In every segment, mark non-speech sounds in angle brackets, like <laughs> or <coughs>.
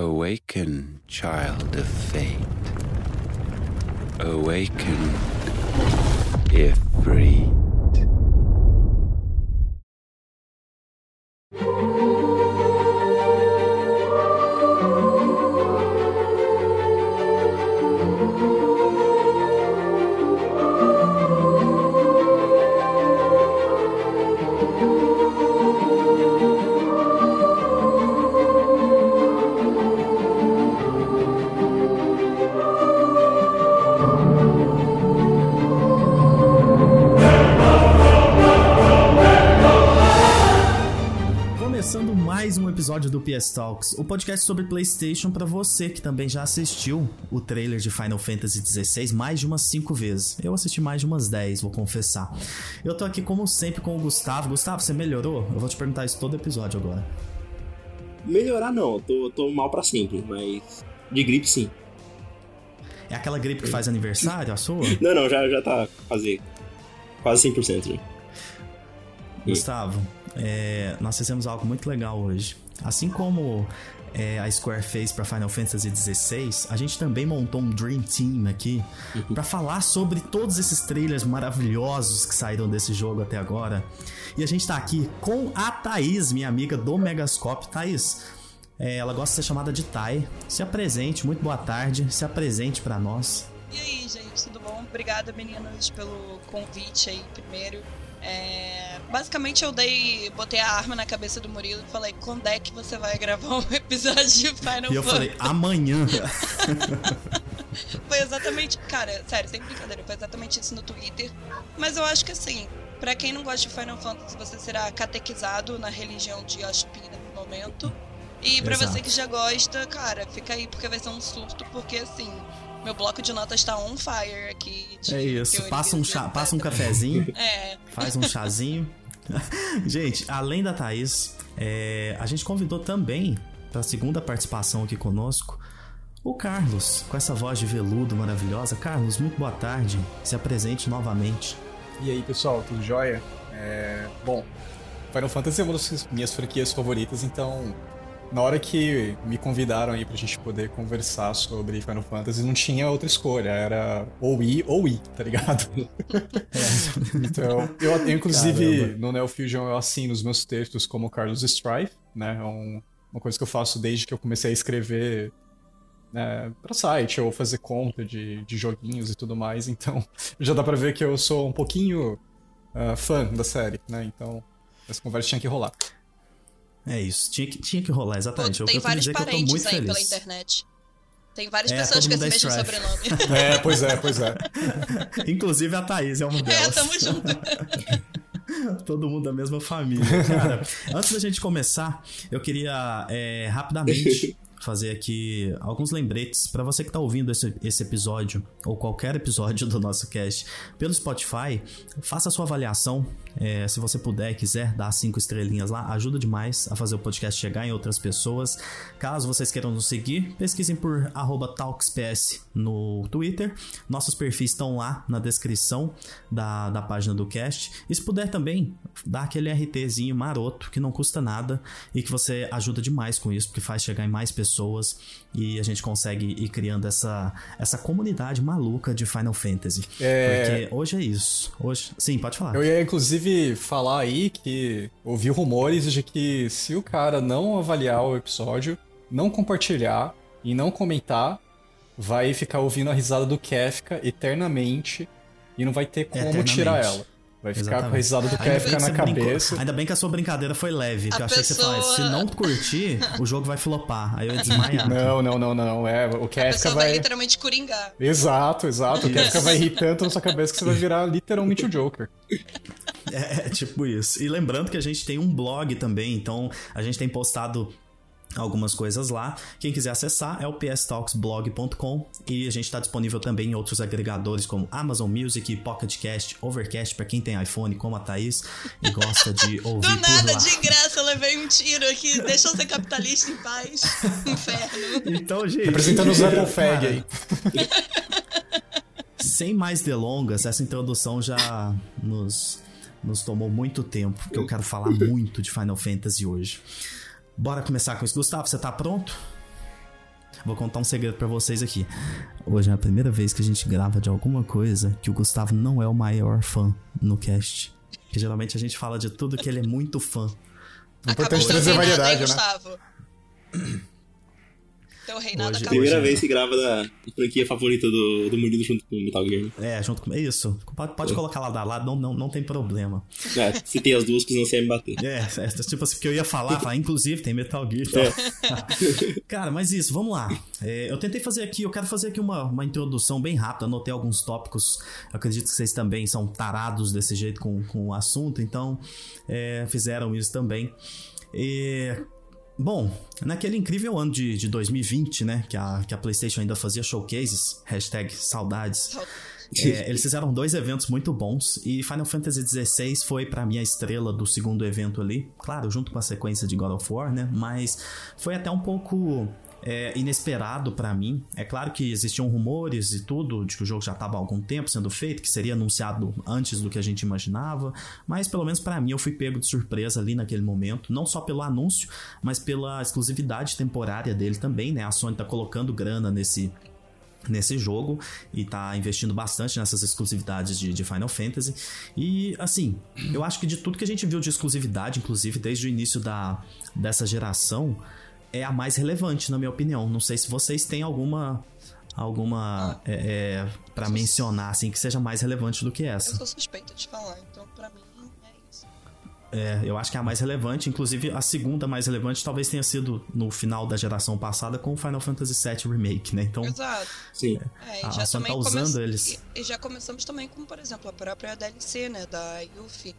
Awaken, child of fate. Awaken, if free. Do PS Talks, o podcast sobre PlayStation para você que também já assistiu o trailer de Final Fantasy XVI mais de umas 5 vezes. Eu assisti mais de umas 10, vou confessar. Eu tô aqui como sempre com o Gustavo. Gustavo, você melhorou? Eu vou te perguntar isso todo episódio agora. Melhorar não, tô, tô mal para sempre, mas de gripe sim. É aquela gripe que faz aniversário, a sua? <laughs> não, não, já, já tá quase, quase 100% já. Gustavo, é, nós fizemos algo muito legal hoje. Assim como é, a Square fez para Final Fantasy XVI, a gente também montou um Dream Team aqui uhum. para falar sobre todos esses trailers maravilhosos que saíram desse jogo até agora. E a gente tá aqui com a Thaís, minha amiga do Megascope. Thaís, é, ela gosta de ser chamada de Thay. Se apresente, muito boa tarde, se apresente para nós. E aí, gente, tudo bom? Obrigada, meninas, pelo convite aí primeiro. É, basicamente eu dei. Botei a arma na cabeça do Murilo e falei, quando é que você vai gravar um <laughs> episódio de Final E eu falei, amanhã. <laughs> foi exatamente. Cara, sério, sem brincadeira, foi exatamente isso no Twitter. Mas eu acho que assim, para quem não gosta de Final Fantasy, você será catequizado na religião de Ashpina no momento. E para você que já gosta, cara, fica aí porque vai ser um surto, porque assim, meu bloco de notas tá on fire aqui. é isso, passa um, chá, passa um cafezinho, <laughs> é. faz um chazinho. <laughs> gente, além da Thaís, é, a gente convidou também para a segunda participação aqui conosco o Carlos, com essa voz de veludo maravilhosa. Carlos, muito boa tarde. Se apresente novamente. E aí, pessoal, tudo jóia? É... Bom, Final Fantasy é uma das minhas franquias favoritas, então na hora que me convidaram aí pra gente poder conversar sobre Final Fantasy, não tinha outra escolha. Era ou ir ou ir, tá ligado? É. <laughs> então, eu, eu inclusive, Caramba. no Neo Fusion, eu assino os meus textos como Carlos Strife, né? É um, uma coisa que eu faço desde que eu comecei a escrever né, para site ou fazer conta de, de joguinhos e tudo mais. Então, <laughs> já dá pra ver que eu sou um pouquinho uh, fã da série, né? Então, essa conversa tinha que rolar. É isso, tinha que, tinha que rolar, exatamente. Pô, tem vários parentes aí feliz. pela internet. Tem várias é, pessoas com esse mesmo Strife. sobrenome. <laughs> É, pois é, pois é. <laughs> Inclusive a Thaís é uma é, delas. É, tamo junto. <laughs> Todo mundo da mesma família. Cara, antes da gente começar, eu queria é, rapidamente fazer aqui alguns lembretes para você que está ouvindo esse, esse episódio ou qualquer episódio do nosso cast pelo Spotify. Faça a sua avaliação. É, se você puder, quiser dar cinco estrelinhas lá, ajuda demais a fazer o podcast chegar em outras pessoas. Caso vocês queiram nos seguir, pesquisem por TalksPS no Twitter. Nossos perfis estão lá na descrição da, da página do cast. E se puder também, dá aquele RTzinho maroto que não custa nada e que você ajuda demais com isso, porque faz chegar em mais pessoas e a gente consegue ir criando essa, essa comunidade maluca de Final Fantasy. É... Porque hoje é isso. Hoje... Sim, pode falar. Eu ia inclusive falar aí que ouvi rumores de que se o cara não avaliar o episódio, não compartilhar e não comentar, vai ficar ouvindo a risada do Kefka eternamente e não vai ter como tirar ela. Vai ficar Exatamente. com a risada do Kefka na cabeça. Brincou. Ainda bem que a sua brincadeira foi leve. Que eu achei pessoa... que você faz. Se não curtir, o jogo vai flopar. Aí eu ia desmaiar. Não, não, não, não. É, o Kefka vai... vai. literalmente coringar. Exato, exato. O Kefka vai rir tanto na sua cabeça que você vai virar literalmente o Joker. É, é, tipo isso. E lembrando que a gente tem um blog também, então a gente tem postado algumas coisas lá. Quem quiser acessar é o pstalksblog.com e a gente está disponível também em outros agregadores como Amazon Music, Pocket Cast, Overcast para quem tem iPhone, como a Thaís e gosta de <laughs> ouvir Do nada, de graça, eu levei um tiro aqui. Deixa eu ser capitalista em paz. <laughs> Inferno. Então, gente. Representando os Apple Fag aí. <laughs> Sem mais delongas, essa introdução já nos, nos tomou muito tempo, porque eu quero falar muito de Final Fantasy hoje. Bora começar com isso. Gustavo, você tá pronto? Vou contar um segredo para vocês aqui. Hoje é a primeira vez que a gente grava de alguma coisa que o Gustavo não é o maior fã no cast. Que geralmente a gente fala de tudo que ele é muito fã. O importante Acabou trazer reinado, variedade, né? Gustavo? Teu reinado Hoje- acabou. Primeira Hoje- vez que grava da franquia favorita do, do Murilo junto com o Metal Gear. É, junto com. É isso. Pode, pode colocar lado a lado, não, não, não tem problema. É, se tem as duas, que não você ia me bater. É, é, tipo assim, que eu ia falar, falar, inclusive tem Metal Gear tal. <laughs> Cara, mas isso, vamos lá. É, eu tentei fazer aqui, eu quero fazer aqui uma, uma introdução bem rápida, anotei alguns tópicos. Eu acredito que vocês também são tarados desse jeito com, com o assunto, então é, fizeram isso também. E, bom, naquele incrível ano de, de 2020, né, que a, que a PlayStation ainda fazia showcases, hashtag saudades. É, eles fizeram dois eventos muito bons e Final Fantasy XVI foi pra mim a estrela do segundo evento ali, claro, junto com a sequência de God of War, né? Mas foi até um pouco é, inesperado pra mim. É claro que existiam rumores e tudo de que o jogo já estava há algum tempo sendo feito, que seria anunciado antes do que a gente imaginava, mas pelo menos pra mim eu fui pego de surpresa ali naquele momento, não só pelo anúncio, mas pela exclusividade temporária dele também, né? A Sony tá colocando grana nesse nesse jogo e tá investindo bastante nessas exclusividades de, de Final Fantasy. E assim, eu acho que de tudo que a gente viu de exclusividade, inclusive desde o início da, dessa geração, é a mais relevante, na minha opinião. Não sei se vocês têm alguma alguma é, é, para mencionar assim que seja mais relevante do que Eu essa. sou suspeita de falar, então pra mim é isso. É, eu acho que é a mais relevante, inclusive a segunda mais relevante talvez tenha sido no final da geração passada com o Final Fantasy VII Remake, né? Então, Exato. Sim. É, e A já Sony tá usando eles. E, e já começamos também com, por exemplo, a própria DLC, né, da Yuffie.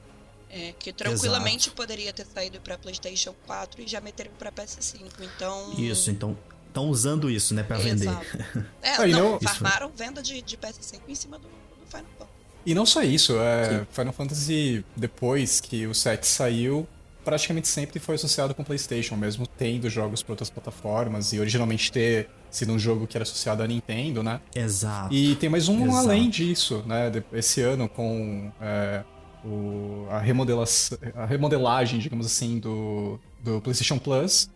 É, que tranquilamente poderia ter saído pra PlayStation 4 e já meteram pra PS5. Então. isso, então estão usando isso, né, para vender. Exato. É, Ah, não, não- Isso. farmaram venda de, de PS5 em cima do, do Final Fantasy. E não só isso, é, Final Fantasy, depois que o 7 saiu, praticamente sempre foi associado com PlayStation, mesmo tendo jogos para outras plataformas e originalmente ter sido um jogo que era associado à Nintendo, né? Exato. E tem mais um Exato. além disso, né? Esse ano com é, o- a, remodela a remodelagem, digamos assim, do, do PlayStation Plus.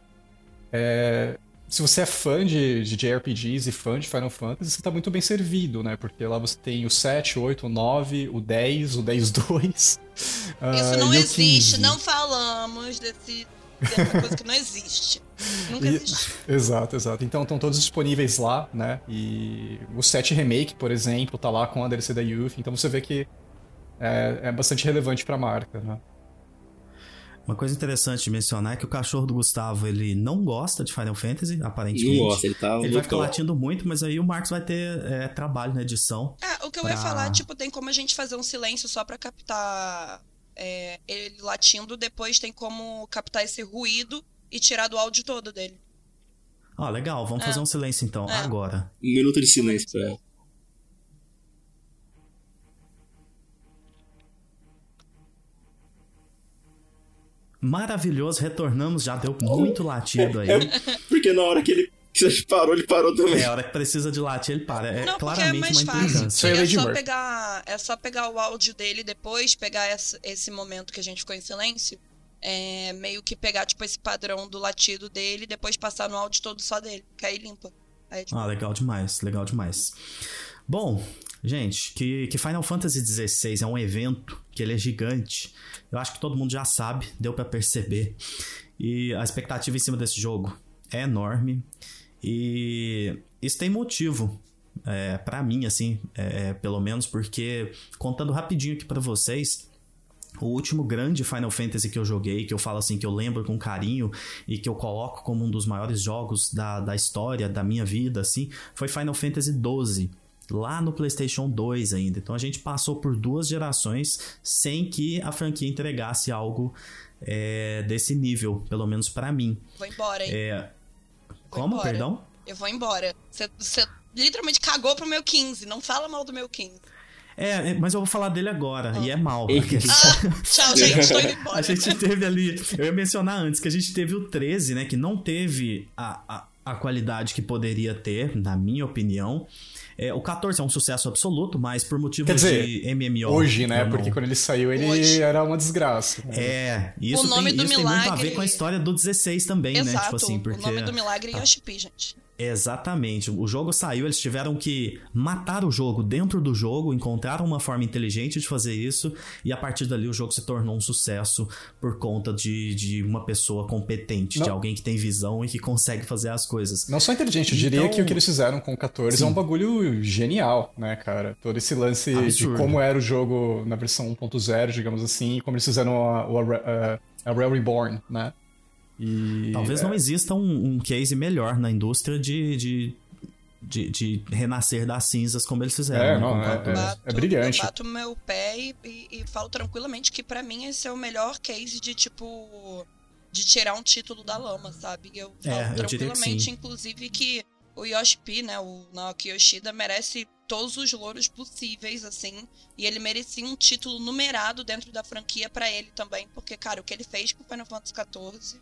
É, se você é fã de, de JRPGs e fã de Final Fantasy, você tá muito bem servido, né? Porque lá você tem o 7, o 8, o 9, o 10, o 10-2. <laughs> Isso ah, não e o existe, 15. não falamos desse, dessa <laughs> coisa que não existe. Nunca E- existe. <laughs> Exato, exato. Então estão todos disponíveis lá, né? E o 7 Remake, por exemplo, tá lá com a DLC da Youth. Então você vê que é, é bastante relevante pra marca, né? Uma coisa interessante de mencionar é que o cachorro do Gustavo, ele não gosta de Final Fantasy, aparentemente. Não gosta, ele tá Ele vai ficar latindo muito, mas aí o Marcos vai ter é, trabalho na edição. É, o que eu ia pra- falar, tipo, tem como a gente fazer um silêncio só pra captar é, ele latindo, depois tem como captar esse ruído e tirar do áudio todo dele. Ó, legal, vamos É. fazer um silêncio então, É. agora. Um minuto de silêncio pra Maravilhoso, retornamos, já deu muito latido aí. <laughs> Porque na hora que ele que parou, ele parou também. É, a hora que precisa de latir, ele para. É não, é claramente mais uma fácil. é é, só pegar, é só pegar o áudio dele depois, pegar esse, esse momento que a gente ficou em silêncio, é, meio que pegar, tipo, esse padrão do latido dele e depois passar no áudio todo só dele, que aí limpa. Aí, tipo, Ah, legal demais, legal demais. Bom, gente, que, que Final Fantasy XVI é um evento que ele é gigante. Eu acho que todo mundo já sabe, deu pra perceber. E a expectativa em cima desse jogo é enorme. E isso tem motivo. É, para mim, assim, é, pelo menos, porque contando rapidinho aqui pra vocês, o último grande Final Fantasy que eu joguei, que eu falo assim, que eu lembro com carinho e que eu coloco como um dos maiores jogos da, da história, da minha vida, assim, foi Final Fantasy XII. Lá no PlayStation 2 ainda. Então a gente passou por duas gerações sem que a franquia entregasse algo é, desse nível, pelo menos pra mim. vou embora, hein? É, Vou como? embora. Perdão? Eu vou embora. Você, literalmente cagou pro meu 15. Não fala mal do meu 15. É, é, mas eu vou falar dele agora, e é mal. <laughs> Ah, tchau, gente. Tô indo <laughs> embora. A gente teve ali. Eu ia mencionar antes que a gente teve o 13, né? Que não teve a, a, a qualidade que poderia ter, na minha opinião. É, o 14 é um sucesso absoluto, mas por motivos Quer dizer, de MMO. Hoje, né? não- Porque quando ele saiu, ele Hoje. era uma desgraça. né? É, isso, O nome tem, do isso tem muito a ver milagre- com a história do 16 também, né? Exato. Tipo assim, porque. O nome do milagre é Yoshi P, gente. Exatamente. O jogo saiu, eles tiveram que matar o jogo dentro do jogo, encontraram uma forma inteligente de fazer isso, e a partir dali o jogo se tornou um sucesso por conta de, de uma pessoa competente, Não. de alguém que tem visão e que consegue fazer as coisas. Não só inteligente, eu diria Então- que o que eles fizeram com o 14 é um Sim. bagulho genial, né, cara? Todo esse lance Absurdo. de como era o jogo na versão 1.0, digamos assim, e como eles fizeram a, o- a, a Rare Reborn, né? E, Talvez é, não exista um, um case melhor na indústria de, de, de, de renascer das cinzas como eles fizeram. É, né, não, com o é- 14. é- brilhante. Eu bato meu pé e, e- e falo tranquilamente que pra mim esse é o melhor case de tipo. de tirar um título da lama, sabe? Eu falo É, eu diria que tranquilamente, sim. inclusive, que o Yoshi P, né? O Naoki Yoshida merece todos os louros possíveis, assim. E ele merecia um título numerado dentro da franquia pra ele também, porque, cara, o que ele fez com Final Fantasy XIV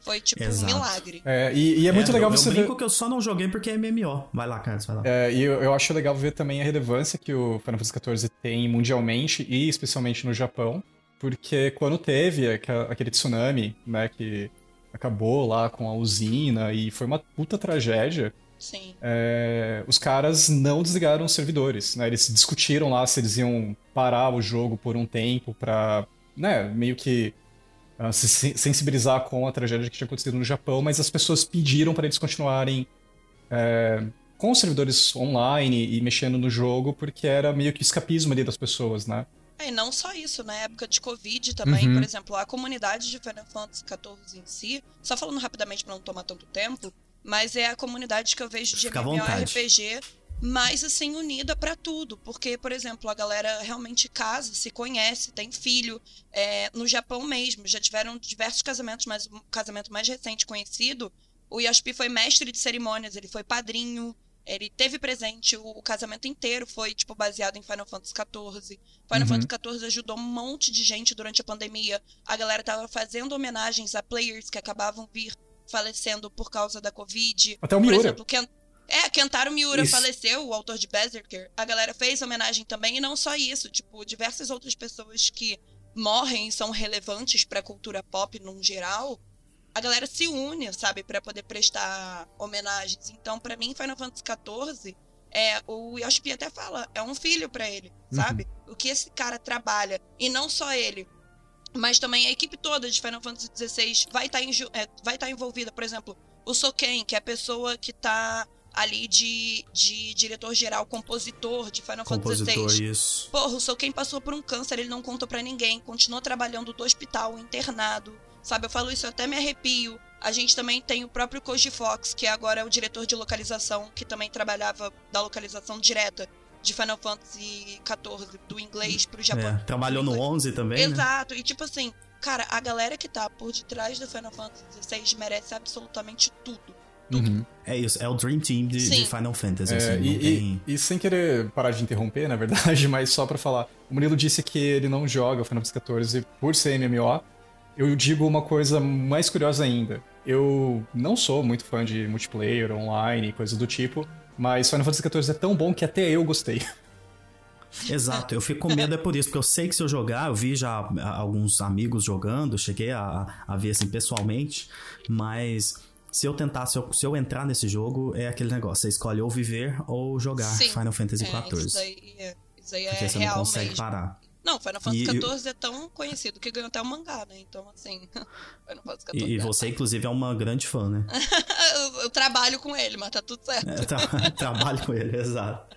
foi tipo Exato. um milagre. é, e, e é muito legal eu, você eu ver. brinco que eu só não joguei porque é MMO. Vai lá, Carlos, vai lá. É, e eu, eu acho legal ver também a relevância que o Final Fantasy XIV tem mundialmente e especialmente no Japão, porque quando teve aquele tsunami, né, que acabou lá com a usina e foi uma puta tragédia, Sim. é, os caras não desligaram os servidores, né? Eles discutiram lá se eles iam parar o jogo por um tempo pra, né, meio que se sen- sensibilizar com a tragédia que tinha acontecido no Japão, mas as pessoas pediram para eles continuarem é, com os servidores online e mexendo no jogo, porque era meio que escapismo ali das pessoas, né? É, e não só isso, na época de Covid também, Uhum. por exemplo, a comunidade de Final Fantasy XIV em si, só falando rapidamente pra não tomar tanto tempo, mas é a comunidade que eu vejo de Fica à vontade. MMORPG mais assim unida pra tudo, porque, por exemplo, a galera realmente casa, se conhece, tem filho, é, no Japão mesmo, já tiveram diversos casamentos, mas o casamento mais recente conhecido, o Yoshipi foi mestre de cerimônias, ele foi padrinho, ele teve presente, o, o casamento inteiro foi, tipo, baseado em Final Fantasy XIV. Final Uhum. Fantasy XIV ajudou um monte de gente durante a pandemia. A galera tava fazendo homenagens a players que acabavam vir falecendo por causa da Covid. Até o Por Miura. exemplo, Ken... é, Kentaro Miura Isso. faleceu, o autor de Berserker. A galera fez homenagem também, e não só isso, tipo, diversas outras pessoas que morrem e são relevantes pra cultura pop num geral. A galera se une, sabe, Pra poder prestar homenagens. Então, pra mim, Final Fantasy XIV, é, o Yoshi até fala, é um filho pra ele, sabe? O que esse cara trabalha. E não só ele, mas também a equipe toda de Final Fantasy XVI vai estar vai tá envolvida. Por exemplo, o Soken, que é a pessoa que tá ali de, de diretor-geral, compositor de Final Fantasy Compositor, XVI. isso. Porra, o Soken passou por um câncer, ele não contou pra ninguém, continuou trabalhando do hospital, internado. Sabe, eu falo isso, eu até me arrepio. A gente também tem o próprio Koji Fox, que agora é o diretor de localização, que também trabalhava da localização direta de Final Fantasy XIV, do inglês pro Japão. É, trabalhou no 11 também, né? Exato, e tipo assim, cara, a galera que tá por detrás do Final Fantasy XVI merece absolutamente tudo. Uhum. É isso, é o Dream Team de, de Final Fantasy. É, assim, não e, tem... e- e sem querer parar de interromper, na verdade, <laughs> mas só pra falar, o Murilo disse que ele não joga o Final Fantasy XIV por ser MMO. Eu digo uma coisa mais curiosa ainda. Eu não sou muito fã de multiplayer, online, coisas do tipo, mas Final Fantasy XIV é tão bom que até eu gostei. <laughs> Exato, eu fico com medo é por isso, porque eu sei que se eu jogar, eu vi já ah, alguns amigos jogando, cheguei a, a ver assim pessoalmente, mas se eu tentar, se eu, se eu entrar nesse jogo, é aquele negócio, você escolhe ou viver ou jogar Sim. Final Fantasy É, isso XIV. daí, é- isso daí é Porque você não consegue mesmo. parar. Não, Final Fantasy XIV é tão conhecido que ganhou até o mangá, né? Então, assim, <laughs> Final Fantasy XIV. E, e você, inclusive, é uma grande fã, né? <laughs> eu, eu trabalho com ele, mas tá tudo certo. É, tra- <laughs> trabalho com ele, exato.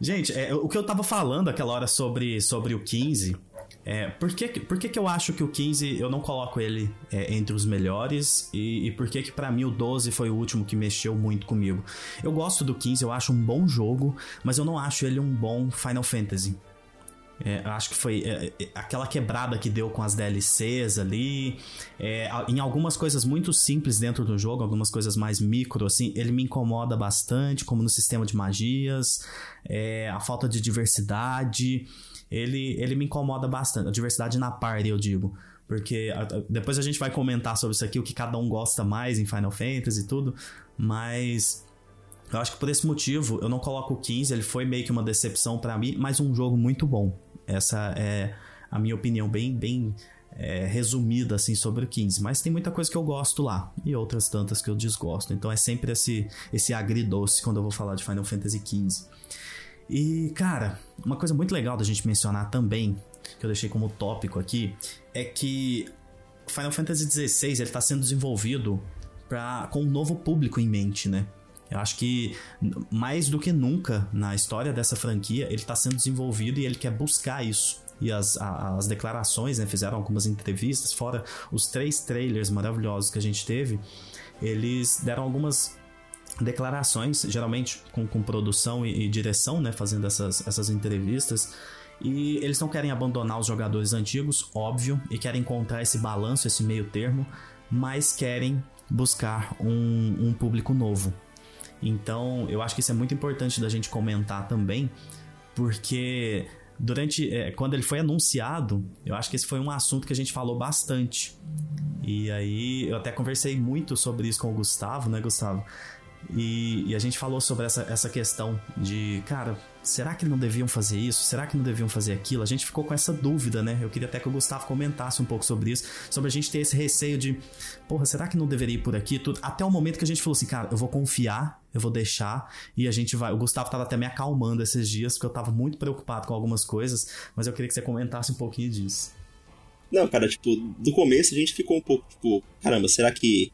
Gente, é, o que eu tava falando aquela hora sobre, sobre o 15, é, por, que, por que, que eu acho que o 15 eu não coloco ele é, entre os melhores e, e por que que pra mim o 12 foi o último que mexeu muito comigo? Eu gosto do 15, eu acho um bom jogo, mas eu não acho ele um bom Final Fantasy. É, acho que foi é, é, aquela quebrada que deu com as DLCs ali. é, em algumas coisas muito simples dentro do jogo, algumas coisas mais micro, assim, ele me incomoda bastante, como no sistema de magias, é, a falta de diversidade. Ele, ele me incomoda bastante. A diversidade na party, eu digo. Porque a- depois a gente vai comentar sobre isso aqui, o que cada um gosta mais em Final Fantasy e tudo. Mas eu acho que por esse motivo eu não coloco o 15, ele foi meio que uma decepção pra mim, mas um jogo muito bom. Essa é a minha opinião bem bem é, resumida assim sobre o 15, mas tem muita coisa que eu gosto lá e outras tantas que eu desgosto. Então é sempre esse esse agridoce quando eu vou falar de Final Fantasy XV. E cara, uma coisa muito legal da gente mencionar também, que eu deixei como tópico aqui, é que Final Fantasy XVI ele está sendo desenvolvido pra, com um novo público em mente, né? Eu acho que mais do que nunca na história dessa franquia, ele está sendo desenvolvido e ele quer buscar isso. E as, as declarações, né, fizeram algumas entrevistas, fora os três trailers maravilhosos que a gente teve, eles deram algumas declarações, geralmente com, com produção e, e direção, né, fazendo essas, essas entrevistas. E eles não querem abandonar os jogadores antigos, óbvio, e querem encontrar esse balanço, esse meio termo, mas querem buscar um, um público novo. Então, eu acho que isso é muito importante da gente comentar também, porque durante é, quando ele foi anunciado, eu acho que esse foi um assunto que a gente falou bastante. E aí eu até conversei muito sobre isso com o Gustavo, né, Gustavo? E, e, a gente falou sobre essa, essa questão de, cara, será que não deviam fazer isso? Será que não deviam fazer aquilo? A gente ficou com essa dúvida, né? Eu queria até que o Gustavo comentasse um pouco sobre isso, sobre a gente ter esse receio de, porra, será que não deveria ir por aqui? Tudo, até o momento que a gente falou assim, cara, eu vou confiar, eu vou deixar e a gente vai. O Gustavo tava até me acalmando esses dias, porque eu tava muito preocupado com algumas coisas, mas eu queria que você comentasse um pouquinho disso. Não, cara, tipo, do começo a gente ficou um pouco, tipo, caramba, será que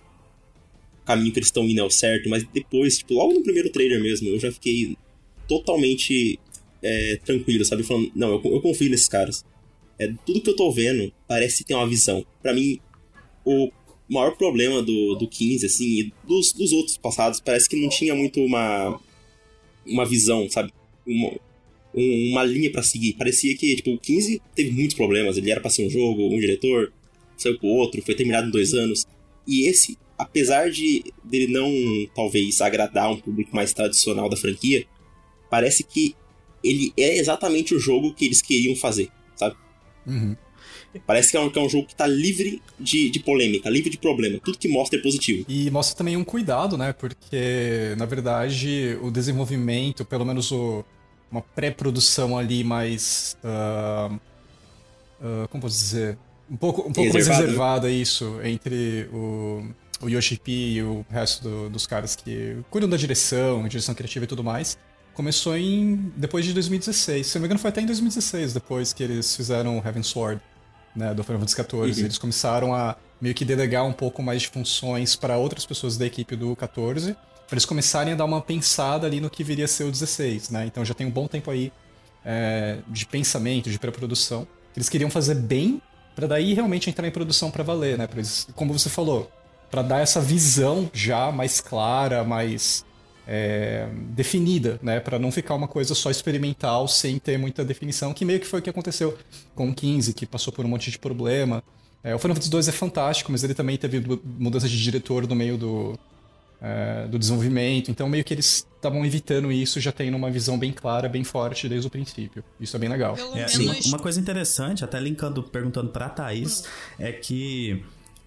caminho que eles estão indo é o certo? Mas depois, tipo, logo no primeiro trailer mesmo, eu já fiquei totalmente é, tranquilo, sabe? Falando, não, eu, eu confio nesses caras. É, tudo que eu tô vendo parece ter uma visão. para mim, o maior problema do, do 15, assim, e dos, dos outros passados, parece que não tinha muito uma, uma visão, sabe? Uma, uma linha para seguir. Parecia que, tipo, o 15 teve muitos problemas. Ele era pra ser um jogo, um diretor, saiu pro outro, foi terminado em dois anos. E esse, apesar de dele não, talvez, agradar um público mais tradicional da franquia, parece que ele é exatamente o jogo que eles queriam fazer, sabe? Uhum. Parece que é, um, que é um jogo que tá livre de, de polêmica, livre de problema. Tudo que mostra é positivo. E mostra também um cuidado, né? Porque, na verdade, o desenvolvimento, pelo menos o, uma pré-produção ali mais. Uh, uh, como posso dizer? Um pouco, um pouco mais reservada, isso, entre o, o Yoshi P e o resto do, dos caras que cuidam da direção, direção criativa e tudo mais começou em depois de 2016. Se não me engano, foi até em 2016, depois que eles fizeram Heaven Sword, né, do Final Fantasy XIV. Uhum. Eles começaram a meio que delegar um pouco mais de funções para outras pessoas da equipe do 14, para eles começarem a dar uma pensada ali no que viria a ser o 16, né? Então já tem um bom tempo aí é, de pensamento, de pré-produção. Eles queriam fazer bem para daí realmente entrar em produção para valer, né? Pra eles, como você falou, para dar essa visão já mais clara, mais é, definida, né? Para não ficar uma coisa só experimental sem ter muita definição, que meio que foi o que aconteceu com o 15, que passou por um monte de problema. É, o Final Fantasy 2 é fantástico, mas ele também teve mudança de diretor no meio do, é, do desenvolvimento, então meio que eles estavam evitando isso, já tendo uma visão bem clara, bem forte desde o princípio. Isso é bem legal. É, uma, uma, coisa interessante, até linkando, perguntando pra Thaís, hum. é que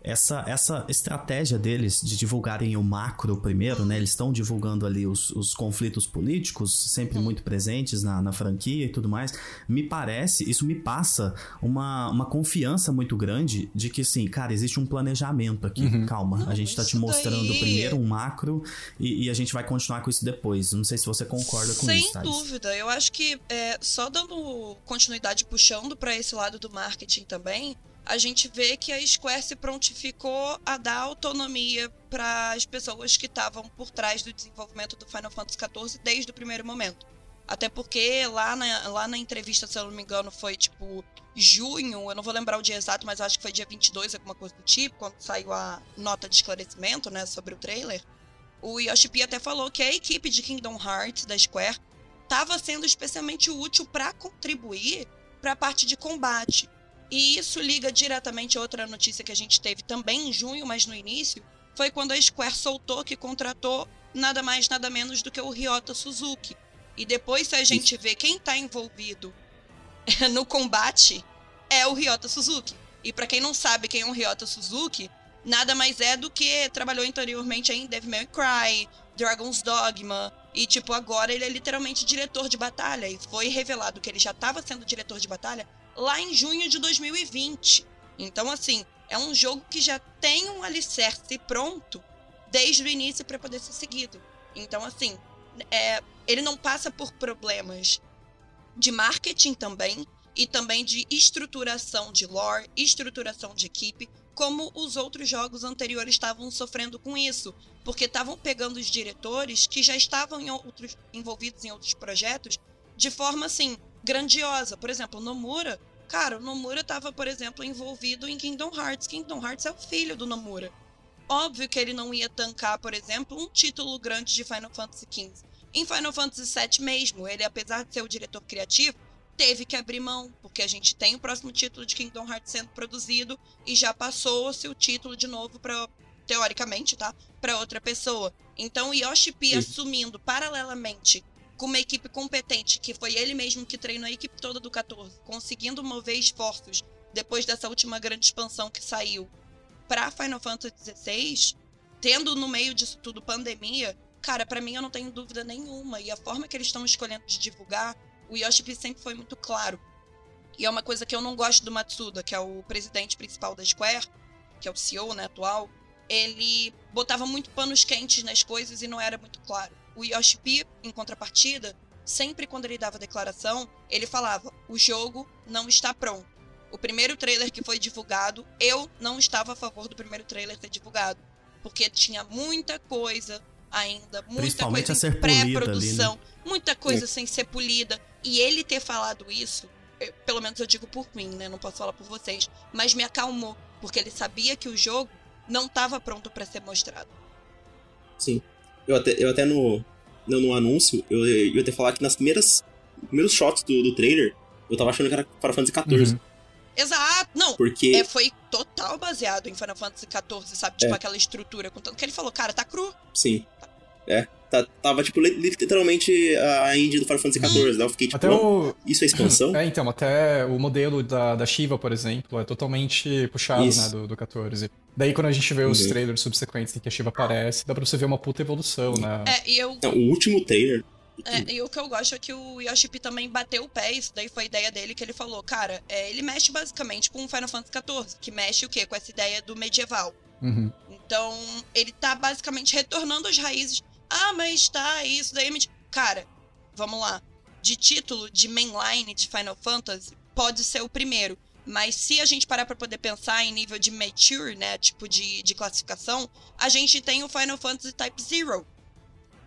essa, essa estratégia deles de divulgarem o macro primeiro, né? Eles estão divulgando ali os, os conflitos políticos, sempre uhum. muito presentes na, na franquia e tudo mais. Me parece, isso me passa uma, uma confiança muito grande de que, sim, cara, existe um planejamento aqui. Uhum. Calma, a gente tá te mostrando daí... primeiro um macro e, e, a gente vai continuar com isso depois. Não sei se você concorda com Sem isso. Sem dúvida. Eu acho que é, só dando continuidade, puxando para esse lado do marketing também a gente vê que a Square se prontificou a dar autonomia para as pessoas que estavam por trás do desenvolvimento do Final Fantasy XIV desde o primeiro momento. Até porque lá na, lá na entrevista, se eu não me engano, foi tipo junho, eu não vou lembrar o dia exato, mas acho que foi dia 22, alguma coisa do tipo, quando saiu a nota de esclarecimento, né, sobre o trailer. O Yoshi P até falou que a equipe de Kingdom Hearts da Square estava sendo especialmente útil para contribuir para a parte de combate. E isso liga diretamente a outra notícia que a gente teve também em junho, mas no início, foi quando a Square soltou que contratou nada mais, nada menos do que o Ryota Suzuki. E depois, se a gente vê quem está envolvido <laughs> no combate, é o Ryota Suzuki. E para quem não sabe quem é o Ryota Suzuki, nada mais é do que trabalhou anteriormente em Devil May Cry, Dragon's Dogma, e tipo, agora ele é literalmente diretor de batalha. E foi revelado que ele já estava sendo diretor de batalha lá em junho de 2020. Então, assim, é um jogo que já tem um alicerce pronto desde o início para poder ser seguido. Então, assim, é, ele não passa por problemas de marketing também e também de estruturação de lore, estruturação de equipe, como os outros jogos anteriores estavam sofrendo com isso, porque estavam pegando os diretores que já estavam em outros, envolvidos em outros projetos de forma assim grandiosa. Por exemplo, Nomura, cara, o Nomura estava, por exemplo, envolvido em Kingdom Hearts. Kingdom Hearts é o filho do Nomura. Óbvio que ele não ia tancar, por exemplo, um título grande de Final Fantasy XV. Em Final Fantasy VII mesmo, ele, apesar de ser o diretor criativo, teve que abrir mão, porque a gente tem o próximo título de Kingdom Hearts sendo produzido e já passou-se o título de novo para teoricamente, tá? Para outra pessoa. Então, Yoshi P assumindo paralelamente com uma equipe competente, que foi ele mesmo que treinou a equipe toda do 14, conseguindo mover esforços depois dessa última grande expansão que saiu para Final Fantasy XVI, tendo no meio disso tudo pandemia, cara, para mim eu não tenho dúvida nenhuma. E a forma que eles estão escolhendo de divulgar o Yoshi sempre foi muito claro. E é uma coisa que eu não gosto do Matsuda, que é o presidente principal da Square, que é o CEO, né, atual. Ele botava muito panos quentes nas coisas e não era muito claro. O Yoshi P, em contrapartida, sempre quando ele dava declaração, ele falava: "O jogo não está pronto". O primeiro trailer que foi divulgado, eu não estava a favor do primeiro trailer ser divulgado, porque tinha muita coisa ainda, muita coisa em pré-produção, né? muita coisa é. sem ser polida. E ele ter falado isso, eu, pelo menos eu digo por mim, né? Não posso falar por vocês, mas me acalmou, porque ele sabia que o jogo não estava pronto para ser mostrado. Sim. Eu até, eu até no, no, no anúncio, eu, eu ia até falar que nas primeiras primeiros shots do, do trailer, eu tava achando que era Final Fantasy XIV. Uhum. Exato, não. Porque... É, foi total baseado em Final Fantasy XIV, sabe? Tipo, é. aquela estrutura. Contanto que ele falou, cara, tá cru. Sim. É. Tá, tava, tipo, literalmente a indie do Final Fantasy XIV, né? Eu fiquei, tipo, até o... isso é expansão? <laughs> É, então, até o modelo da, da Shiva, por exemplo, é totalmente puxado, isso. né, do, do 14. Daí, quando a gente vê uhum. os trailers subsequentes em que a Shiva aparece, dá pra você ver uma puta evolução, né? É, e eu... Não, o último trailer... É, e o que eu gosto é que o Yoshipi também bateu o pé, isso daí foi a ideia dele, que ele falou, cara, é, ele mexe basicamente com o Final Fantasy XIV, que mexe o quê? Com essa ideia do medieval. Uhum. Então, ele tá basicamente retornando às raízes ah, mas tá, isso daí me. Cara, vamos lá. De título de mainline de Final Fantasy, pode ser o primeiro. Mas se a gente parar para poder pensar em nível de mature, né, tipo de, de classificação, a gente tem o Final Fantasy Type Zero,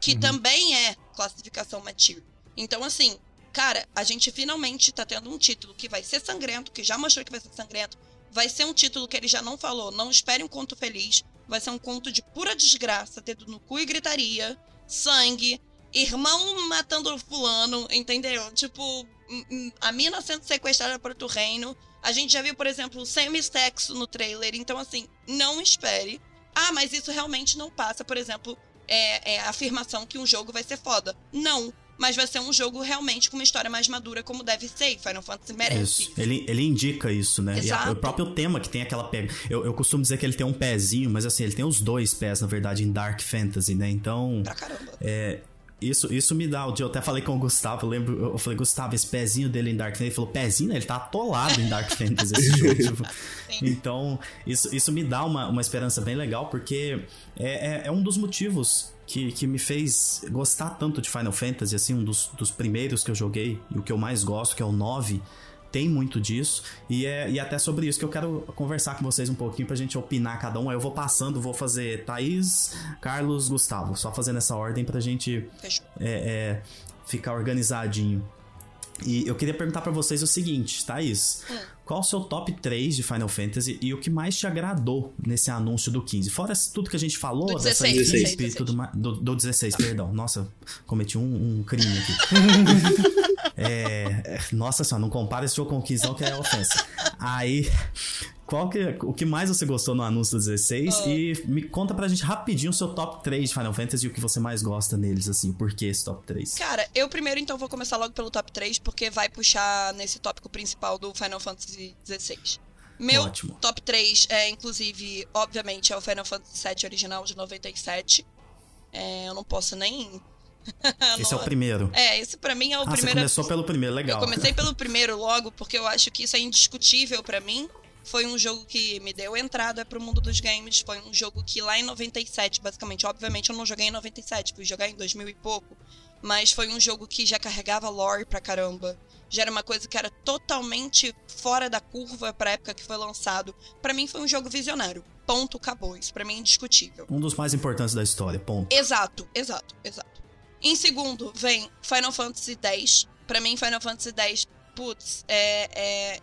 que uhum. também é classificação mature. Então, assim, cara, a gente finalmente tá tendo um título que vai ser sangrento, que já mostrou que vai ser sangrento, vai ser um título que ele já não falou, não espere um conto feliz, vai ser um conto de pura desgraça, dedo no cu e gritaria, sangue, irmão matando fulano, entendeu? Tipo, a mina sendo sequestrada para outro reino. A gente já viu, por exemplo, semi-sexo no trailer, então assim, não espere. Ah, mas isso realmente não passa, por exemplo, é, é a afirmação que um jogo vai ser foda. Não mas vai ser um jogo realmente com uma história mais madura, como deve ser. Final Fantasy merece. Isso. Ele, ele indica isso, né? Exato. E a, o próprio tema que tem aquela pega. Eu, eu costumo dizer que ele tem um pezinho, mas assim, ele tem os dois pés, na verdade, em Dark Fantasy, né? Então. Pra caramba. É, isso, isso me dá. Eu até falei com o Gustavo, eu lembro, eu falei, Gustavo, esse pezinho dele em Dark Fantasy, ele falou, pezinho? Ele tá atolado em Dark Fantasy esse jogo. <laughs> Tipo. Então, isso, isso me dá uma, uma esperança bem legal, porque é, é, é um dos motivos que, que me fez gostar tanto de Final Fantasy, assim, um dos, dos primeiros que eu joguei, e o que eu mais gosto, que é o 9, tem muito disso. E é e até sobre isso que eu quero conversar com vocês um pouquinho pra gente opinar cada um. Aí eu vou passando, vou fazer Thaís, Carlos, Gustavo. Só fazendo essa ordem pra gente é, é, ficar organizadinho. E eu queria perguntar para vocês o seguinte, Thaís. Hum. Qual o seu top 3 de Final Fantasy e o que mais te agradou nesse anúncio do 15? Fora tudo que a gente falou, do dessa 16, equipe 16, e tudo mais. Do, do 16, perdão. Nossa, cometi um, um crime aqui. <laughs> é, nossa senhora, não compara esse jogo com o 15 não, que é ofensa. Aí, qual que, o que mais você gostou no anúncio do 16 oh. e me conta pra gente rapidinho o seu top 3 de Final Fantasy e o que você mais gosta neles, assim, por que esse top 3? Cara, eu primeiro então vou começar logo pelo top 3, porque vai puxar nesse tópico principal do Final Fantasy 16. Meu Ótimo. top 3 é, inclusive, obviamente, é o Final Fantasy VII original de 97. É, eu não posso nem <laughs> esse é o primeiro. É, esse para mim é o ah, primeiro. Você começou pelo primeiro, legal. Eu comecei pelo primeiro logo, porque eu acho que isso é indiscutível para mim. Foi um jogo que me deu entrada pro mundo dos games. Foi um jogo que lá em 97, basicamente, obviamente eu não joguei em 97, fui jogar em 2000 e pouco. Mas foi um jogo que já carregava lore pra caramba. Já era uma coisa que era totalmente fora da curva pra época que foi lançado. Pra mim foi um jogo visionário. Ponto, acabou. Isso pra mim é indiscutível. Um dos mais importantes da história, ponto. Exato, exato, exato. Em segundo, vem Final Fantasy X. Pra mim, Final Fantasy X, putz, é, é,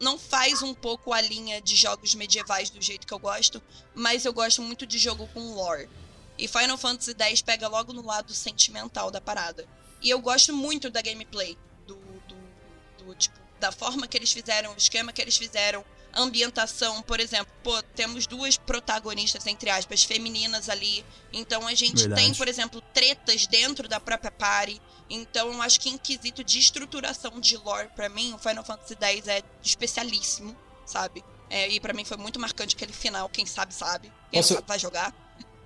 não faz um pouco a linha de jogos medievais do jeito que eu gosto, mas eu gosto muito de jogo com lore. E Final Fantasy X pega logo no lado sentimental da parada. E eu gosto muito da gameplay, do, do, do, tipo, da forma que eles fizeram, o esquema que eles fizeram, a ambientação, por exemplo, pô, temos duas protagonistas, entre aspas, femininas ali. Então a gente Verdade. tem, por exemplo, tretas dentro da própria party. Então eu acho que em quesito de estruturação de lore, pra mim, o Final Fantasy X é especialíssimo, sabe? É, e pra mim foi muito marcante aquele final, quem sabe sabe. Quem sabe vai jogar.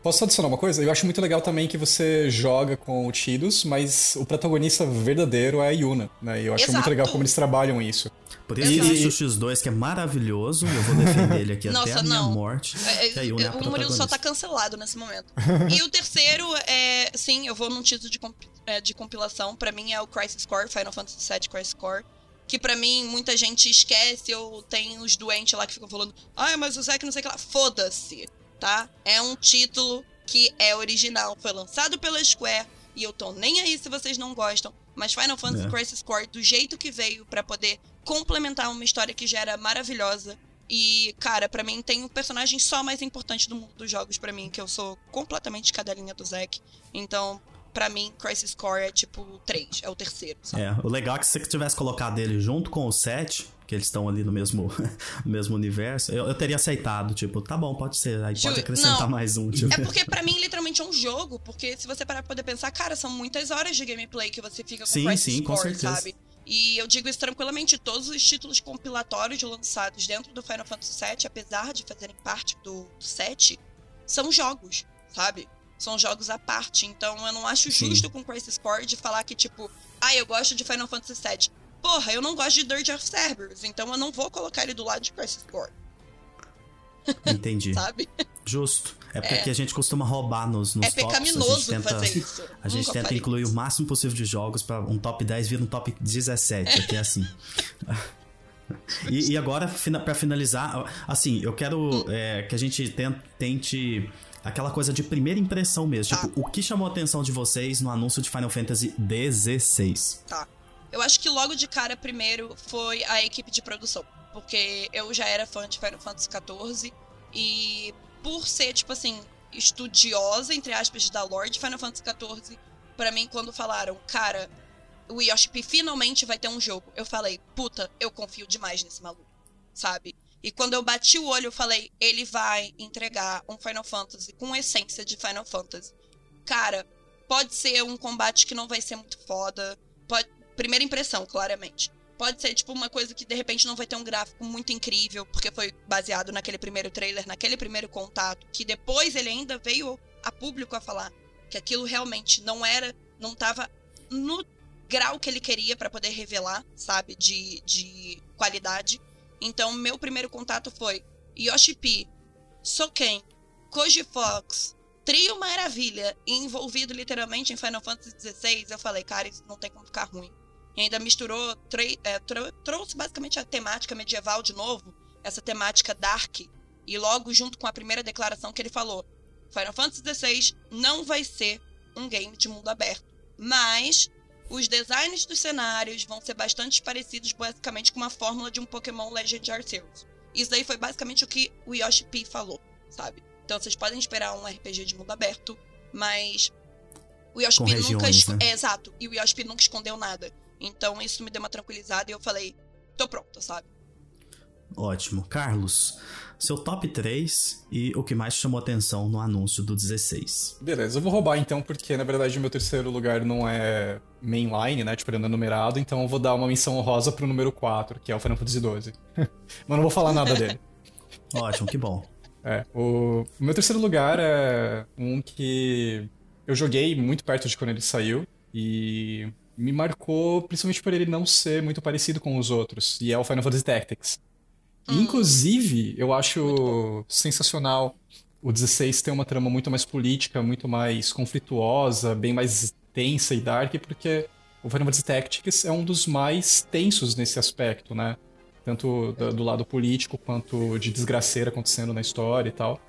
Posso adicionar uma coisa? Eu acho muito legal também que você joga com o Tidus, mas o protagonista verdadeiro é a Yuna, né? E eu acho muito Exato. legal como eles trabalham isso. Por isso Exato. existe o X2, que é maravilhoso, e eu vou defender ele aqui <laughs> até Nossa, a minha não. morte. É, que a Yuna é a o Murilo só tá cancelado nesse momento. <laughs> e o terceiro é. Sim, eu vou num título de, comp- é, de compilação. Pra mim é o Crisis Core, Final Fantasy VII Crisis Core. Que pra mim muita gente esquece, ou tem os doentes lá que ficam falando, ai, mas o Zack não sei o que lá. Foda-se, tá? É um título que é original, foi lançado pela Square, e eu tô nem aí se vocês não gostam. Mas Final Fantasy É. Crisis Core, do jeito que veio pra poder complementar uma história que já era maravilhosa, e, cara, pra mim tem um personagem só mais importante do mundo dos jogos pra mim, que eu sou completamente cadelinha do Zack. Então, pra mim, Crisis Core é tipo 3, é o terceiro, sabe? É, o legal é que se você tivesse colocado ele junto com o 7, que eles estão ali no mesmo, <laughs> no mesmo universo, eu, eu teria aceitado, tipo, tá bom, pode ser, aí pode acrescentar não. mais um, tipo. É porque pra mim, literalmente, é um jogo, porque se você parar pra poder pensar, cara, são muitas horas de gameplay que você fica com Sim, Crisis sim, com certeza. sabe? E eu digo isso tranquilamente, todos os títulos compilatórios lançados dentro do Final Fantasy VII, apesar de fazerem parte do 7, são jogos, sabe? São jogos à parte. Então eu não acho Sim. justo com Crisis Core de falar que, tipo, ah, eu gosto de Final Fantasy VII. Porra, eu não gosto de Dirge of Cerberus, então eu não vou colocar ele do lado de Crisis Core, Entendi. <laughs> sabe? Justo. É porque É. aqui a gente costuma roubar nos, nos é tops. pecaminoso a gente tenta, fazer isso. A gente Nunca tenta incluir isso. o máximo possível de jogos pra um top 10 vir um top 17, aqui <laughs> é assim. E, e agora, pra finalizar, assim, eu quero é, que a gente ten- tente aquela coisa de primeira impressão mesmo. Tá. Tipo, o que chamou a atenção de vocês no anúncio de Final Fantasy XVI? Tá. Eu acho que logo de cara, primeiro, foi a equipe de produção. Porque eu já era fã de Final Fantasy XIV. E por ser, tipo assim, estudiosa, entre aspas, da lore de Final Fantasy XIV, pra mim, quando falaram, cara, o Yoshi P finalmente vai ter um jogo, eu falei, puta, eu confio demais nesse maluco, sabe? E quando eu bati o olho, eu falei, ele vai entregar um Final Fantasy com essência de Final Fantasy. Cara, pode ser um combate que não vai ser muito foda. Pode... Primeira impressão, claramente. Pode ser, tipo, uma coisa que de repente não vai ter um gráfico muito incrível, porque foi baseado naquele primeiro trailer, naquele primeiro contato, que depois ele ainda veio a público a falar que aquilo realmente não era, não tava no grau que ele queria pra poder revelar, sabe, de, de qualidade. Então, meu primeiro contato foi Yoshi P, Soken, Koji Fox, Trio Maravilha, envolvido literalmente em Final Fantasy XVI. Eu falei, cara, isso não tem como ficar ruim. E ainda misturou, é, tro- trouxe basicamente a temática medieval de novo, essa temática dark. E logo junto com a primeira declaração que ele falou: Final Fantasy XVI não vai ser um game de mundo aberto. Mas os designs dos cenários vão ser bastante parecidos, basicamente, com uma fórmula de um Pokémon Legend Arceus. Isso daí foi basicamente o que o Yoshi P falou, sabe? Então vocês podem esperar um RPG de mundo aberto, mas o Yoshi P nunca. né? É, exato. E o Yoshi P nunca escondeu nada. Então isso me deu uma tranquilizada e eu falei, tô pronta, sabe? Ótimo. Carlos, seu top 3 e o que mais chamou atenção no anúncio do 16. Beleza, eu vou roubar então, porque na verdade o meu terceiro lugar não é mainline, né? Tipo, ele não é numerado, então eu vou dar uma menção honrosa pro número 4, que é o Final Fantasy XII. <laughs> Mas não vou falar nada dele. <laughs> Ótimo, que bom. É, o, o meu terceiro lugar é um que eu joguei muito perto de quando ele saiu e me marcou principalmente por ele não ser muito parecido com os outros, e é o Final Fantasy Tactics. Hum. Inclusive, eu acho sensacional o 16 ter uma trama muito mais política, muito mais conflituosa, bem mais tensa e dark, porque o Final Fantasy Tactics é um dos mais tensos nesse aspecto, né? Tanto do, do lado político quanto de desgraceira acontecendo na história e tal.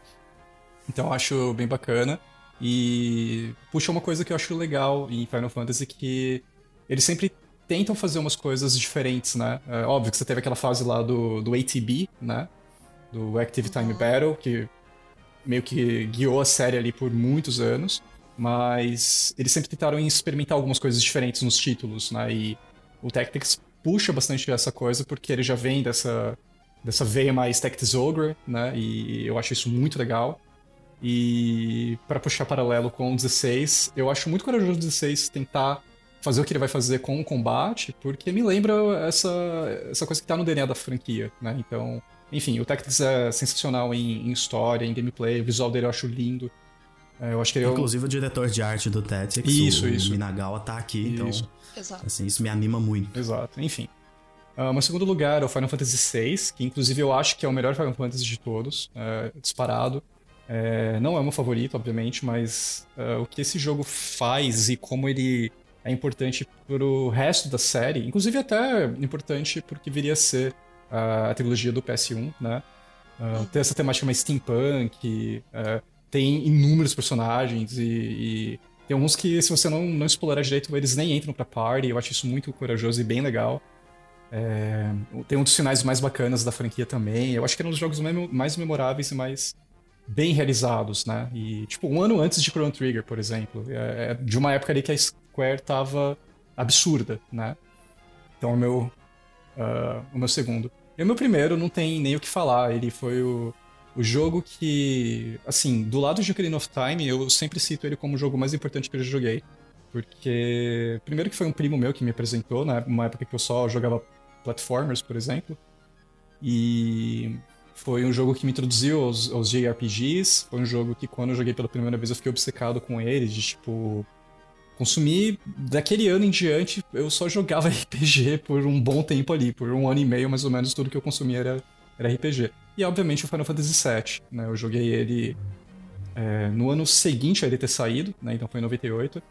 Então eu acho bem bacana. E puxa uma coisa que eu acho legal em Final Fantasy que eles sempre tentam fazer umas coisas diferentes, né? É, óbvio que você teve aquela fase lá do, do ATB, né? Do Active Time Battle, que meio que guiou a série ali por muitos anos. Mas eles sempre tentaram experimentar algumas coisas diferentes nos títulos, né? E o Tactics puxa bastante essa coisa porque ele já vem dessa, dessa veia mais Tactics Ogre, né? E eu acho isso muito legal. E para puxar paralelo com o 16, eu acho muito corajoso o 16 tentar fazer o que ele vai fazer com o combate, porque me lembra essa, essa coisa que tá no DNA da franquia, né? Então, enfim, o Tactics é sensacional em, em história, em gameplay, o visual dele eu acho lindo. É, eu acho que ele Inclusive é o... o diretor de arte do Tactics, isso, o, isso. Minagawa, tá aqui, então isso. Exato. Assim, isso me anima muito. Exato, enfim. Uh, meu segundo lugar é o Final Fantasy VI, que inclusive eu acho que é o melhor Final Fantasy de todos, é, disparado. É, não é o meu favorito, obviamente, mas uh, o que esse jogo faz e como ele é importante pro resto da série, inclusive até importante porque viria a ser uh, a trilogia do PS1, né? Uh, tem essa temática mais steampunk, uh, tem inúmeros personagens e, e, tem alguns que, se você não, não explorar direito, eles nem entram pra party. Eu acho isso muito corajoso e bem legal. É, tem um dos finais mais bacanas da franquia também. Eu acho que é um dos jogos mais memoráveis e mais bem realizados, né? E, tipo, um ano antes de Chrono Trigger, por exemplo. É, é de uma época ali que a Square tava absurda, né? Então, o meu, uh, o meu segundo. E o meu primeiro não tem nem o que falar. Ele foi o, o jogo que, assim, do lado de Ocarina of Time, eu sempre cito ele como o jogo mais importante que eu joguei. Porque, primeiro que foi um primo meu que me apresentou, né? Uma época que eu só jogava platformers, por exemplo. E foi um jogo que me introduziu aos, aos JRPGs. Foi um jogo que, quando eu joguei pela primeira vez, eu fiquei obcecado com ele, de tipo. Consumir daquele ano em diante, eu só jogava <laughs> RPG por um bom tempo ali, por um ano e meio mais ou menos, tudo que eu consumia era, era RPG. E obviamente o Final Fantasy VII, né? Eu joguei ele é, no ano seguinte a ele ter saído, né? Então foi em 98.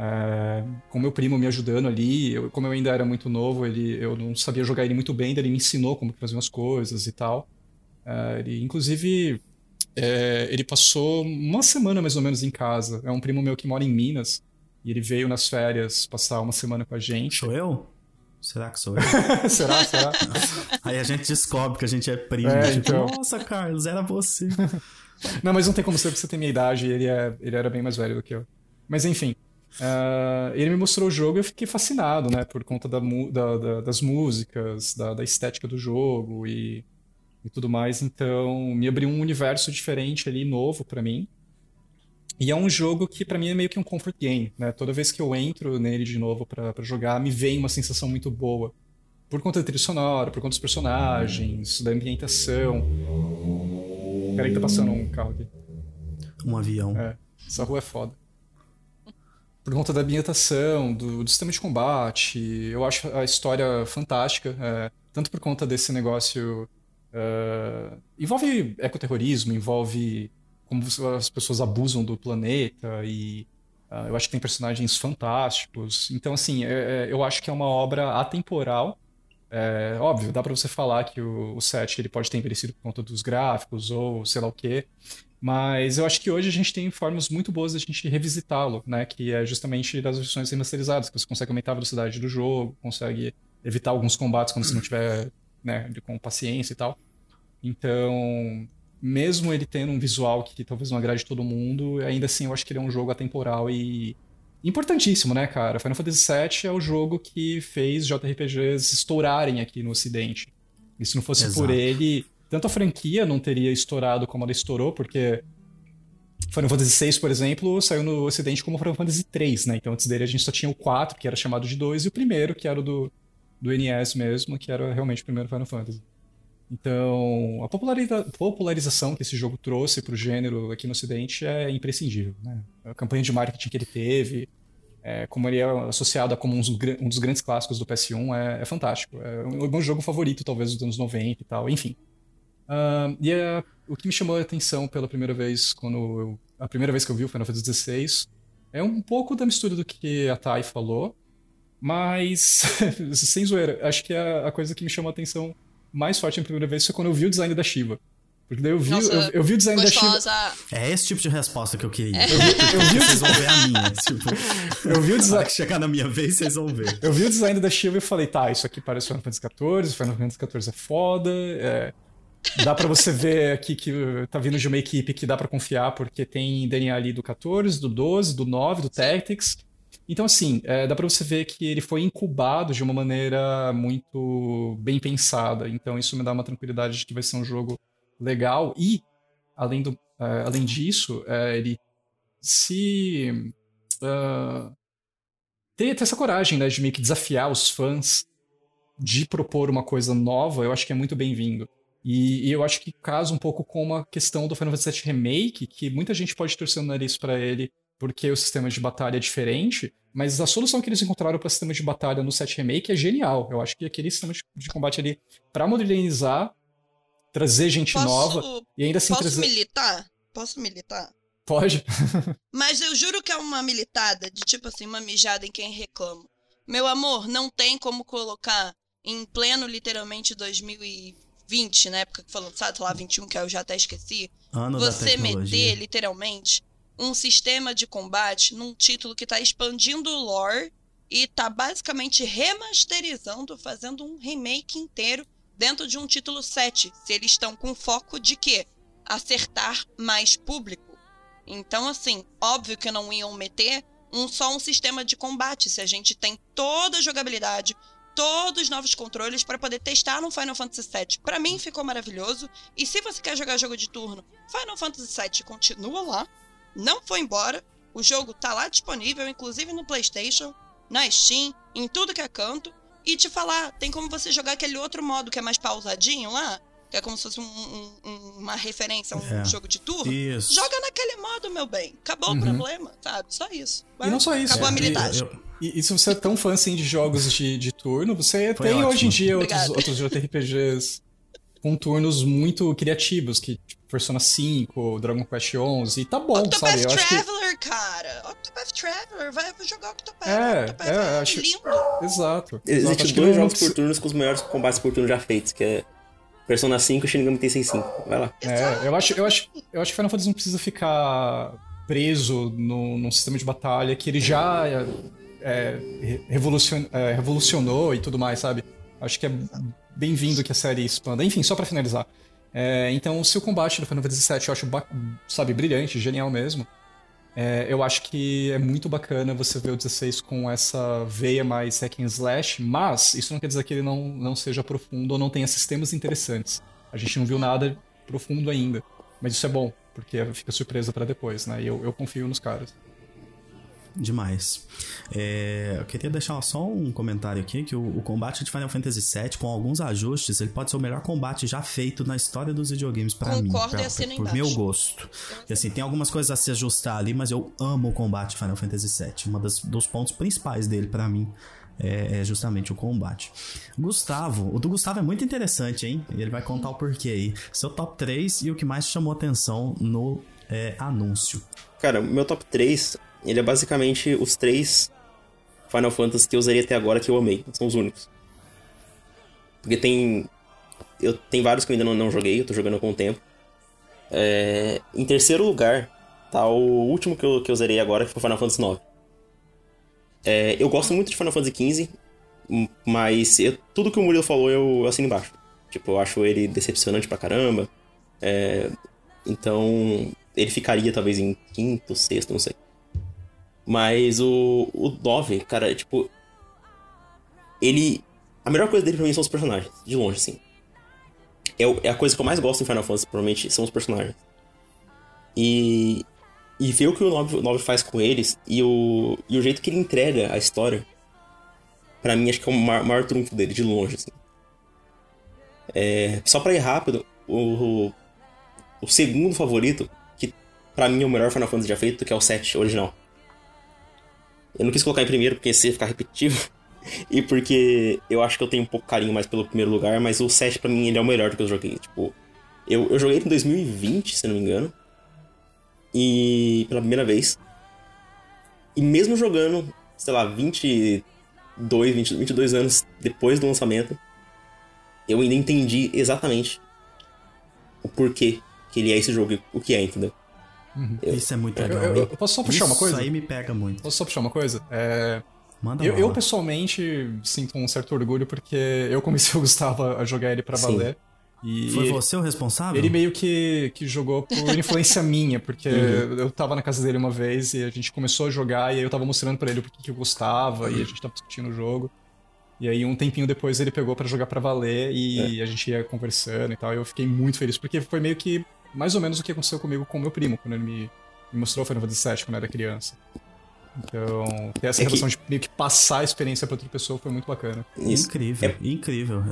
É, com meu primo me ajudando ali, eu, como eu ainda era muito novo, ele, eu não sabia jogar ele muito bem, ele me ensinou como que faziam as coisas e tal. Uh, ele, inclusive, é, ele passou uma semana mais ou menos em casa. É um primo meu que mora em Minas. E ele veio nas férias passar uma semana com a gente. Sou eu? Será que sou eu? <laughs> será, será? <laughs> Aí a gente descobre que a gente é primo. É, tipo, então... Nossa, Carlos, era você. <laughs> não, mas não tem como ser porque você tem minha idade e ele, é, ele era bem mais velho do que eu. Mas enfim. Uh, ele me mostrou o jogo e eu fiquei fascinado, né? Por conta da, da, da, das músicas, da, da estética do jogo e e tudo mais. Então, me abriu um universo diferente ali, novo para mim. E é um jogo que para mim é meio que um comfort game, né? Toda vez que eu entro nele de novo para jogar, me vem uma sensação muito boa. Por conta da trilha sonora, por conta dos personagens, da ambientação. Peraí que tá passando um carro aqui. Um avião. É, essa rua é foda. Por conta da ambientação, do, do sistema de combate, eu acho a história fantástica. É, tanto por conta desse negócio Uh, envolve ecoterrorismo, envolve como as pessoas abusam do planeta e uh, eu acho que tem personagens fantásticos. Então, assim, é, é, eu acho que é uma obra atemporal. É, óbvio, dá para você falar que o, o set ele pode ter envelhecido por conta dos gráficos ou sei lá o quê, mas eu acho que hoje a gente tem formas muito boas de a gente revisitá-lo, né? Que é justamente das versões remasterizadas, que você consegue aumentar a velocidade do jogo, consegue evitar alguns combates quando você não tiver né, com paciência e tal. Então, mesmo ele tendo um visual que talvez não agrade todo mundo, ainda assim eu acho que ele é um jogo atemporal e importantíssimo, né, cara? Final Fantasy VII é o jogo que fez JRPGs estourarem aqui no Ocidente. E se não fosse Exato. por ele, tanto a franquia não teria estourado como ela estourou, porque Final Fantasy VI, por exemplo, saiu no Ocidente como Final Fantasy III, né? Então antes dele a gente só tinha o 4, que era chamado de 2, e o primeiro, que era o do, do NES mesmo, que era realmente o primeiro Final Fantasy. Então, a populariza popularização que esse jogo trouxe para o gênero aqui no Ocidente é imprescindível. Né? A campanha de marketing que ele teve, é, como ele é associado a como um, um dos grandes clássicos do PS1, é, é fantástico. É o meu jogo favorito, talvez, dos anos 90 e tal. Enfim, Uh, e a, o que me chamou a atenção pela primeira vez, quando eu, a primeira vez que eu vi o Final Fantasy XVI, é um pouco da mistura do que a Thay falou, mas, <laughs> sem zoeira, acho que a, a coisa que me chamou a atenção mais forte na primeira vez foi quando eu vi o design da Shiva. Porque daí eu vi, Nossa, eu, eu vi o design gostosa. da Shiva. É esse tipo de resposta que eu queria. É. Eu vi, eu vi Vocês vão ver a minha. Tipo, Eu vi o design. que chegar na minha vez, vocês vão ver. Eu vi o design da Shiva e falei, tá, isso aqui parece Final Fantasy XIV, Final Fantasy XIV é foda, é, dá pra você ver aqui que tá vindo de uma equipe que dá pra confiar, porque tem DNA ali do 14, do 12, do 9, do Tactics. Então, assim, é, dá pra você ver que ele foi incubado de uma maneira muito bem pensada. Então, isso me dá uma tranquilidade de que vai ser um jogo legal. E, além, do, é, além disso, é, ele se... ah, ter, ter essa coragem, né, de meio que desafiar os fãs de propor uma coisa nova, eu acho que é muito bem-vindo. E, e eu acho que casa um pouco com uma questão do Final Fantasy VII Remake, que muita gente pode torcer o nariz pra ele porque o sistema de batalha é diferente, mas a solução que eles encontraram para o sistema de batalha no 7 Remake é genial. Eu acho que aquele sistema de, de combate ali, pra modernizar, trazer gente Posso, nova e ainda assim posso trazer. militar? Posso militar? Pode? <laughs> Mas eu juro que é uma militada de tipo assim, uma mijada em quem reclama. Meu amor, não tem como colocar em pleno, literalmente, 2020, na época que foi lançado, sei lá, 21, que eu já até esqueci. Ano da você tecnologia. meter, literalmente, um sistema de combate num título que tá expandindo o lore e tá basicamente remasterizando, fazendo um remake inteiro dentro de um título 7. Se eles estão com foco de quê? Acertar mais público. Então, assim, óbvio que não iam meter um só um sistema de combate, se a gente tem toda a jogabilidade, todos os novos controles para poder testar no Final Fantasy VII. Para mim ficou maravilhoso. E se você quer jogar jogo de turno, Final Fantasy VII continua lá, não foi embora. O jogo tá lá disponível, inclusive no PlayStation, na Steam, em tudo que é canto. E te falar, tem como você jogar aquele outro modo que é mais pausadinho lá, que é como se fosse um- um- um- uma referência a um É. jogo de turno. Isso. Joga naquele modo, meu bem. Acabou Uhum. o problema, sabe? Só isso. E não só isso, Acabou a é, militagem. Eu- E, e se você é tão fã assim de jogos de, de turno, você Foi tem ótimo. hoje em dia outros, outros JRPGs com turnos muito criativos, que tipo, Persona 5, Dragon Quest 11, e tá bom, Octopath sabe? Eu acho que. Traveler, cara. Octopath Traveler. Vai jogar Octopath. É, Octopath é, acho- lindo. Exato. Existem dois não jogos precisa- por turnos com os melhores combates por turno já feitos, que é Persona 5 e Shin Megami Tensei 5. Vai lá. É, eu acho, eu, acho, eu acho que Final Fantasy não precisa ficar preso no, num sistema de batalha que ele já é, é, re- revolucion, é, revolucionou e tudo mais, sabe? Acho que é bem-vindo que a série expanda. Enfim, só pra finalizar. É, então, se o combate do Final Fantasy VII eu acho, sabe, brilhante, genial mesmo, é, eu acho que é muito bacana você ver o 16 com essa veia mais hack and slash, mas isso não quer dizer que ele não, não seja profundo ou não tenha sistemas interessantes. A gente não viu nada profundo ainda, mas isso é bom, porque fica surpresa pra depois, né? E eu, eu confio nos caras. Demais. É, eu queria deixar só um comentário aqui, que o, o combate de Final Fantasy VII, com alguns ajustes, ele pode ser o melhor combate já feito na história dos videogames pra mim. Pra- e por embaixo. meu gosto. E assim, tem algumas coisas a se ajustar ali, mas eu amo o combate de Final Fantasy VII. Um dos pontos principais dele pra mim é, é justamente o combate. Gustavo, o do Gustavo é muito interessante, hein? Ele vai contar o porquê aí. Seu top 3 e o que mais chamou atenção no é, anúncio. Cara, o meu top 3, ele é basicamente os três Final Fantasy que eu usaria até agora que eu amei. São os únicos. Porque tem. Eu, tem vários que eu ainda não, não joguei, eu tô jogando com o tempo. É, em terceiro lugar, tá o último que eu, que eu zerei agora, que foi Final Fantasy IX. É, eu gosto muito de Final Fantasy XV, m- mas eu- tudo que o Murilo falou eu assino embaixo. Tipo, eu acho ele decepcionante pra caramba. É, então, ele ficaria talvez em quinto, sexto, não sei. Mas o, o 9, cara, tipo. Ele. A melhor coisa dele pra mim são os personagens, de longe, assim. É, o- é a coisa que eu mais gosto em Final Fantasy, provavelmente, são os personagens. E. E ver o que o 9, o 9 faz com eles e o, e o jeito que ele entrega a história, pra mim acho que é o maior, maior trunfo dele, de longe, assim. É, só pra ir rápido, o, o segundo favorito, que pra mim é o melhor Final Fantasy já feito, que é o 7 original. Eu não quis colocar em primeiro porque ia ficar repetitivo. <laughs> E porque eu acho que eu tenho um pouco carinho mais pelo primeiro lugar, mas o 7 pra mim ele é o melhor do que eu joguei. Tipo, Eu, eu joguei em 2020, se não me engano. E. pela primeira vez. E mesmo jogando, sei lá, 22, 20, 22 anos depois do lançamento, eu ainda entendi exatamente o porquê que ele é esse jogo, o que é, entendeu? Eu, Isso é muito legal. Eu, eu, eu posso só puxar Isso uma coisa? Isso aí me pega muito. Posso só puxar uma coisa? É... Manda eu, eu, pessoalmente sinto um certo orgulho porque eu comecei o Gustavo a jogar ele pra valer. E Foi você o responsável? Ele meio que, que jogou por <laughs> influência minha, porque uhum. eu tava na casa dele uma vez e a gente começou a jogar, e aí eu tava mostrando para ele o que, que eu gostava, uhum. e a gente tava discutindo o jogo. E aí um tempinho depois ele pegou para jogar para valer e é. a gente ia conversando e tal, e eu fiquei muito feliz, porque foi meio que mais ou menos o que aconteceu comigo com meu primo, quando ele me, me mostrou o Final Fantasy VII quando eu era criança. Então, ter essa é relação que... de meio que passar a experiência pra outra pessoa foi muito bacana. Isso. Incrível, é... incrível.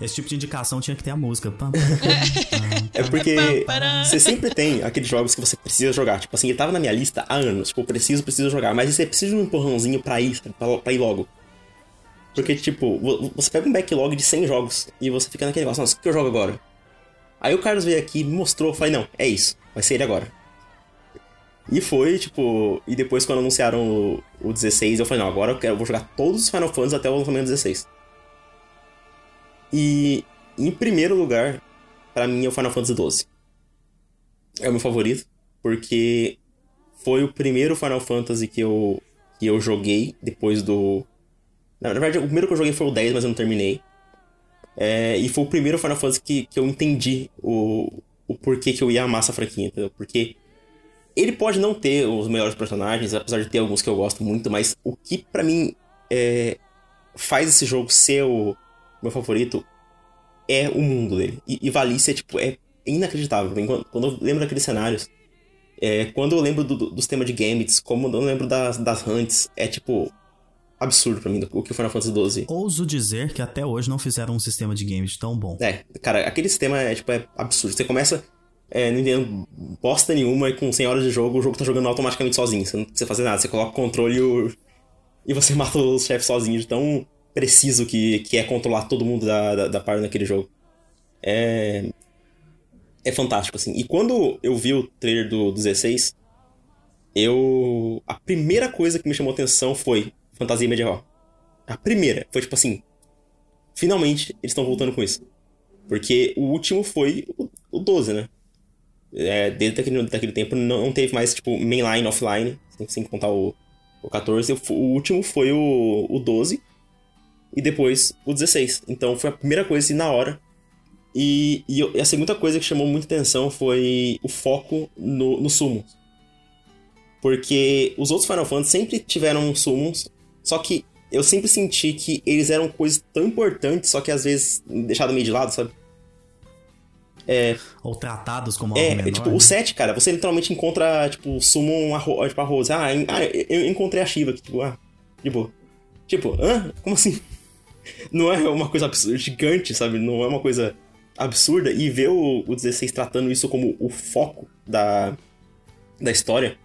Esse tipo de indicação tinha que ter a música. <laughs> é porque você sempre tem aqueles jogos que você precisa jogar. Tipo assim, ele tava na minha lista há anos. Tipo, preciso, preciso jogar. Mas você precisa de um empurrãozinho pra ir, pra, pra ir logo. Porque, tipo, você pega um backlog de 100 jogos e você fica naquele negócio, nossa, o que eu jogo agora? Aí o Carlos veio aqui, me mostrou, falei, não, é isso, vai ser ele agora. E foi, tipo, e depois quando anunciaram o, o 16, eu falei, não, agora eu, quero, eu vou jogar todos os Final Fantasy até o lançamento 16. E em primeiro lugar, para mim é o Final Fantasy XII. É o meu favorito, porque foi o primeiro Final Fantasy que eu, que eu joguei depois do. Na verdade, o primeiro que eu joguei foi o 10, mas eu não terminei. É, e foi o primeiro Final Fantasy que, que eu entendi o, o porquê que eu ia amar essa franquia, entendeu? Porque ele pode não ter os melhores personagens, apesar de ter alguns que eu gosto muito, mas o que para mim é, faz esse jogo ser o, meu favorito é o mundo dele. E, e Valícia, tipo, é inacreditável. Quando, eu lembro daqueles cenários, é, quando eu lembro do, do, dos temas de Gambits, como eu lembro das, das hunts, é tipo absurdo pra mim o que o Final Fantasy XII. Ouso dizer que até hoje não fizeram um sistema de Gambit tão bom. É, cara, aquele sistema é, tipo, é absurdo. Você começa é, não entendo bosta nenhuma e com 100 horas de jogo, o jogo tá jogando automaticamente sozinho. Você não precisa fazer nada. Você coloca o controle e, o... e você <laughs> mata os chefes sozinho. Então, preciso que, que é controlar todo mundo da, da, da par naquele jogo. É. É fantástico, assim. E quando eu vi o trailer do, do 16, eu. A primeira coisa que me chamou atenção foi fantasia medieval. A primeira. Foi tipo assim. Finalmente eles estão voltando com isso. Porque o último foi o, o 12, né? É, desde aquele, daquele tempo não, teve mais, tipo, mainline, offline, sem, sem contar o, o 14. O, o último foi o, o 12 e depois o 16. Então foi a primeira coisa assim, na hora. E, e, a segunda coisa que chamou muita atenção foi o foco no, no summons. Porque os outros Final Fantasy sempre tiveram summons, só que eu sempre senti que eles eram coisas tão importantes, só que às vezes deixado meio de lado, sabe? É, Ou tratados como é, algo menor, tipo, né? o 7, cara, você literalmente encontra, tipo, summon arroz, tipo, arroz. Ah, ah, eu encontrei a Shiva, tipo, ah, de boa. Tipo, hã? Como assim? <laughs> não é uma coisa absurda, gigante, sabe? Não é uma coisa absurda. E ver o, o 16 tratando isso como o foco da, da história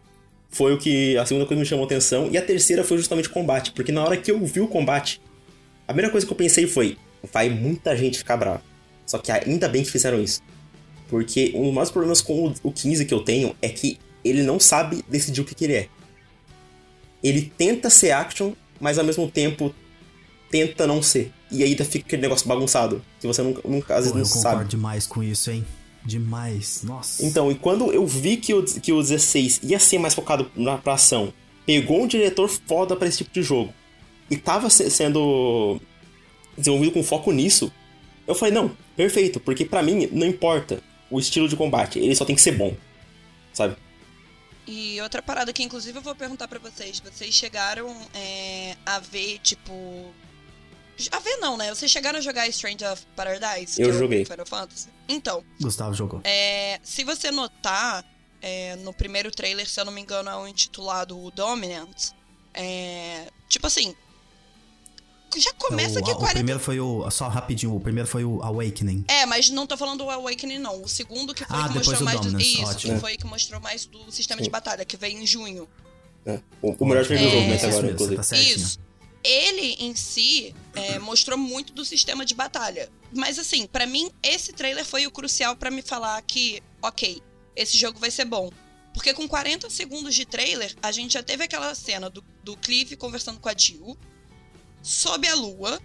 foi o que a segunda coisa que me chamou atenção. E a terceira foi justamente o combate, porque na hora que eu vi o combate, a primeira coisa que eu pensei foi: vai muita gente ficar brava. Só que ainda bem que fizeram isso. Porque um dos maiores problemas com o 15 que eu tenho é que ele não sabe decidir o que, que ele é. Ele tenta ser action, mas ao mesmo tempo tenta não ser. E aí fica aquele negócio bagunçado, que você nunca, nunca às vezes Pô, não sabe. Eu concordo demais com isso, hein? Demais, nossa. Então, e quando eu vi que o, que o 16 ia ser mais focado na pra ação, pegou um diretor foda para esse tipo de jogo, e tava se, sendo desenvolvido com foco nisso, eu falei, não, perfeito, porque para mim não importa o estilo de combate, ele só tem que ser bom, sabe? E outra parada que, inclusive, eu vou perguntar para vocês: vocês chegaram é, a ver, tipo, a ver não, né? Vocês chegaram a jogar Strange of Paradise? Eu é joguei. Final Fantasy? Então. Gustavo jogou. É, se você notar, é, no primeiro trailer, se eu não me engano, é um intitulado o Dominant. É, tipo assim. Já começa o, que 40... O primeiro foi o. Só rapidinho, o primeiro foi o Awakening. É, mas não tô falando do Awakening, não. O segundo que foi ah, que mostrou mais. Do, isso, Ótimo. que foi que mostrou mais do sistema Sim. de batalha, que veio em junho. É. O, o melhor trailer do jogo, né, agora, inclusive. Tá isso. Ele em si é, mostrou muito do sistema de batalha. Mas assim, pra mim, esse trailer foi o crucial pra me falar que, ok, esse jogo vai ser bom. Porque com 40 segundos de trailer, a gente já teve aquela cena do, do Clive conversando com a Jill, sob a lua,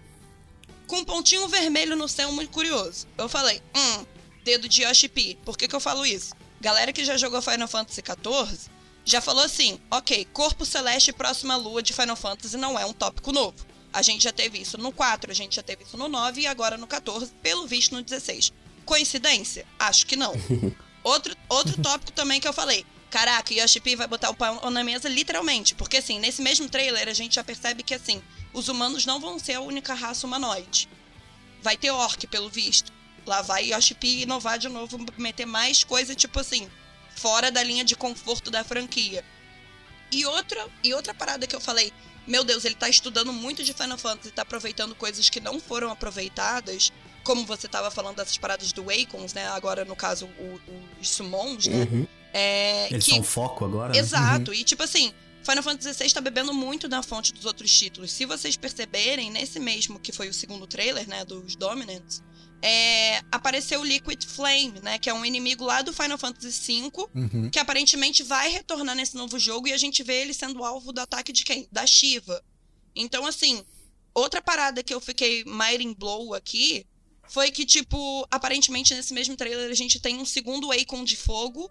com um pontinho vermelho no céu muito curioso. Eu falei, hum, dedo de Yoshi P. Por que, que eu falo isso? Galera que já jogou Final Fantasy XIV já falou assim: ok, corpo celeste próxima à lua de Final Fantasy não é um tópico novo. A gente já teve isso no 4, a gente já teve isso no 9 e agora no 14, pelo visto no 16. Coincidência? Acho que não. <laughs> outro, outro tópico também que eu falei. Caraca, Yoshi P vai botar o pau na mesa literalmente. Porque assim, nesse mesmo trailer a gente já percebe que assim, os humanos não vão ser a única raça humanoide. Vai ter orc, pelo visto. Lá vai Yoshi P inovar de novo, meter mais coisa, tipo assim, fora da linha de conforto da franquia. E outra, e outra parada que eu falei, meu Deus, ele tá estudando muito de Final Fantasy, tá aproveitando coisas que não foram aproveitadas, como você tava falando dessas paradas do Akons, né? Agora, no caso, o, os Summons, né? Uhum. É, Eles que... são foco agora? né? Exato. E tipo assim, Final Fantasy XVI tá bebendo muito na fonte dos outros títulos. Se vocês perceberem, nesse mesmo que foi o segundo trailer, né, dos Dominants, é, apareceu o Liquid Flame, né, que é um inimigo lá do Final Fantasy V, Uhum. que aparentemente vai retornar nesse novo jogo e a gente vê ele sendo alvo do ataque de quem? Da Shiva. Então, assim, outra parada que eu fiquei mind blow aqui foi que, tipo, aparentemente nesse mesmo trailer a gente tem um segundo Akon de fogo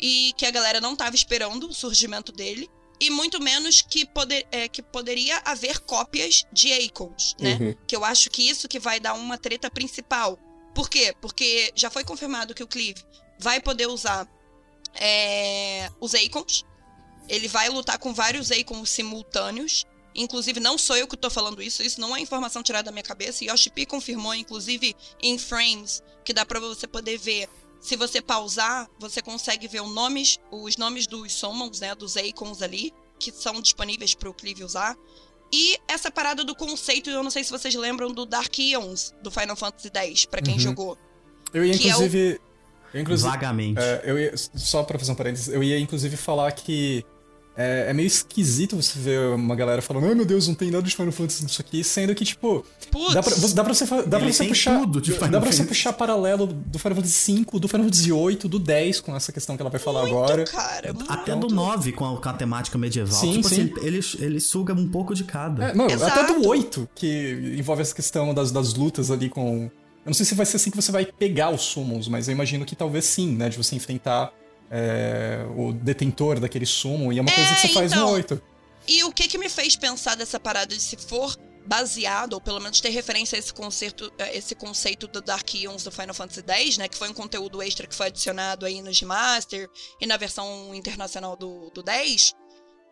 e que a galera não tava esperando o surgimento dele. E muito menos que, poder, é, que poderia haver cópias de Akons, né? Uhum. Que eu acho que isso que vai dar uma treta principal. Por quê? Porque já foi confirmado que o Clive vai poder usar é, os Akons. Ele vai lutar com vários Akons simultâneos. Inclusive, não sou eu que tô falando isso, isso não é informação tirada da minha cabeça. Yoshi P confirmou, inclusive, em frames, que dá pra você poder ver. Se você pausar, você consegue ver os nomes, os nomes dos summons, né, dos Akons ali, que são disponíveis pro Clive usar. E essa parada do conceito, eu não sei se vocês lembram do Dark Eons, do Final Fantasy X, pra quem Uhum. jogou. Eu ia, Que é o- inclusive. Eu, inclusive Vagamente. é, eu ia, só pra fazer um parênteses, eu ia inclusive falar que é, é meio esquisito você ver uma galera falando, ai meu Deus, não tem nada de Final Fantasy nisso aqui, sendo que, tipo, Putz, dá pra, você- dá pra você, dá pra você puxar. tudo de Final dá pra você Fantasy. puxar paralelo do Final Fantasy V, do Final Fantasy VIII, do 10 com essa questão que ela vai falar agora. cara, muito. Até do 9 com a, com a temática medieval. Sim, tipo sim. assim, ele, ele suga um pouco de cada. É, não, Exato. até do 8, que envolve essa questão das, das lutas ali com. Eu não sei se vai ser assim que você vai pegar os summons, mas eu imagino que talvez sim, né? De você enfrentar é, o detentor daquele summon, e é uma coisa É, que você faz então. no 8. E o que que me fez pensar dessa parada de se for baseado, ou pelo menos ter referência a esse conceito, a esse conceito do Dark Eons do Final Fantasy X, né? Que foi um conteúdo extra que foi adicionado aí no Remaster e na versão internacional do, do 10.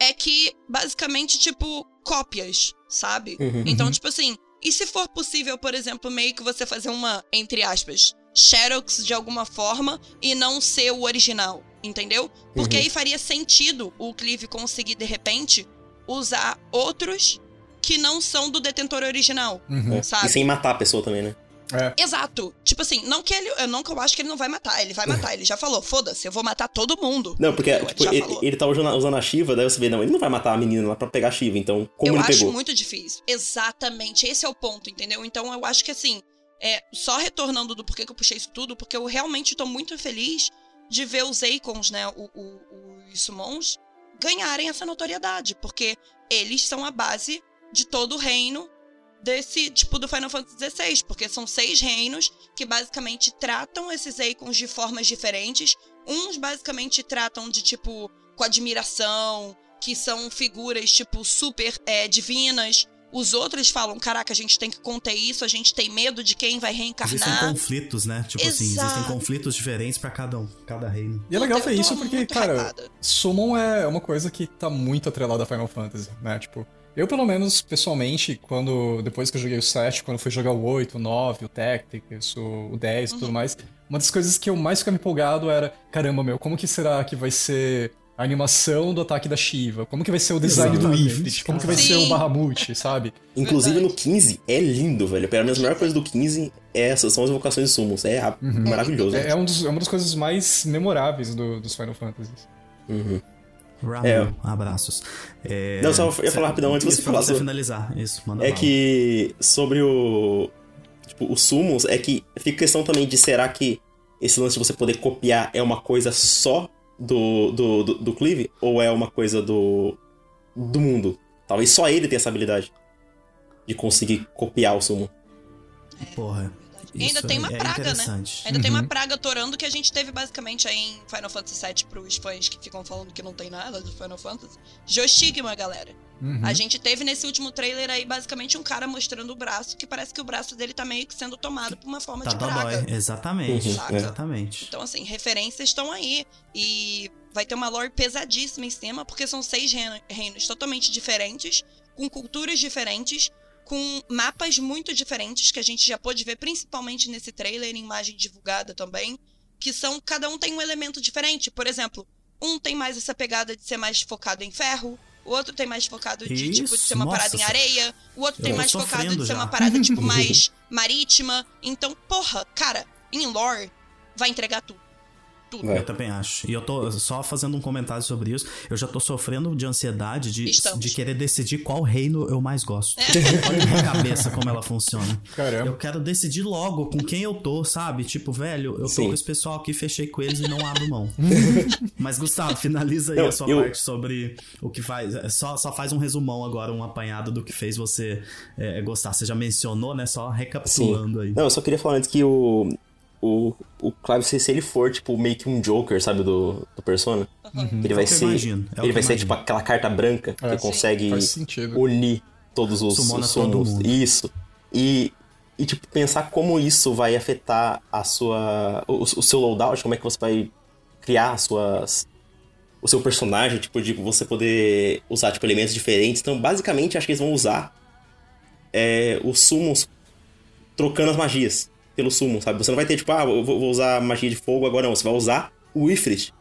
É que, basicamente, tipo, cópias, sabe? Uhum. Então, tipo assim, e se for possível, por exemplo, meio que você fazer uma, entre aspas, Xerox de alguma forma e não ser o original, entendeu? Porque Uhum. aí faria sentido o Clive conseguir, de repente, usar outros que não são do detentor original, Uhum. É. sabe? E sem matar a pessoa também, né? É. Exato. Tipo assim, não que ele. Eu não que eu acho que ele não vai matar. Ele vai matar. Ele já falou, foda-se, eu vou matar todo mundo. Não, porque tipo, ele, ele tá usando, usando a Shiva, daí você vê, não, ele não vai matar a menina lá pra pegar a Shiva, então como eu ele acho pegou? muito difícil. Exatamente. Esse é o ponto, entendeu? Então eu acho que assim, é, só retornando do porquê que eu puxei isso tudo, porque eu realmente tô muito feliz de ver os Akons, né? O, o- os Summons, ganharem essa notoriedade. Porque eles são a base de todo o reino desse, tipo, do Final Fantasy XVI. Porque são seis reinos que basicamente tratam esses Akons de formas diferentes. Uns basicamente tratam de, tipo, com admiração, que são figuras, tipo, super é, divinas. Os outros falam, caraca, a gente tem que conter isso, a gente tem medo de quem vai Existem reencarnar. conflitos, né? Tipo assim, existem Exato. conflitos diferentes pra cada um, cada reino. E é legal Eu ver isso porque, cara, hypada. Summon é uma coisa que tá muito atrelada a Final Fantasy, né? Tipo, eu pelo menos, pessoalmente, quando depois que eu joguei o 7, quando fui jogar o 8, o 9, o Tactics, o, o 10 e tudo Uhum. mais, uma das coisas que eu mais ficava empolgado era, caramba, meu, como que será que vai ser a animação do ataque da Shiva? Como que vai ser o design do Exatamente, Ifrit? Como que vai cara. ser o Sim. Bahamut, <laughs> sabe? Inclusive Verdade. no 15 é lindo, velho. Pelo menos a melhor coisa do 15 é essas, são as invocações de sumos. É a- maravilhoso. É, é um dos- é uma das coisas mais memoráveis do- dos Final Fantasies. Uhum. Ramu, É. abraços. É, Não, só ia falar rapidão antes de você falar sobre- finalizar. Isso, manda É bala. que sobre o. Tipo, os sumos, é que fica questão também de será que esse lance de você poder copiar é uma coisa só do, do, do, do Cleave? Ou é uma coisa do. do mundo? Talvez só ele tenha essa habilidade de conseguir copiar o sumo. Porra. E ainda tem uma é praga, né? Ainda tem Uhum. uma praga torando que a gente teve basicamente aí em Final Fantasy VII pros fãs que ficam falando que não tem nada do Final Fantasy. Geostigma, galera. Uhum. A gente teve nesse último trailer aí basicamente um cara mostrando o braço, que parece que o braço dele tá meio que sendo tomado por uma forma Tá de praga. dodói, exatamente. Uhum? Exatamente. Então, assim, referências estão aí. E vai ter uma lore pesadíssima em cima, porque são seis reino- reinos totalmente diferentes, com culturas diferentes, com mapas muito diferentes, que a gente já pôde ver principalmente nesse trailer, em imagem divulgada também, que são, cada um tem um elemento diferente. Por exemplo, um tem mais essa pegada de ser mais focado em ferro, o outro tem mais focado de, tipo, de ser uma nossa, parada em areia, o outro tem mais focado de ser já. uma parada, tipo, <laughs> mais marítima. Então, porra, cara, em lore, vai entregar tudo. Tudo. Vai. Eu também acho. E eu tô só fazendo um comentário sobre isso. Eu já tô sofrendo de ansiedade de, Estamos. de querer decidir qual reino eu mais gosto. Olha a minha cabeça como ela funciona. Caramba. Eu quero decidir logo com quem eu tô, sabe? Tipo, velho, eu tô Sim. com esse pessoal aqui, fechei com eles e não abro mão. <laughs> Mas, Gustavo, finaliza aí Não, a sua eu- parte sobre o que faz. é, Só, só faz um resumão agora, um apanhado do que fez você é, gostar. Você já mencionou, né? Só recapitulando aí. Não, eu só queria falar antes que o. O, o Clive, se, se ele for, tipo, meio que um Joker, sabe, do, do Persona, ele vai É ser. imagino, é ele vai ser, imagino. tipo, aquela carta branca É, que sim, consegue unir todos os, Sumona os todo mundo. Isso. E, e, tipo, pensar como isso vai afetar a sua. O, o seu loadout, como é que você vai criar as suas. O seu personagem, tipo, de você poder usar, tipo, elementos diferentes. Então, basicamente, acho que eles vão usar é, os sumos trocando as magias pelo sumo, sabe? Você não vai ter, tipo, ah, eu vou usar magia de fogo agora, não. Você vai usar o Ifrit.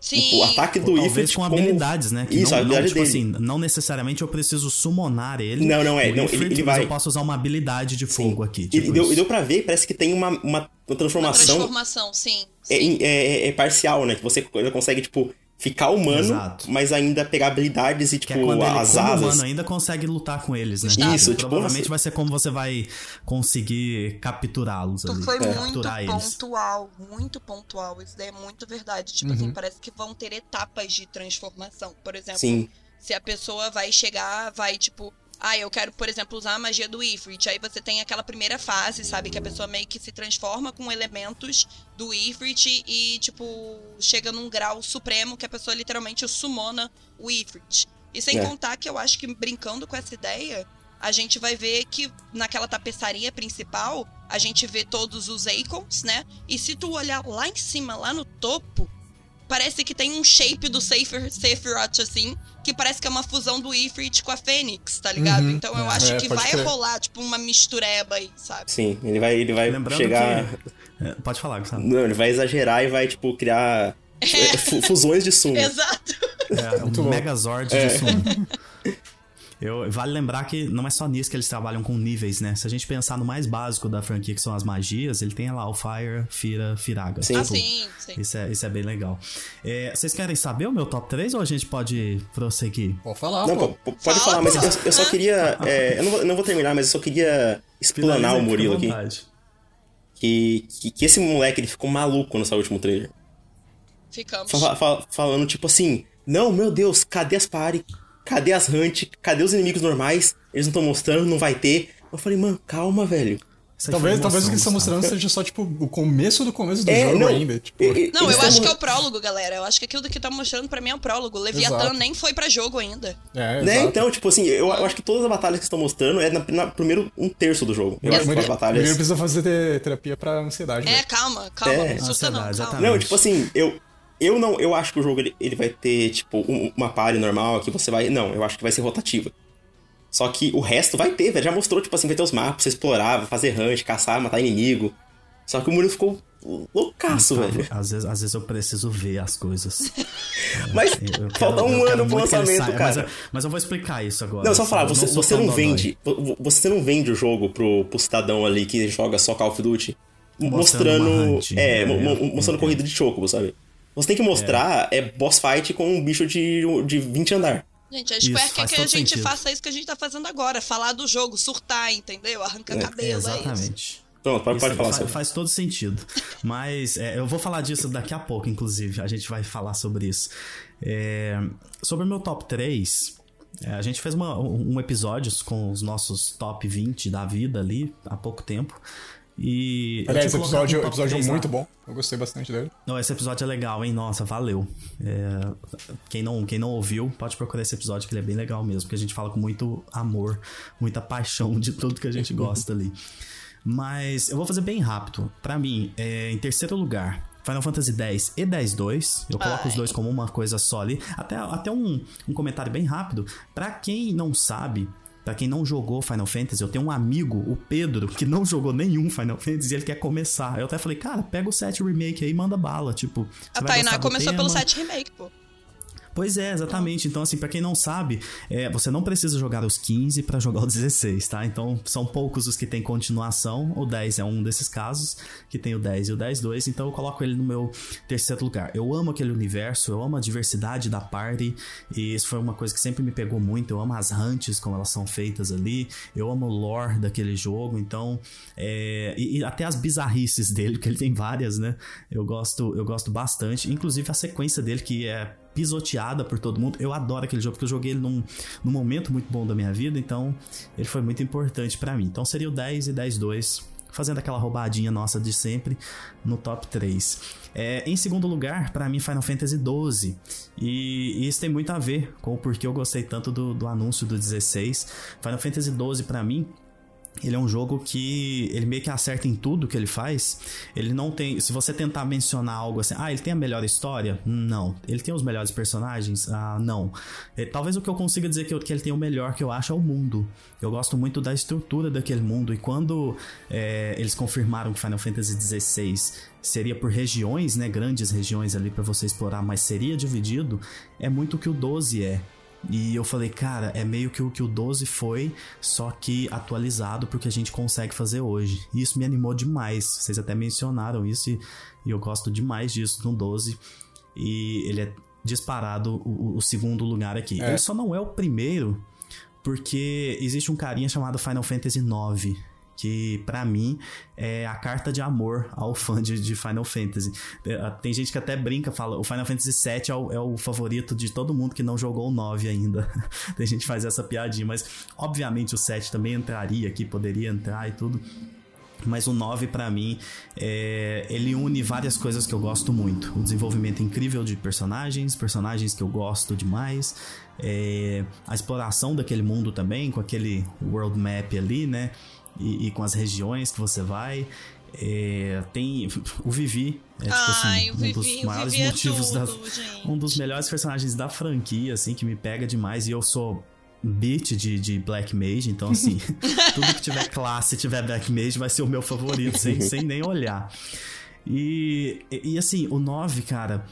Sim. O ataque do Ifrit talvez com como- habilidades, né? Que Isso, não, a habilidade não, tipo dele. assim, não necessariamente eu preciso summonar ele. Não, não é, o não, Ifrit, ele- ele mas vai- eu posso usar uma habilidade de fogo aqui. E, Tipo e deu, e deu pra ver, parece que tem uma, uma, uma Uma transformação transformação, sim. é, sim. é, é- é parcial, né? Que você consegue, tipo, ficar humano, Exato. mas ainda pegar habilidades e, Que tipo, é quando ele, as como asas. humano, ainda consegue lutar com eles, né? Isso, E tipo, Provavelmente você- vai ser como você vai conseguir capturá-los ali. Tu foi muito capturar eles. pontual, muito pontual. Isso daí é muito verdade. Tipo Uhum. assim, parece que vão ter etapas de transformação. Por exemplo, Sim, se a pessoa vai chegar, vai tipo, ah, eu quero, por exemplo, usar a magia do Ifrit. Aí você tem aquela primeira fase, sabe? Que a pessoa meio que se transforma com elementos do Ifrit e, tipo, chega num grau supremo que a pessoa literalmente summona o Ifrit. E sem É. contar que eu acho que brincando com essa ideia, a gente vai ver que naquela tapeçaria principal, a gente vê todos os Icons, né? E se tu olhar lá em cima, lá no topo, parece que tem um shape do Sephiroth, Sephiroth assim, que parece que é uma fusão do Ifrit com a Fênix, tá ligado? Uhum. Então eu É, acho é, que vai crer. rolar, tipo, uma mistureba aí, sabe? sim. Ele vai, ele vai Lembrando chegar... que... É, pode falar, Gustavo. Não, ele vai exagerar e vai, tipo, criar <laughs> é, fu- fusões de sumo. Exato. É, um bom. Megazord É. de sumo. <laughs> Eu, vale lembrar que não é só nisso que eles trabalham com níveis, né? Se a gente pensar no mais básico da franquia, que são as magias, ele tem lá o Fire, Fira, Firaga. Sim. Ah, Tipo, sim, sim. Isso é, isso é bem legal. É, vocês querem saber o meu top 3 ou a gente pode prosseguir? Pode falar, Não, pô. pode Fala, falar, mas eu, eu só queria... <laughs> é, eu, não vou, não vou terminar, mas eu só queria explanar Finaliza o Murilo aqui. Que, que, que esse moleque, ele ficou maluco no seu último trailer. Ficamos. Fa- fa- falando, tipo assim, não, meu Deus, cadê as party? Cadê as hunt? Cadê os inimigos normais? Eles não estão mostrando, não vai ter. Eu falei, mano, calma, velho. Isso aí Talvez, talvez o que eles estão mostrando seja só, tipo, o começo do começo do É, jogo não, ainda. Tipo, Não, eu acho que é o prólogo, galera. Eu acho que aquilo que tá mostrando pra mim é o prólogo. Leviatã Exato. nem foi pra jogo ainda. é, Né, então, tipo assim, eu, eu acho que todas as batalhas que estão mostrando é na, na primeiro um terço do jogo. Eu acho que as batalhas. Murilo precisa fazer te- terapia pra ansiedade. É, velho. calma, calma. É. Não assusta não, Ansiedade, calma. Não, tipo assim, eu. Eu não, eu acho que o jogo ele, ele vai ter, tipo, um- uma party normal que você vai. Não, eu acho que vai ser rotativa. Só que o resto vai ter, velho. Já mostrou, tipo assim, vai ter os mapas, você explorar, fazer hunt, caçar, matar inimigo. Só que o Murilo ficou loucaço, velho. Às vezes, às vezes eu preciso ver as coisas. <laughs> Mas Eu quero- falta um eu ano pro lançamento, saia, cara. Mas eu, mas eu vou explicar isso agora. Não, só falar, Eu você, sou você não vende. vo- Você não vende o jogo pro, pro cidadão ali que joga só Call of Duty Mostrando mostrando. é, é, mo- mo- eu mostrando corrida de chocobo, sabe? Você tem que mostrar é, boss fight com um bicho de, de 20 andar. Gente, a Isso, Square quer que a gente sentido. faça isso que a gente tá fazendo agora. Falar do jogo, surtar, entendeu? Arrancar É, cabelo, é isso. Exatamente. Pronto, pode, pode falar faz, sobre. faz todo sentido. Mas é, eu vou falar disso daqui a pouco, inclusive. A gente vai falar sobre isso. É, sobre o meu top 3, é, a gente fez uma- um episódio com os nossos top 20 da vida ali há pouco tempo. E. Aliás, tinha esse episódio, um episódio 3 lá. muito bom. Eu gostei bastante dele. Não, esse episódio é legal, hein? Nossa, valeu. É, quem, não, quem não ouviu, pode procurar esse episódio, que ele é bem legal mesmo, porque a gente fala com muito amor, muita paixão de tudo que a gente gosta ali. Mas eu vou fazer bem rápido. Pra mim, é, em terceiro lugar, Final Fantasy X e X-2. Eu coloco os Ai. dois como uma coisa só ali. Até, até um, um comentário bem rápido. Pra quem não sabe, Pra quem não jogou Final Fantasy, eu tenho um amigo, o Pedro, que não jogou nenhum Final Fantasy e ele quer começar. Eu até falei, cara, pega o 7 Remake aí e manda bala. Tipo, A vai Tainá começou pelo tema. 7 Remake, pô. Pois é, exatamente. Então, assim, pra quem não sabe, é, você não precisa jogar os 15 pra jogar o 16, tá? Então, são poucos os que tem continuação. O 10 é um desses casos, que tem o 10 e o 10-2. Então, eu coloco ele no meu terceiro lugar. Eu amo aquele universo, eu amo a diversidade da party. E isso foi uma coisa que sempre me pegou muito. Eu amo as hunts, como elas são feitas ali. Eu amo o lore daquele jogo. Então, é, e, e até as bizarrices dele, <laughs> que ele tem várias, né? Eu gosto, eu gosto bastante. Inclusive, a sequência dele, que é pisoteada por todo mundo. Eu adoro aquele jogo porque eu joguei ele num, num momento muito bom da minha vida, então ele foi muito importante pra mim. Então seria o 10 e 10-2, fazendo aquela roubadinha nossa de sempre no top 3. É, em segundo lugar, pra mim, Final Fantasy XII. E, isso tem muito a ver com o porquê eu gostei tanto do, do anúncio do 16. Final Fantasy XII, pra mim, ele é um jogo que ele meio que acerta em tudo que ele faz. Ele não tem. Se você tentar mencionar algo assim, ah, ele tem a melhor história? Não. Ele tem os melhores personagens? Ah, não. É, talvez o que eu consiga dizer que, eu- que ele tem o melhor que eu acho é o mundo. Eu gosto muito da estrutura daquele mundo. E quando é, eles confirmaram que Final Fantasy XVI seria por regiões, né? Grandes regiões ali pra você explorar, mas seria dividido, é muito o que o 12 é. E eu falei, cara, é meio que o que o 12 foi, só que atualizado porque a gente consegue fazer hoje. E isso me animou demais. Vocês até mencionaram isso e, e eu gosto demais disso no 12. E ele é disparado o, o segundo lugar aqui. É. Ele só não é o primeiro porque existe um carinha chamado Final Fantasy IX. Que pra mim é a carta de amor ao fã de, de Final Fantasy. É, Tem gente que até brinca, fala: o Final Fantasy VII é o, é o favorito de todo mundo que não jogou o 9 ainda. <laughs> Tem gente que faz essa piadinha, mas obviamente o 7 também entraria aqui, poderia entrar e tudo. Mas o 9, pra mim, é, ele une várias coisas que eu gosto muito. O desenvolvimento incrível de personagens, personagens que eu gosto demais. é, a exploração daquele mundo também, com aquele world map ali, né? E, e com as regiões que você vai. É, tem o Vivi, é tipo Ai, assim, um Vivi, dos o maiores Vivi é motivos tudo, das, gente. um dos melhores personagens da franquia, assim, que me pega demais. E eu sou beat de, de Black Mage, então assim, <laughs> <laughs> tudo que tiver classe, tiver Black Mage, vai ser o meu favorito, sem, <laughs> sem nem olhar. E, e, e, assim, o 9, cara,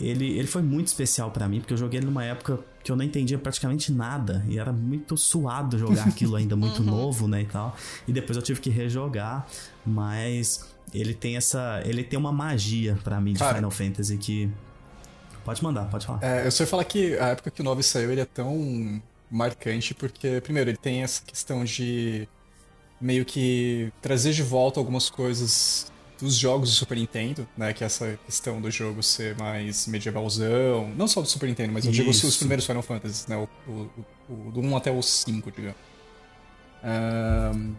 ele, ele foi muito especial pra mim, porque eu joguei ele numa época que eu não entendia praticamente nada. E era muito suado jogar aquilo ainda, <laughs> muito novo, né, e tal. E depois eu tive que rejogar, mas ele tem essa. Ele tem uma magia pra mim de Cara. Final Fantasy que. Pode mandar, pode falar. É, eu só ia falar que a época que o 9 saiu, ele é tão marcante porque, primeiro, ele tem essa questão de meio que trazer de volta algumas coisas dos jogos do Super Nintendo, né? Que é essa questão do jogo ser mais medievalzão. Não só do Super Nintendo, mas eu digo os, os Isso. primeiros Final Fantasy, né? O, o, o, do 1 até o 5, digamos. Ahn,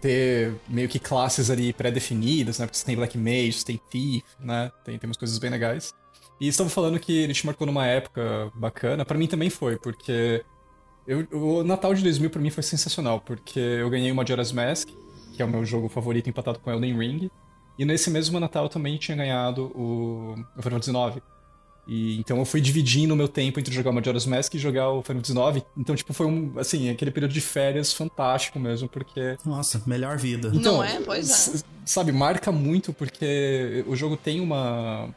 ter meio que classes ali pré-definidas, né? Porque você tem Black Mage, você tem Thief, né? Tem, tem umas coisas bem legais. E estavam falando que ele te marcou numa época bacana. Pra mim também foi, porque eu- o Natal de 2000 pra mim foi sensacional, porque eu ganhei o Majora's Mask, que é o meu jogo favorito empatado com Elden Ring. E nesse mesmo Natal eu também tinha ganhado o, o Final Fantasy IX. E, então eu fui dividindo o meu tempo entre jogar o Majora's Mask e jogar o Final Fantasy IX. Então, tipo, foi um, assim, aquele período de férias fantástico mesmo, porque Nossa, melhor vida. então, Não é? Pois é. Sabe, marca muito porque o jogo tem uma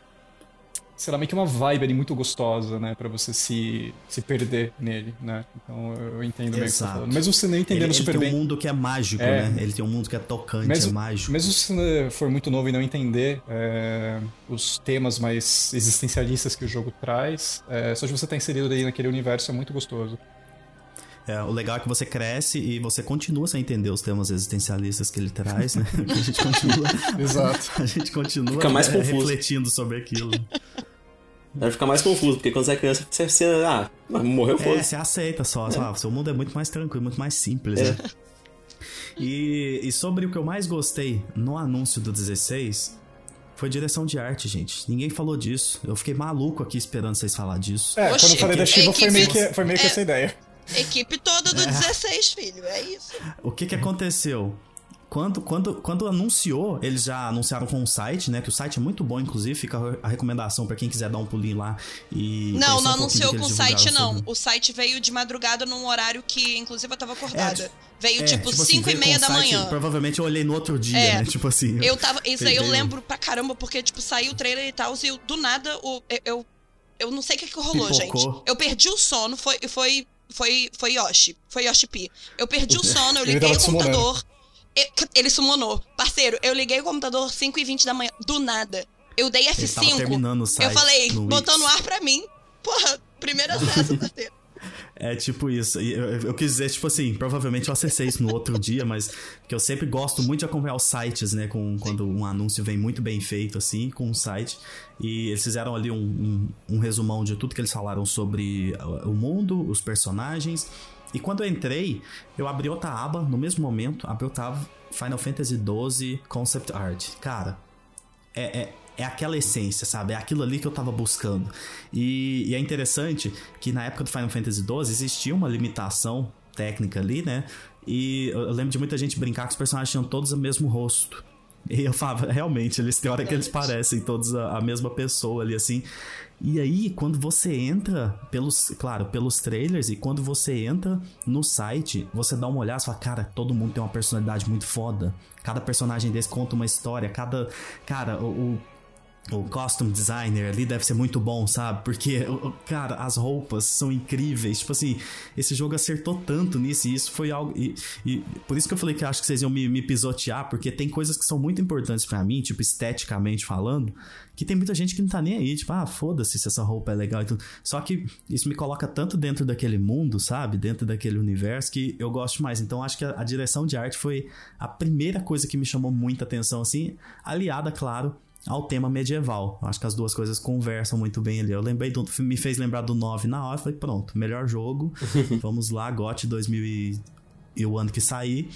sei lá, meio que uma vibe ali muito gostosa, né? Pra você se, se perder nele, né? Então eu entendo bem o que você tá Exato. falando. Mesmo você não entendendo Ele, ele super tem bem. um mundo que é mágico, É. né? Ele tem um mundo que é tocante, Mesmo, é mágico. mesmo se você for muito novo e não entender é, os temas mais existencialistas que o jogo traz, é, só de você estar inserido aí naquele universo é muito gostoso. É, o legal é que você cresce e você continua sem entender os temas existencialistas que ele traz, né? <laughs> A gente continua, <laughs> Exato. <laughs> a gente continua Fica mais é, confuso. refletindo sobre aquilo. Vai ficar mais confuso, porque quando você é criança, você, você ah, morreu, É, foda você aceita só. só, ah, seu mundo é muito mais tranquilo, muito mais simples, né? E, e sobre o que eu mais gostei no anúncio do 16 foi direção de arte, gente. Ninguém falou disso. Eu fiquei maluco aqui esperando vocês falar disso. É, Oxi, quando eu falei da a Shiva foi equipe- meio que, foi meio que é. essa ideia. Equipe toda do 16, filho. É isso. O que que aconteceu? Quando, quando, quando anunciou, eles já anunciaram com o site, né? Que o site é muito bom, inclusive. Fica a recomendação pra quem quiser dar um pulinho lá e. Não, não um anunciou com o site, não. sobre- O site veio de madrugada num horário que, inclusive, eu tava acordada. É, veio É, tipo assim, 5 e veio com meia da site, manhã. Provavelmente eu olhei no outro dia, É. né? Tipo assim. Eu tava. Isso aí eu lembro pra caramba, porque, tipo, saiu o trailer e tal, e do nada o, eu, eu. eu não sei o que, que rolou, Pipocou. gente. Eu perdi o sono, foi. Foi. Foi, foi Yoshi. Foi Yoshi P. Eu perdi o <laughs> sono, eu Ele liguei o computador. eu- ele summonou. Parceiro, eu liguei o computador 5 e 20 da manhã. Do nada. Eu dei Ele tava F5. terminando o site Eu falei, botou no ar pra mim. Porra, primeiro acesso, <laughs> parceiro. É tipo isso. Eu, quis dizer, tipo assim, provavelmente eu acessei isso no outro dia, mas porque eu sempre gosto muito de acompanhar os sites, né? Com, quando um anúncio vem muito bem feito, assim, com um site. E eles fizeram ali um, um, um resumão de tudo que eles falaram sobre o mundo, os personagens. E quando eu entrei, eu abri outra aba no mesmo momento, abri outra aba Final Fantasy XII Concept Art. Cara, é, é, é aquela essência, sabe? É aquilo ali que eu tava buscando. E, e é interessante que na época do Final Fantasy XII existia uma limitação técnica ali, né? E eu lembro de muita gente brincar que os personagens tinham todos o mesmo rosto. E eu falava, <laughs> realmente, eles têm hora que eles parecem todos a, a mesma pessoa ali, assim. E aí, quando você entra pelos, claro, pelos trailers, e quando você entra no site, você dá uma olhada e fala, cara, todo mundo tem uma personalidade muito foda. Cada personagem desse conta uma história, cada. Cara, o. o o costume designer ali deve ser muito bom, sabe? Porque, cara, as roupas são incríveis. Tipo assim, esse jogo acertou tanto nisso e isso foi algo. E, e por isso que eu falei que eu acho que vocês iam me, me pisotear, porque tem coisas que são muito importantes pra mim, tipo, esteticamente falando, que tem muita gente que não tá nem aí. Tipo, ah, foda-se se essa roupa é legal e tudo. Só que isso me coloca tanto dentro daquele mundo, sabe? Dentro daquele universo que eu gosto mais. Então acho que a, a direção de arte foi a primeira coisa que me chamou muita atenção, assim, aliada, claro ao tema medieval. Eu Acho que as duas coisas conversam muito bem ali. Eu lembrei do, me fez lembrar do 9 na hora, falei, pronto, melhor jogo. <laughs> Vamos lá, GOT 2000 e, e o ano que sair.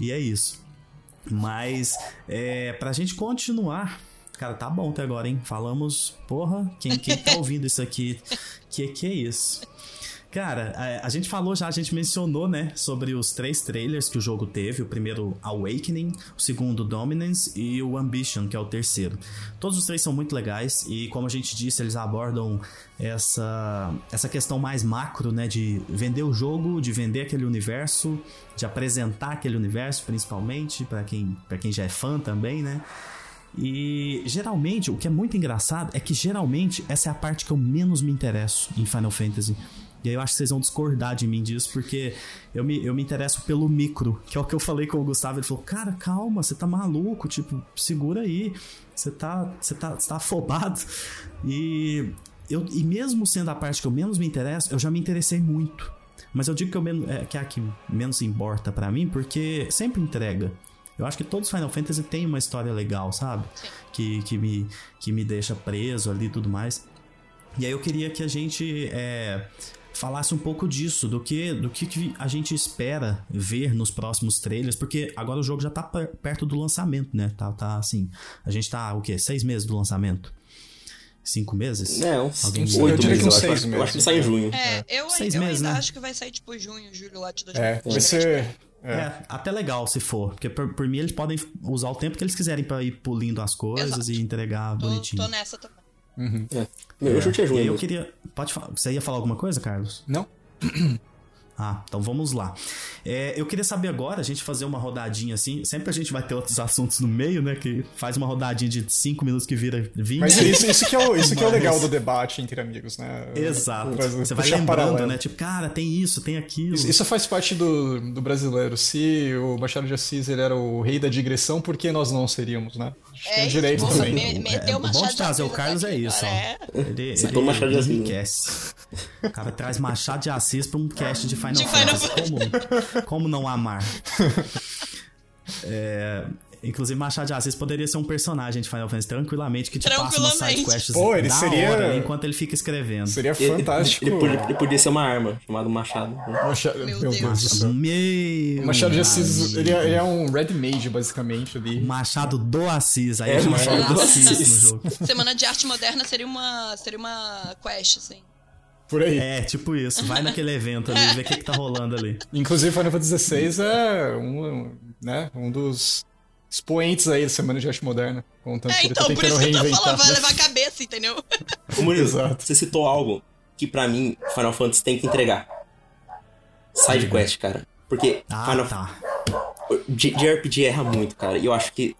E é isso. Mas é, pra gente continuar, cara, tá bom até agora, hein? Falamos, porra, quem, quem tá <laughs> ouvindo isso aqui, que que é isso? Cara, a, a gente falou já, a gente mencionou, né, sobre os três trailers que o jogo teve. O primeiro, Awakening, o segundo, Dominance e o Ambition, que é o terceiro. Todos os três são muito legais e, como a gente disse, eles abordam essa, essa questão mais macro, né, de vender o jogo, de vender aquele universo, de apresentar aquele universo, principalmente, para quem, pra quem já é fã também, né. E geralmente, o que é muito engraçado é que geralmente essa é a parte que eu menos me interesso em Final Fantasy. E aí eu acho que vocês vão discordar de mim disso, porque eu me, eu me interesso pelo micro, que é o que eu falei com o Gustavo. Ele falou, cara, calma, você tá maluco, tipo, segura aí. Você tá, você tá, você tá afobado. E, eu, e mesmo sendo a parte que eu menos me interesso, eu já me interessei muito. Mas eu digo que, eu menos, é, que é a que menos importa pra mim, porque sempre entrega. Eu acho que todos os Final Fantasy têm uma história legal, sabe? Que, que, me, que me deixa preso ali e tudo mais. E aí eu queria que a gente é, falasse um pouco disso, do que, do que, que a gente espera ver nos próximos trailers, porque agora o jogo já tá per- perto do lançamento, né? Tá, tá assim. A gente tá, o quê? Seis meses do lançamento? Cinco meses? É, uns Alguém me- oito Eu diria que meses, uns eu acho. Eu acho que sai em junho. É, eu, Seis eu meses, ainda né? acho que vai sair tipo junho, julho lá de É, 2023. vai ser. É, É. até legal se for, porque por, por mim eles podem usar o tempo que eles quiserem pra ir pulindo as coisas Exato. e entregar Tô, bonitinho. tô nessa também. Meu chute é E junho. aí eu mesmo. queria. Pode falar. Você ia falar alguma coisa, Carlos? Não? <clears throat> Ah, então vamos lá. É, eu queria saber agora, a gente fazer uma rodadinha assim. Sempre a gente vai ter outros assuntos no meio, né? Que faz uma rodadinha de 5 minutos que vira 20. Mas isso, isso que é o, isso que é o Mas- legal do debate entre amigos, né? Exato. Você vai lembrando, paralelo. né? Tipo, cara, tem isso, tem aquilo. Isso, isso faz parte do, do brasileiro. Se o Machado de Assis ele era o rei da digressão, por que nós não seríamos, né? Que tem É, direito também. me- meteu É, o o bom Machado de trazer o Carlos é isso, ó. é. Ele, Citou ele, Machado de ele Assis, né? enriquece. O cara traz Machado de Assis pra um cast de Final De Final Fantasy. Como, como não amar? <laughs> É, inclusive, Machado de Assis poderia ser um personagem de Final Fantasy tranquilamente que te passa uma Tranquilamente. side quest Pô, ele da seria- hora enquanto ele fica escrevendo. Seria Ele, fantástico. ele, podia, ele podia ser uma arma, chamada Machado. Machado, Meu meu Deus. Deus do céu. Meu O Machado de Assis, ele é, ele é um Red Mage, basicamente, ali. Machado do Assis, aí É, é, Machado Machado do Assis, Assis. no jogo. Semana de arte moderna seria uma, seria uma quest, assim. Por aí. É, tipo isso. Vai naquele evento ali, vê o que, que tá rolando ali. Inclusive, Final Fantasy XVI é um, né, um dos expoentes aí da Semana de Arte Moderna. É, então, por isso que eu tô falando, vai levar a cabeça, entendeu? Ô Murilo, você citou algo que pra mim Final Fantasy tem que entregar. Side quest, cara. Porque Ah, Final tá. de, de RPG erra muito, cara. E eu acho que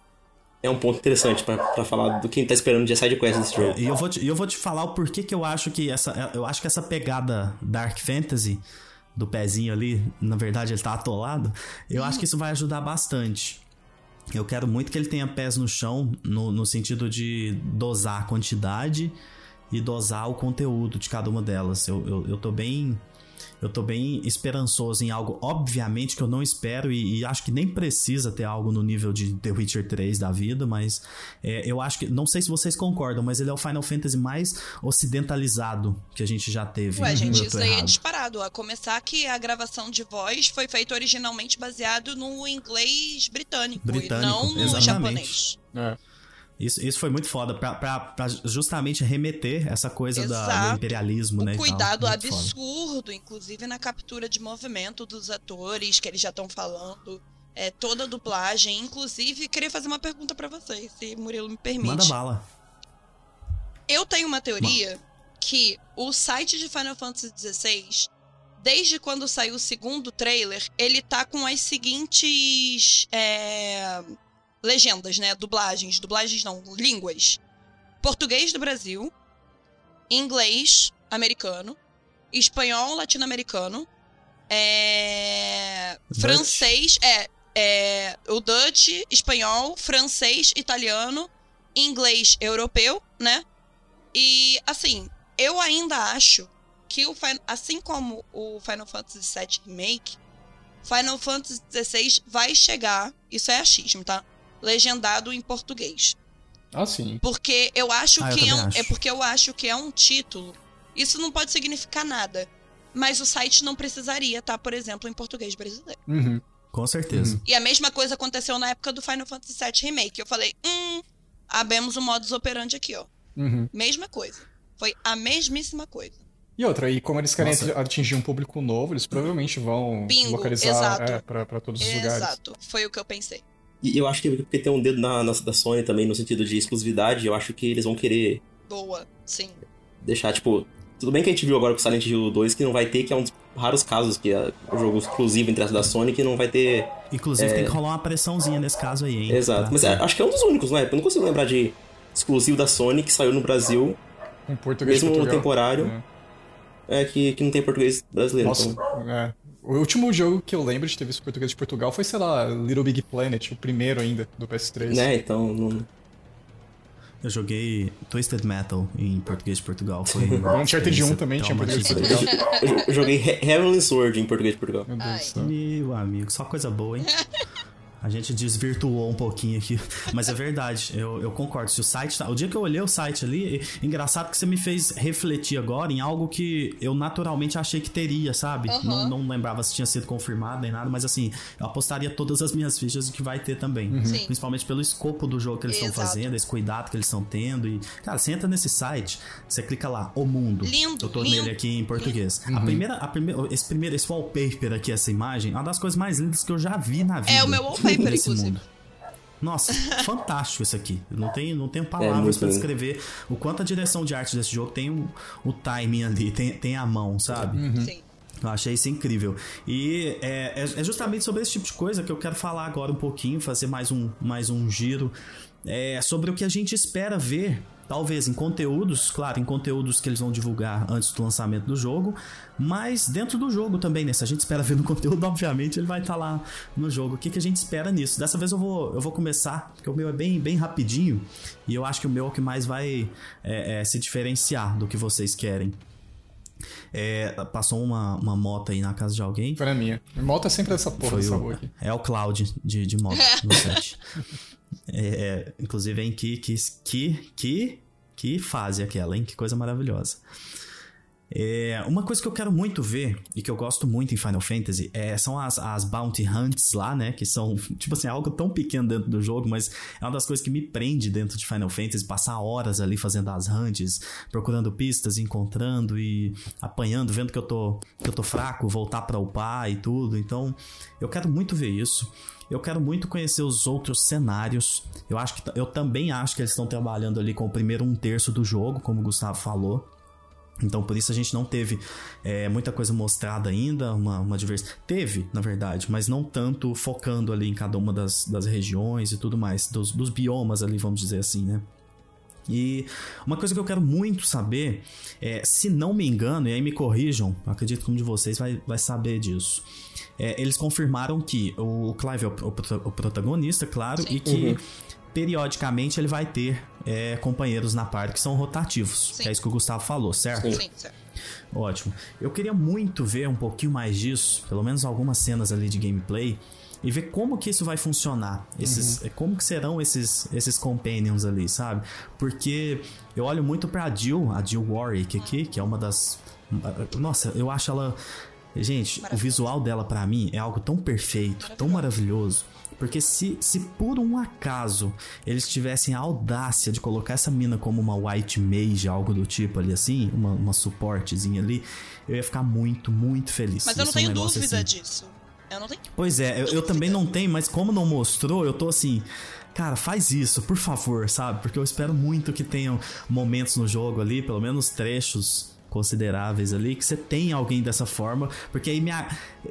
é um ponto interessante pra falar do que tá esperando de side quest desse jogo. E eu vou te, eu vou te falar o porquê que eu acho que essa. Eu acho que essa pegada Dark Fantasy do pezinho ali, na verdade ele tá atolado. Eu acho que isso vai ajudar bastante. Eu quero muito que ele tenha pés no chão, no, no sentido de dosar a quantidade e dosar o conteúdo de cada uma delas. Eu, eu, eu tô bem. Eu tô bem esperançoso em algo, obviamente, que eu não espero e, e acho que nem precisa ter algo no nível de The Witcher 3 da vida, mas é, eu acho que. Não sei se vocês concordam, mas ele é o Final Fantasy mais ocidentalizado que a gente já teve. Ué, gente, isso aí é errado? disparado. A começar que a gravação de voz foi feita originalmente baseado no inglês britânico, Britânico, e não no exatamente. japonês. É. Isso, isso foi muito foda, pra, pra, pra justamente remeter essa coisa da- do imperialismo, né? O tal. cuidado Muito foda. absurdo, inclusive na captura de movimento dos atores que eles já estão falando. É, toda a dublagem. Inclusive, queria fazer uma pergunta pra vocês, se Murilo me permite. Manda bala. Eu tenho uma teoria que o site de Final Fantasy XVI, desde quando saiu o segundo trailer, ele tá com as seguintes é, legendas, né? Dublagens. Dublagens não, línguas. Português do Brasil, inglês americano, espanhol latino-americano, é, francês, é, é, o Dutch, espanhol, francês, italiano, inglês europeu, né? E assim, eu ainda acho que o assim como o Final Fantasy VII Remake, Final Fantasy XVI vai chegar, isso é achismo, tá? Legendado em português. Ah, sim. Porque eu acho Ah, eu que é, também um, acho. é porque eu acho que é um título. Isso não pode significar nada. Mas o site não precisaria estar, por exemplo, em português brasileiro. Uhum. Com certeza. E a mesma coisa aconteceu na época do Final Fantasy VII Remake. Eu falei, hum, abemos o modus operandi aqui, ó. Uhum. Mesma coisa. Foi a mesmíssima coisa. E outra, e como eles querem Nossa. atingir um público novo, eles provavelmente vão Bingo, localizar exato. é, pra, pra todos os lugares. Exato. Foi o que eu pensei. E eu acho que porque tem um dedo na, na, da Sony também, no sentido de exclusividade, eu acho que eles vão querer Boa, sim. deixar, tipo. Tudo bem que a gente viu agora com Silent Hill 2 que não vai ter, que é um dos raros casos que é o jogo exclusivo entre as da Sony que não vai ter. Inclusive, tem que rolar uma pressãozinha nesse caso aí, hein? É. Exato. Tá? Mas é, acho que é um dos únicos, não é? Eu não consigo lembrar de exclusivo da Sony que saiu no Brasil, Com português mesmo Portugal. temporário, É. é, que, que não tem português brasileiro. Nossa, então- é. O último jogo que eu lembro de ter visto em português de Portugal foi, sei lá, Little Big Planet, o primeiro ainda, do PS3. né? Então. Não... Eu joguei Twisted Metal em português de Portugal. Foi <laughs> Uncharted 1 também tinha português de. Portugal. Eu, jo- eu joguei He- Heavenly Sword em português de Portugal. Meu Deus Ai. do céu. Meu amigo, só coisa boa, hein? <laughs> A gente desvirtuou um pouquinho aqui. Mas é verdade, eu, eu concordo. Se o site. tá- O dia que eu olhei o site ali, e- engraçado que você me fez refletir agora em algo que eu naturalmente achei que teria, sabe? Aham. Não, não lembrava se tinha sido confirmado nem nada, mas assim, eu apostaria todas as minhas fichas de que vai ter também. Sim. Principalmente pelo escopo do jogo que eles estão fazendo, esse cuidado que eles estão tendo. E, cara, você entra nesse site, você clica lá, O Mundo. Lindo, Eu tô lindo. nele aqui em português. A primeira, a primeira, esse primeiro, esse wallpaper aqui, essa imagem, é uma das coisas mais lindas que eu já vi na vida. É o meu wallpaper, nesse inclusive. mundo. Nossa, <laughs> fantástico isso aqui. Não tenho, não tenho É palavras pra lindo. descrever o quanto a direção de arte desse jogo tem o, o timing ali, tem, tem a mão, sabe? Sim. Eu achei isso incrível. E é, é, justamente sobre esse tipo de coisa que eu quero falar agora um pouquinho, fazer mais um, mais um giro. É sobre o que a gente espera ver Talvez em conteúdos, claro, em conteúdos que eles vão divulgar antes do lançamento do jogo, mas dentro do jogo também, né? Se a gente espera ver no <laughs> conteúdo, obviamente ele vai estar tá lá no jogo. O que, que a gente espera nisso? Dessa vez eu vou, eu vou começar, porque o meu é bem, bem rapidinho, e eu acho que o meu é o que mais vai é, é, se diferenciar do que vocês querem. É, passou uma, uma moto aí na casa de alguém. Foi na minha. Moto é sempre essa porra Foi dessa o, aqui. É o Cloud de, de moto <laughs> no set. É, é, inclusive em que, que, que, que, que fase aquela, hein? Que coisa maravilhosa. É, uma coisa que eu quero muito ver e que eu gosto muito em Final Fantasy é, são as, as Bounty Hunts lá, né? Que são, tipo assim, algo tão pequeno dentro do jogo, mas é uma das coisas que me prende dentro de Final Fantasy. Passar horas ali fazendo as hunts, procurando pistas, encontrando e apanhando, vendo que eu tô, que eu tô fraco, voltar pra upar e tudo. Então, eu quero muito ver isso. Eu quero muito conhecer os outros cenários. Eu acho que eu também acho que eles estão trabalhando ali com o primeiro um terço do jogo, como o Gustavo falou. Então por isso a gente não teve é, muita coisa mostrada ainda, uma, uma diversidade. Teve, na verdade, mas não tanto focando ali em cada uma das, das regiões e tudo mais, dos, dos biomas ali, vamos dizer assim, né? E uma coisa que eu quero muito saber é, se não me engano, e aí me corrijam, acredito que um de vocês vai, vai saber disso. É, eles confirmaram que o Clive é o, o, o protagonista, claro, Sim. e que uhum. periodicamente ele vai ter é, companheiros na parte que são rotativos. Que é isso que o Gustavo falou, certo? Sim, certo. Ótimo. Eu queria muito ver um pouquinho mais disso, pelo menos algumas cenas ali de gameplay e ver como que isso vai funcionar. Esses, uhum. Como que serão esses, esses companions ali, sabe? Porque eu olho muito pra Jill, a Jill Warwick aqui, que é uma das. Nossa, eu acho ela. Gente, o visual dela para mim é algo tão perfeito, tão maravilhoso. Porque se, se por um acaso eles tivessem a audácia de colocar essa mina como uma white mage, algo do tipo ali assim, uma, uma suportezinha ali, eu ia ficar muito, muito feliz. Mas eu não tenho um dúvida assim. disso. Eu não tenho. Pois é, eu, eu também não tenho, mas como não mostrou, eu tô assim. Cara, faz isso, por favor, sabe? Porque eu espero muito que tenham momentos no jogo ali, pelo menos trechos consideráveis ali, que você tenha alguém dessa forma, porque aí minha,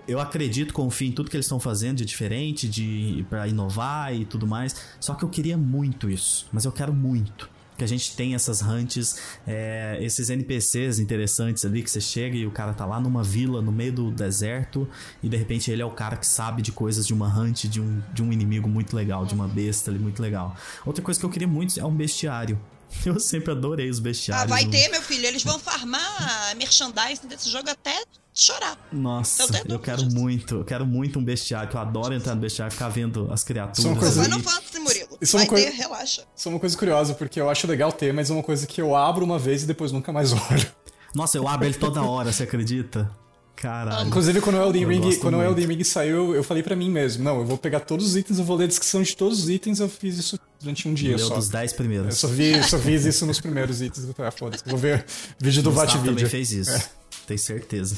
eu acredito, confio em tudo que eles estão fazendo de diferente, de para inovar e tudo mais. Só que eu queria muito isso, mas eu quero muito que a gente tem essas hunts, é, esses NPCs interessantes ali que você chega e o cara tá lá numa vila no meio do deserto e de repente ele é o cara que sabe de coisas de uma hunt, de um, de um inimigo muito legal, de uma besta ali muito legal. Outra coisa que eu queria muito é um bestiário. <laughs> Eu sempre adorei os bestiários. Ah, vai ter, meu filho. Eles vão farmar merchandising desse jogo até chorar. Nossa, eu, eu quero disso. muito. Eu quero muito um bestiário, que eu adoro entrar no bestiário e ficar vendo as criaturas. Isso é uma coisa... Final Fantasy, Murilo. Isso vai é uma coisa... ter, relaxa. Isso é uma coisa curiosa, porque eu acho legal ter, mas é uma coisa que eu abro uma vez e depois nunca mais <laughs> olho. Nossa, eu abro ele toda hora, você acredita? Caralho. Inclusive, quando o Elden Ring, quando o Elden Ring saiu, eu falei para mim mesmo, não, eu vou pegar todos os itens, eu vou ler a descrição de todos os itens, eu fiz isso durante um dia Leu só. dos 10 primeiros. Eu só, vi, só fiz isso nos primeiros itens. Ah, foda-se. Vou ver vídeo do VAT Video. também fez isso. É. Tenho certeza.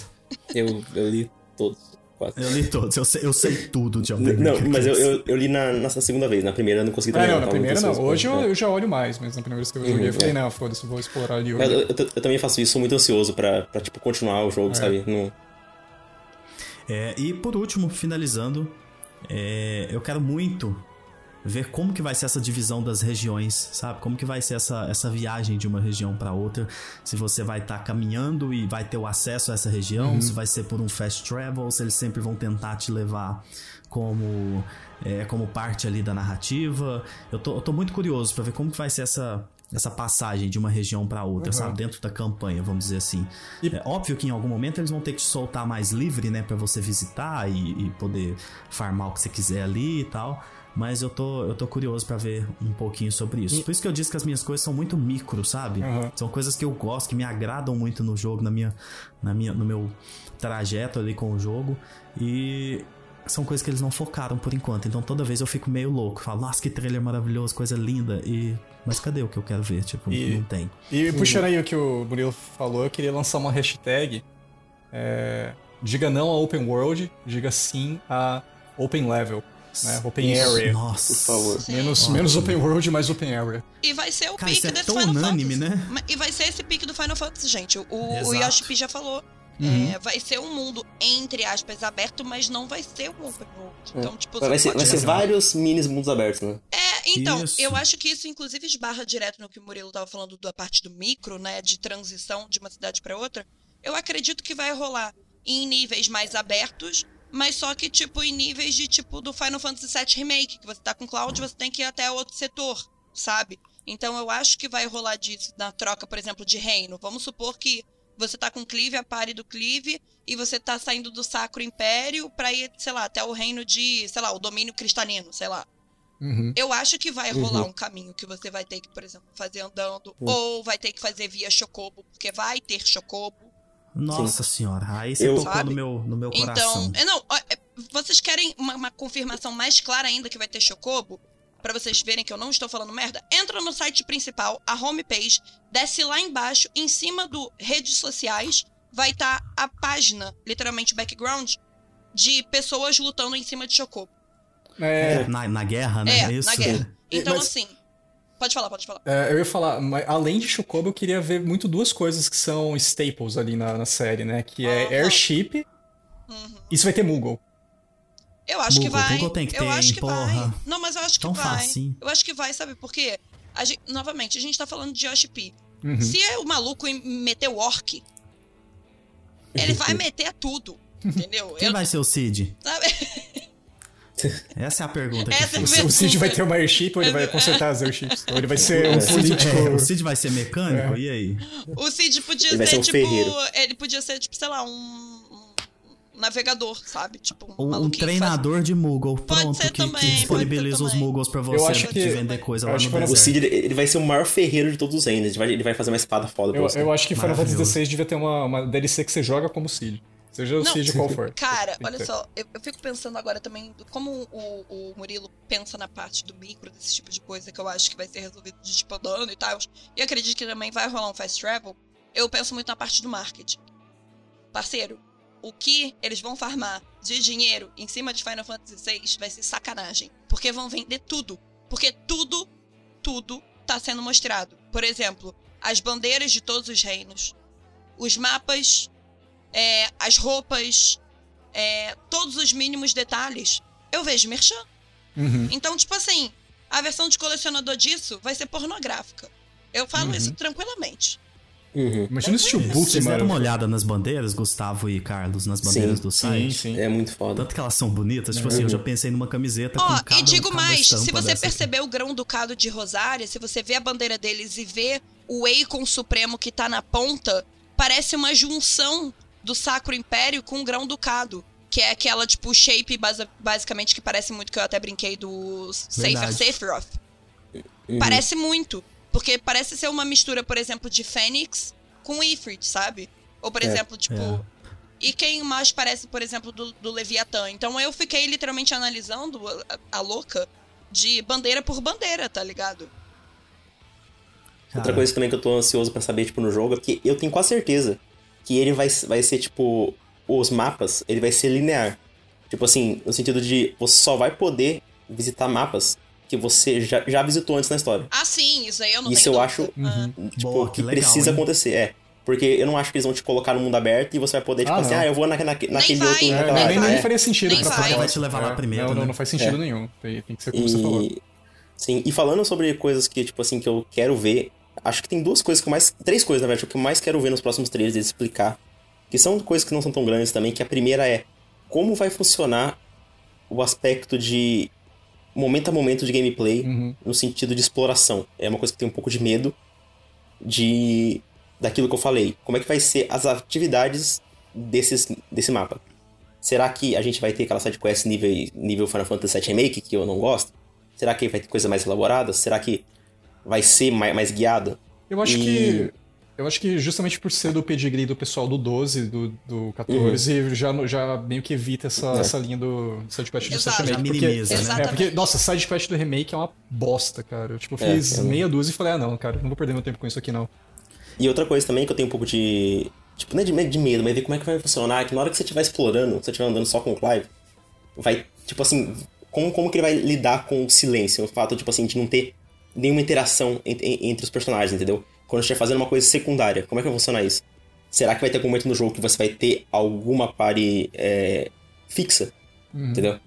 Eu, eu li todos. Quase. Eu li todos, eu sei, eu sei tudo de Elden Ring. Não, mas eu, eu, eu, li na, na segunda vez, na primeira eu não consegui terminar. É, não, na primeira não. Hoje eu, eu, já olho mais, mas na primeira vez que eu joguei, uhum, eu falei, é. não, foda-se, vou explorar ali. Eu, eu, também faço isso, sou muito ansioso pra, pra tipo, continuar o jogo, é. sabe? No... É, e por último, finalizando, é, eu quero muito ver como que vai ser essa divisão das regiões, sabe? Como que vai ser essa, essa viagem de uma região para outra. Se você vai estar tá caminhando e vai ter o acesso a essa região, uhum. se vai ser por um fast travel, se eles sempre vão tentar te levar como é, como parte ali da narrativa. Eu tô, eu tô muito curioso para ver como que vai ser essa essa passagem de uma região para outra, uhum. sabe? Dentro da campanha, vamos dizer assim. E... É óbvio que em algum momento eles vão ter que te soltar mais livre, né? para você visitar e, e, poder farmar o que você quiser ali e tal. Mas eu tô, eu tô curioso para ver um pouquinho sobre isso. Por isso que eu disse que as minhas coisas são muito micro, sabe? Uhum. São coisas que eu gosto, que me agradam muito no jogo, na minha, na minha, no meu trajeto ali com o jogo. E são coisas que eles não focaram por enquanto. Então toda vez eu fico meio louco. Falo, nossa, que trailer maravilhoso, coisa linda. E. Mas cadê o que eu quero ver? Tipo, e, não tem. E puxando aí o que o Murilo falou, eu queria lançar uma hashtag. É, diga não a open world, diga sim a open level né? Open Isso. Area. Nossa, por favor. Menos, menos Open World, mais Open Area. E vai ser o Cara, pique é desse tão Final unânime, Fantasy. né? E vai ser esse pique do Final Fantasy, gente. O, o Yoshi P já falou Uhum. É, vai ser um mundo, entre aspas, aberto, mas não vai ser um open world. É. Então, tipo, Vai ser, vai ser vários minis mundos abertos, né? É, então, Isso. eu acho que isso, inclusive, esbarra direto no que o Murilo tava falando da parte do micro, né? De transição de uma cidade pra outra. Eu acredito que vai rolar em níveis mais abertos, mas só que, tipo, em níveis de, tipo, do Final Fantasy VII Remake, que você tá com Cloud, você tem que ir até outro setor, sabe? Então eu acho que vai rolar disso na troca, por exemplo, de reino. Vamos supor que você tá com Clive, a pare do Clive, e você tá saindo do Sacro Império pra ir, sei lá, até o reino de, sei lá, o domínio cristalino, sei lá. Uhum. Eu acho que vai rolar um caminho que você vai ter que, por exemplo, fazer andando, ou vai ter que fazer via Chocobo, porque vai ter Chocobo. Nossa senhora, aí você Eu- tocou Sabe? no meu, no meu Então, coração. é, não, é, vocês querem uma, uma confirmação mais clara ainda que vai ter Chocobo? Pra vocês verem que eu não estou falando merda, entra no site principal, a homepage, desce lá embaixo, em cima do redes sociais, vai estar a página, literalmente background, de pessoas lutando em cima de Chocobo. É, Na, na guerra, né? É, Isso. na guerra. Então, Mas- assim. Pode falar, pode falar. é, eu ia falar, mas além de Chocobo, eu queria ver muito duas coisas que são staples ali na, na série, né? Que é Aham. Airship, Uhum. isso vai ter Moogle. Eu acho que vai. Google tem que eu ter, acho hein, que porra. vai. Não, mas eu acho que Tão vai. facinho. Eu acho que vai, sabe por quê? A gen- novamente, a gente tá falando de Yoshi P. Uhum. Se o maluco meter o orc, ele vai <laughs> meter tudo. Entendeu? Quem Eu- vai ser o Cid? sabe? <laughs> Essa é a pergunta é fica. O Cid vai ter uma Airship ou ele vai consertar as Airships? Ou ele vai ser um O Cid, político... é, o Cid vai ser mecânico? E aí? O Cid podia Ele ser, ser um tipo. ferreiro. Ele podia ser, tipo, sei lá, um. um navegador, sabe? Tipo, um, Um, treinador de Moogle. Pode Pronto, ser que, também, que pode disponibiliza ser os. Moogles pra você acho que- de vender coisa eu lá acho no que O. Cid, ele, vai ser o maior ferreiro de todos os reinos. Ele vai, ele vai fazer uma espada foda pra Eu, você. eu acho que Final Fantasy. XVI devia ter uma, uma DLC que você joga como Cid. Seja o Não. Cid qual for. Cara, <laughs> olha só, eu, eu fico pensando agora também como o, o Murilo pensa na parte do micro, desse tipo de coisa que eu acho que vai ser resolvido de tipo andando e tal. E acredito que também vai rolar um fast travel. Eu penso muito na parte do marketing. Parceiro, o que eles vão farmar de dinheiro em cima de Final Fantasy VI vai ser sacanagem. Porque vão vender tudo. Porque tudo, tudo tá sendo mostrado. Por exemplo, as bandeiras de todos os reinos, os mapas, é, as roupas, é, todos os mínimos detalhes. Eu vejo merchan. Uhum. Então, tipo assim, a versão de colecionador disso vai ser pornográfica. Eu falo isso tranquilamente. Uhum. Imagina o Steelbook, Vocês deram uma olhada nas bandeiras, Gustavo e Carlos, nas bandeiras Sim, do Sim, site? sim. É muito foda. Tanto que elas são bonitas, tipo assim, eu já pensei numa camiseta Ó, com cada e digo cada mais, se você dessa aqui. perceber o grão ducado de Rosária, se você vê a bandeira deles e vê o Eikon Supremo que tá na ponta, parece uma junção do Sacro Império com o grão ducado. Que é aquela, tipo, shape basa- basicamente que parece muito que eu até brinquei do Safer. Sephiroth. Uhum. Parece muito. Porque parece ser uma mistura, por exemplo, de Fênix com Ifrit, sabe? Ou, por É. exemplo, tipo. É. E quem mais parece, por exemplo, do, do Leviatã. Então eu fiquei literalmente analisando a, a louca de bandeira por bandeira, tá ligado? Outra coisa também que eu tô ansioso pra saber, tipo, no jogo, é porque eu tenho quase certeza que ele vai, vai ser, tipo, os mapas, ele vai ser linear. Tipo assim, no sentido de você só vai poder visitar mapas que você já, já visitou antes na história. Ah, sim, isso aí eu não Isso tenho eu dúvida. acho- Ah. Tipo, Boa, que, que legal, precisa hein? acontecer, é. Porque eu não acho que eles vão te colocar no mundo aberto e você vai poder, tipo Ah, assim, não. ah, eu vou na, na, naquele vai. outro. É, É, naquela- nem, nem é. faria sentido Nem pra vai. falar. Vai te levar lá É, primeiro, Não, não, né? não faz sentido É. nenhum. Tem, tem que ser como você falou. E, sim, e falando sobre coisas que, tipo assim, que eu quero ver, acho que tem duas coisas que eu mais. Três coisas, na verdade, que eu mais quero ver nos próximos trailers eles explicar. Que são coisas que não são tão grandes também, que a primeira é como vai funcionar o aspecto de momento a momento de gameplay Uhum. no sentido de exploração. É uma coisa que tenho um pouco de medo de daquilo que eu falei. Como é que vai ser as atividades desses, desse mapa? Será que a gente vai ter aquela sidequest nível, nível Final Fantasy VII Remake, que eu não gosto? Será que vai ter coisa mais elaborada? Será que vai ser mais, mais guiada? Eu acho E- que. Eu acho que justamente por ser do pedigree do pessoal do 12, do, do 14, já, já meio que evita essa, É. essa linha do sidequest do Exato. 7 Já Remake. minimiza, porque, né? É, porque, nossa, sidequest do remake é uma bosta, cara. Eu, tipo, É, fiz eu não- meia dúzia e falei, ah, não, cara, não vou perder meu tempo com isso aqui, não. E outra coisa também que eu tenho um pouco de. Tipo, não é de medo, de medo, mas ver como é que vai funcionar. é Que na hora que você estiver explorando, você estiver andando só com o Clive, vai. Tipo assim, como, como que ele vai lidar com o silêncio? O fato, tipo assim, de não ter nenhuma interação entre, entre os personagens, entendeu? Quando estiver fazendo uma coisa secundária, como é que vai funcionar isso? será que vai ter algum momento no jogo que você vai ter alguma pare é, fixa? Uhum. Entendeu?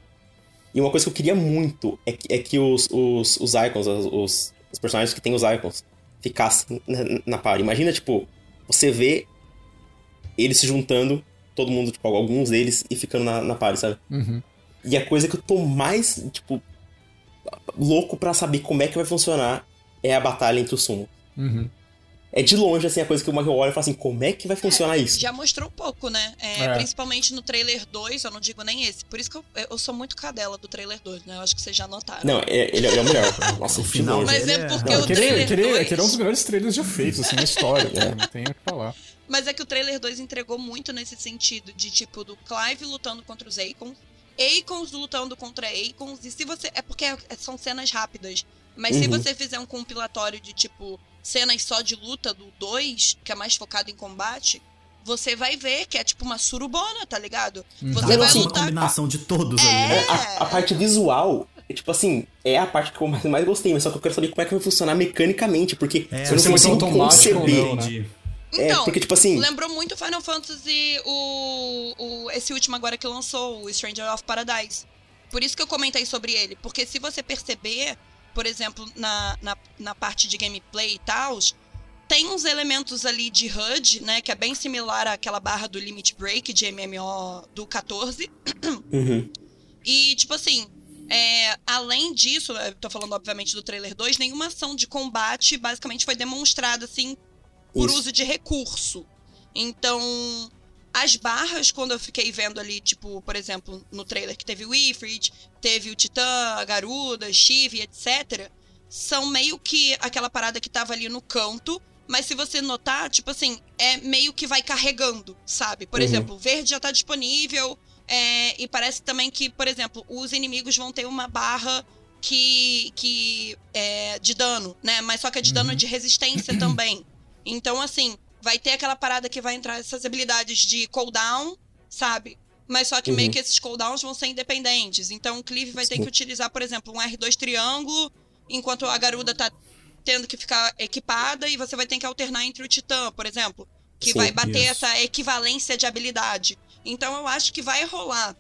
E uma coisa que eu queria muito é que, é que os, os, os icons, os, os, personagens que tem os icons, ficassem na, na party. Imagina, tipo, você vê eles se juntando, todo mundo, tipo, alguns deles, e ficando na, na party, sabe? Uhum. E a coisa que eu tô mais, tipo, louco pra saber como é que vai funcionar é a batalha entre os sumos. Uhum. É de longe, assim, a coisa que eu olho e falo assim, como é que vai funcionar isso? Já mostrou um pouco, né? É, É. Principalmente no trailer 2, eu não digo nem esse. Por isso que eu, eu sou muito cadela do trailer 2, né? Eu acho que vocês já notaram. Não, é- ele, é o melhor. <laughs> Nossa, O final. Mas é é- porque Não, o aquele, trailer aquele, 2... aquele é um dos melhores trailers já feitos, assim, na história. né? Não tem o que falar. Mas é que o trailer 2 entregou muito nesse sentido, de tipo, do Clive lutando contra os Akons, Akons lutando contra Akons, e se você. É porque é- são cenas rápidas. Mas se Uhum. você fizer um compilatório de, tipo, cenas só de luta do 2, que é mais focado em combate, você vai ver que é tipo uma surubona, tá ligado? Você Não, vai assim, uma lutar. combinação de todos ali, É. né? A, a parte visual, é, tipo assim, é a parte que eu mais, mais gostei, mas só que eu quero saber como é que vai funcionar mecanicamente, porque É, eu não se consigo conceber. não, né? Entendi. Então, é, porque, tipo assim, lembrou muito Final Fantasy, o, o, esse último agora que lançou, o Stranger of Paradise. Por isso que eu comentei sobre ele. Porque se você perceber, por exemplo, na, na, na parte de gameplay e tal, tem uns elementos ali de HUD, né? Que é bem similar àquela barra do Limit Break de MMO do 14. <coughs> uhum, E, tipo assim, é, além disso, eu tô falando obviamente do trailer 2, nenhuma ação de combate basicamente foi demonstrada, assim, por Isso. uso de recurso. Então, as barras, quando eu fiquei vendo ali, tipo, por exemplo, no trailer que teve o Ifrit, teve o Titã, a Garuda, Shiv, etc., são meio que aquela parada que tava ali no canto, mas se você notar, tipo assim, é meio que vai carregando, sabe? Por Uhum. exemplo, o verde já tá disponível, é, e parece também que, por exemplo, os inimigos vão ter uma barra que, que é de dano, né? Mas só que é de dano de resistência também. Então, assim, vai ter aquela parada que vai entrar essas habilidades de cooldown, sabe? Mas só que meio Uhum. que esses cooldowns vão ser independentes. Então o Clive vai ter Sim. que utilizar, por exemplo, um R2 triângulo, enquanto a Garuda tá tendo que ficar equipada, e você vai ter que alternar entre o Titã, por exemplo. Que Sim, vai bater isso. essa equivalência de habilidade. Então eu acho que vai rolar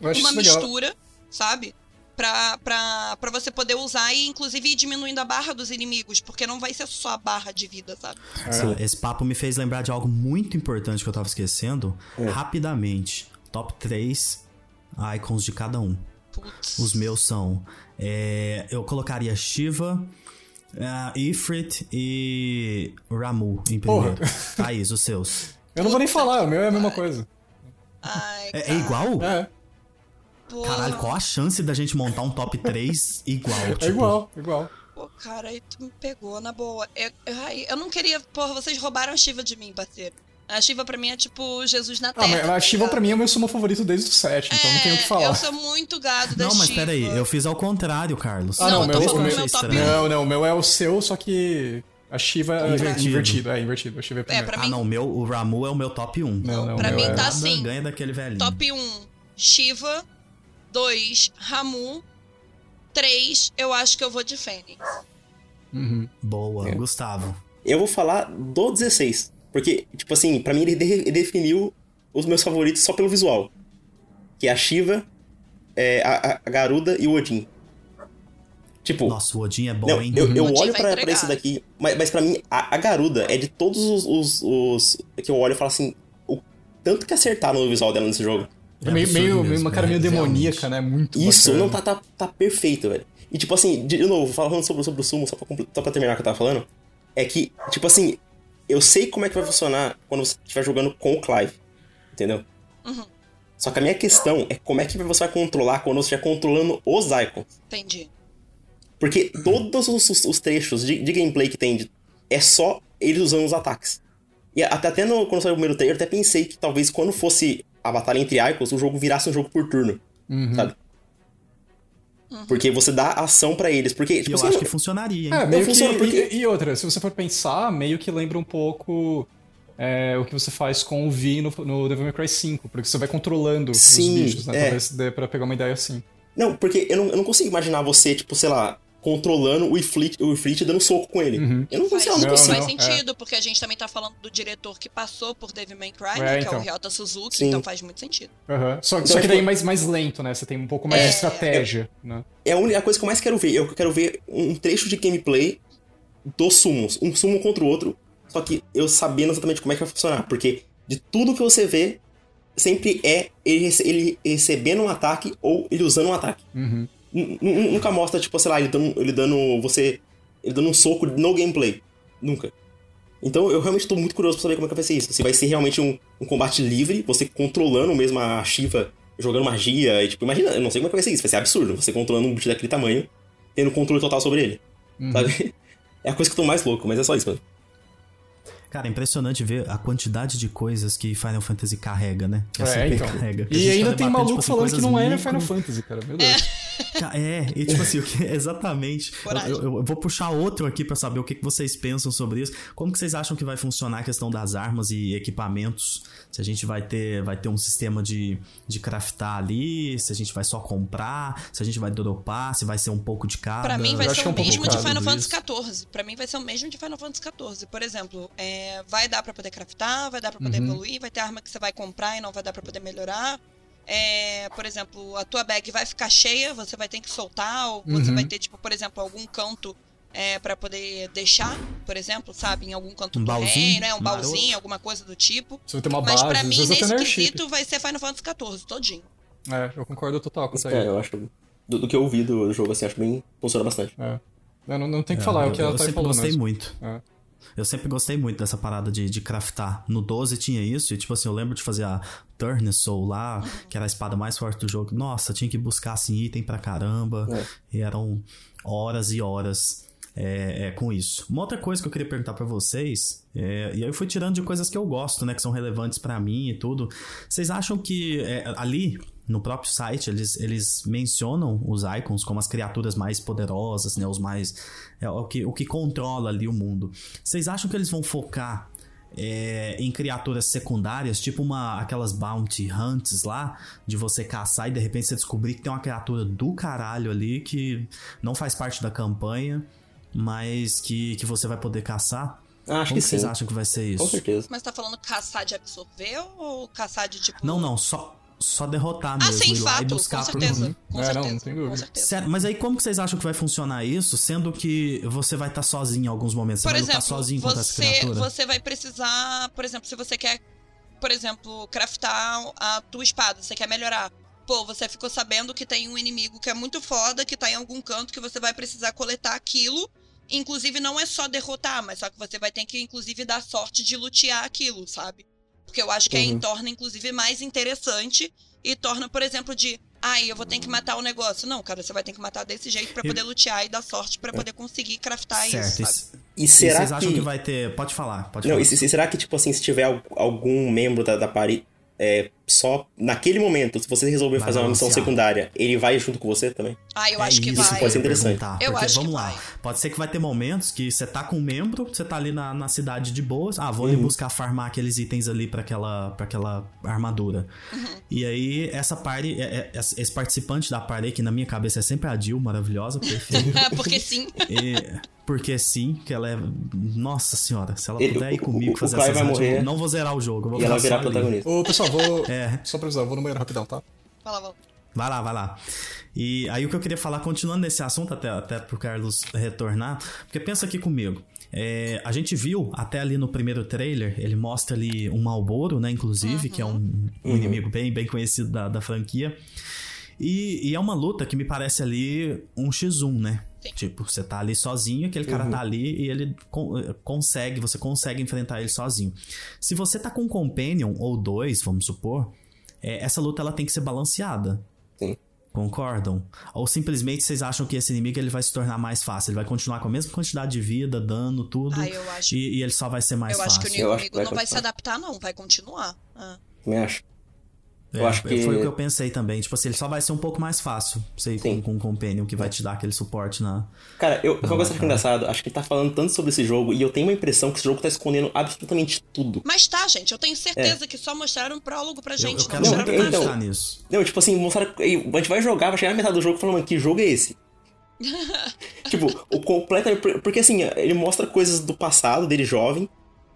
Eu uma isso legal. mistura, sabe? Pra você poder usar e, inclusive, ir diminuindo a barra dos inimigos, porque não vai ser só a barra de vida, sabe? Essa- esse papo me fez lembrar de algo muito importante que eu tava esquecendo. Rapidamente. Top 3 icons de cada um. Putz. Os meus são. é, eu colocaria Shiva, ah, Ifrit e Ramu em Porra. primeiro. Thaís, os seus. Eu não vou nem falar, o meu é a mesma coisa. Ai, É, é igual? É, pô, Caralho, qual a chance da gente montar um top 3 <laughs> igual? é tipo? igual, igual. Pô, cara, aí tu me pegou, na boa. Eu, ai, eu não queria. Porra, vocês roubaram a Shiva de mim, parceiro. A Shiva pra mim é tipo Jesus na Ah, Terra. mas a tá Shiva ligado? pra mim é o meu sumo favorito desde o 7, então não tenho o que É, falar. Eu sou muito gado da Não, mas Shiva. peraí, eu fiz ao contrário, Carlos. Ah, não, Não, eu meu- o meu- meu top estranho. 1. Não, não, o meu é o seu, só que a Shiva é Invertido. invertido. É, invertido. A Shiva é primeiro. Ah, mim- não, o meu, o Ramu é o meu top 1. Não, não, pra mim é- tá assim. ganha daquele velhinho. Top 1, Shiva. 2, Ramu. 3, eu acho que eu vou de Fênix. Uhum. Boa, É. Gustavo. eu vou falar do 16. Porque, tipo assim, pra mim ele, de- definiu os meus favoritos só pelo visual. Que é a Shiva, é, a, a Garuda e o Odin. Tipo, Nossa, o Odin é bom, Não, hein? eu, eu olho pra, pra esse daqui, mas, mas pra mim, a, a Garuda é de todos os, os, os que eu olho e falo assim, o tanto que acertaram no visual dela nesse jogo. É meio, meio, mesmo, meio uma cara é, meio realmente. demoníaca, né? Muito Isso, bacana. não, tá, tá, tá perfeito, velho. E tipo assim, de, de novo, falando sobre, sobre o Sumo, só pra, só pra terminar o que eu tava falando, é que, tipo assim, eu sei como é que vai funcionar quando você estiver jogando com o Clive, entendeu? Uhum. Só que a minha questão é como é que você vai controlar quando você estiver controlando os icons. Entendi. Porque todos os, os- os trechos de, de gameplay que tem de- é só eles usando os ataques. E até, até no, quando saiu o primeiro trailer, eu até pensei que talvez quando fosse a batalha entre icons, o jogo virasse um jogo por turno, Uhum. sabe? Porque você dá ação pra eles. Porque, tipo eu assim, acho que funcionaria, hein? É, meio que. funciona porque- E, e outra, se você for pensar, meio que lembra um pouco é, o que você faz com o Vi no, no Devil May Cry 5, porque você vai controlando Sim, os bichos, né? é. Talvez dê pra pegar uma ideia assim. Não, porque eu não, eu não consigo imaginar você, tipo, sei lá, controlando o Ifrit, o Ifrit dando soco com ele. Uhum. Eu não Faz, consigo algo Não, assim. faz não, sentido, porque a gente também tá falando do diretor que passou por Devil May Cry, É, né, que é então. o Ryota Suzuki, Sim. então faz muito sentido. Aham. Só, Então, só que daí mais, mais lento, né? Você tem um pouco mais É. de estratégia, né? É a única coisa que eu mais quero ver. Eu quero ver um trecho de gameplay dos sumos. Um sumo contra o outro. Só que eu sabendo exatamente como é que vai funcionar. Porque de tudo que você vê, sempre é ele, rece- ele recebendo um ataque ou ele usando um ataque. Uhum. Nunca mostra, tipo, sei lá, ele dando, ele dando você. Ele dando um soco no gameplay. Nunca. Então eu realmente tô muito curioso pra saber como é que vai ser isso. Se vai ser realmente um, um combate livre, você controlando mesmo a Shiva, jogando magia, e tipo, imagina, eu não sei como é que vai ser isso, vai ser absurdo. Você controlando um bicho daquele tamanho, tendo controle total sobre ele. Uhum. Sabe? <laughs> É a coisa que eu tô mais louco, mas é só isso, mano. Cara, é impressionante ver a quantidade de coisas que Final Fantasy carrega, né? Que a É, CP então. carrega. E tá ainda tem debatendo, maluco tipo assim, falando que não é micro- Final Fantasy, cara. Meu Deus. <laughs> É, e tipo assim, o que, <laughs> exatamente. Eu, eu- eu vou puxar outro aqui pra saber o que, que vocês pensam sobre isso. Como que vocês acham que vai funcionar a questão das armas e equipamentos? Se a gente vai ter, vai ter um sistema de, de craftar ali, se a gente vai só comprar, se a gente vai dropar, se vai ser um pouco de cada. Pra mim vai ser é o um mesmo de Final Fantasy. XIV. Pra mim vai ser o mesmo de Final Fantasy XIV. Por exemplo, é, vai dar pra poder craftar, vai dar pra poder Uhum. evoluir, vai ter arma que você vai comprar e não vai dar pra poder melhorar. É, por exemplo, a tua bag vai ficar cheia, você vai ter que soltar, ou você Uhum. vai ter, tipo, por exemplo, algum canto é, para poder deixar, por exemplo, sabe, em algum canto Um do baúzinho, reino, né? Um maroto. baúzinho, alguma coisa do tipo. Você vai ter uma Mas base, pra mim, nesse quesito, vai ser Final Fantasy XIV, todinho. É, eu concordo total com isso aí. É, eu acho. Do, do que eu ouvi do jogo, assim, acho bem. funciona bastante. É. Eu não, não tem o que falar, é o que eu, ela eu tá falando gostei mesmo. muito. É. Eu sempre gostei muito dessa parada de, de craftar. No 12 tinha isso, e tipo assim, eu lembro de fazer a Turn Soul lá, que era a espada mais forte do jogo. Nossa, tinha que buscar assim, item pra caramba. E eram horas e horas é, é, com isso. Uma outra coisa que eu queria perguntar pra vocês, é, e aí eu fui tirando de coisas que eu gosto, né, que são relevantes pra mim e tudo. Vocês acham que é, ali no próprio site eles, eles mencionam os icons como as criaturas mais poderosas, né, os mais é, o que o que controla ali o mundo. Vocês acham que eles vão focar é, em criaturas secundárias, tipo uma aquelas bounty hunts lá, de você caçar e de repente você descobrir que tem uma criatura do caralho ali que não faz parte da campanha, mas que, que você vai poder caçar? Acho Como que vocês sim. acham que vai ser isso? Com certeza. Mas tá falando caçar de absorver ou caçar de tipo. Não, não, só, só derrotar Ah, mesmo. sim, ir lá e fato, buscar com pro- certeza. Uhum. Com É, não, certeza. não tem Com dúvida. certeza. Sério, mas aí como que vocês acham que vai funcionar isso, sendo que você vai estar sozinho em alguns momentos? Você Por vai lutar exemplo, sozinho contra essa você, criatura? você vai precisar, por exemplo, se você quer, por exemplo, craftar a tua espada, você quer melhorar. Pô, você ficou sabendo que tem um inimigo que é muito foda, que tá em algum canto, que você vai precisar coletar aquilo. Inclusive, não é só derrotar, mas só que você vai ter que, inclusive, dar sorte de lutear aquilo, sabe? Porque eu acho que aí Uhum. torna, inclusive, mais interessante e torna, por exemplo, de. Ai, eu vou ter que matar o negócio. Não, cara, você vai ter que matar desse jeito pra E- poder lutear e dar sorte pra poder conseguir craftar isso, certo. sabe? E, E e será vocês que. acham que vai ter... Pode falar, pode Não, falar. e se- será que, tipo assim, se tiver al- algum membro da, da party é, só naquele momento, se você resolver Vai fazer uma missão secundária, ele vai junto com você também? Ah, eu É acho que isso vai. pode ser interessante. Eu porque, acho que vamos lá. vai. Pode ser que vai ter momentos que você tá com um membro, você tá ali na, na cidade de boas. Ah, vou ali Uhum. buscar farmar aqueles itens ali pra aquela, pra aquela armadura. Uhum. E aí, essa party, é- é- esse participante da party, que na minha cabeça é sempre a Jill, maravilhosa, perfeita. <laughs> Porque sim. E- porque sim, que ela é. Nossa senhora, se ela Ele- puder ir o- comigo o- fazer o essas vai eu morrer. não vou zerar o jogo. E ela virar ali. protagonista. Ô, pessoal, vou. É. Só pra avisar, eu vou no banheiro rapidão, tá? Fala, Val. Vai lá, vai lá. E aí o que eu queria falar, continuando nesse assunto, até, até pro Carlos retornar, porque pensa aqui comigo. É, a gente viu até ali no primeiro trailer, ele mostra ali um Malboro, né? Inclusive, que é um, um inimigo bem, bem conhecido da, da franquia. E, e é uma luta que me parece ali um X1, né? Sim. Tipo, você tá ali sozinho, aquele cara tá ali e ele con- consegue, você consegue enfrentar ele sozinho. Se você tá com um Companion ou dois, vamos supor, é, essa luta ela tem que ser balanceada. Sim. Concordam? Ou simplesmente vocês acham que esse inimigo ele vai se tornar mais fácil? Ele vai continuar com a mesma quantidade de vida, dano, tudo. Ah, eu acho- E, e ele só vai ser mais eu acho fácil. que o Eu acho que inimigo vai não vai se continuar. adaptar, não. Vai continuar. Ah. Também acho. É, eu acho que- Foi o que eu pensei também. Tipo assim, ele só vai ser um pouco mais fácil. Sei, com, Sim. com um Companion que vai te dar aquele suporte na. Cara, eu, uma coisa que eu acho cara. engraçado, acho que ele tá falando tanto sobre esse jogo e eu tenho uma impressão que esse jogo tá escondendo absolutamente tudo. Mas tá, gente. Eu tenho certeza que só mostraram um prólogo pra Eu, gente. eu não quero mostraram muito então- nisso. Não, tipo assim, mostraram, a gente vai jogar, vai chegar na metade do jogo falando, mano, que jogo é esse? <laughs> tipo, o completamente. Porque assim, ele mostra coisas do passado dele jovem.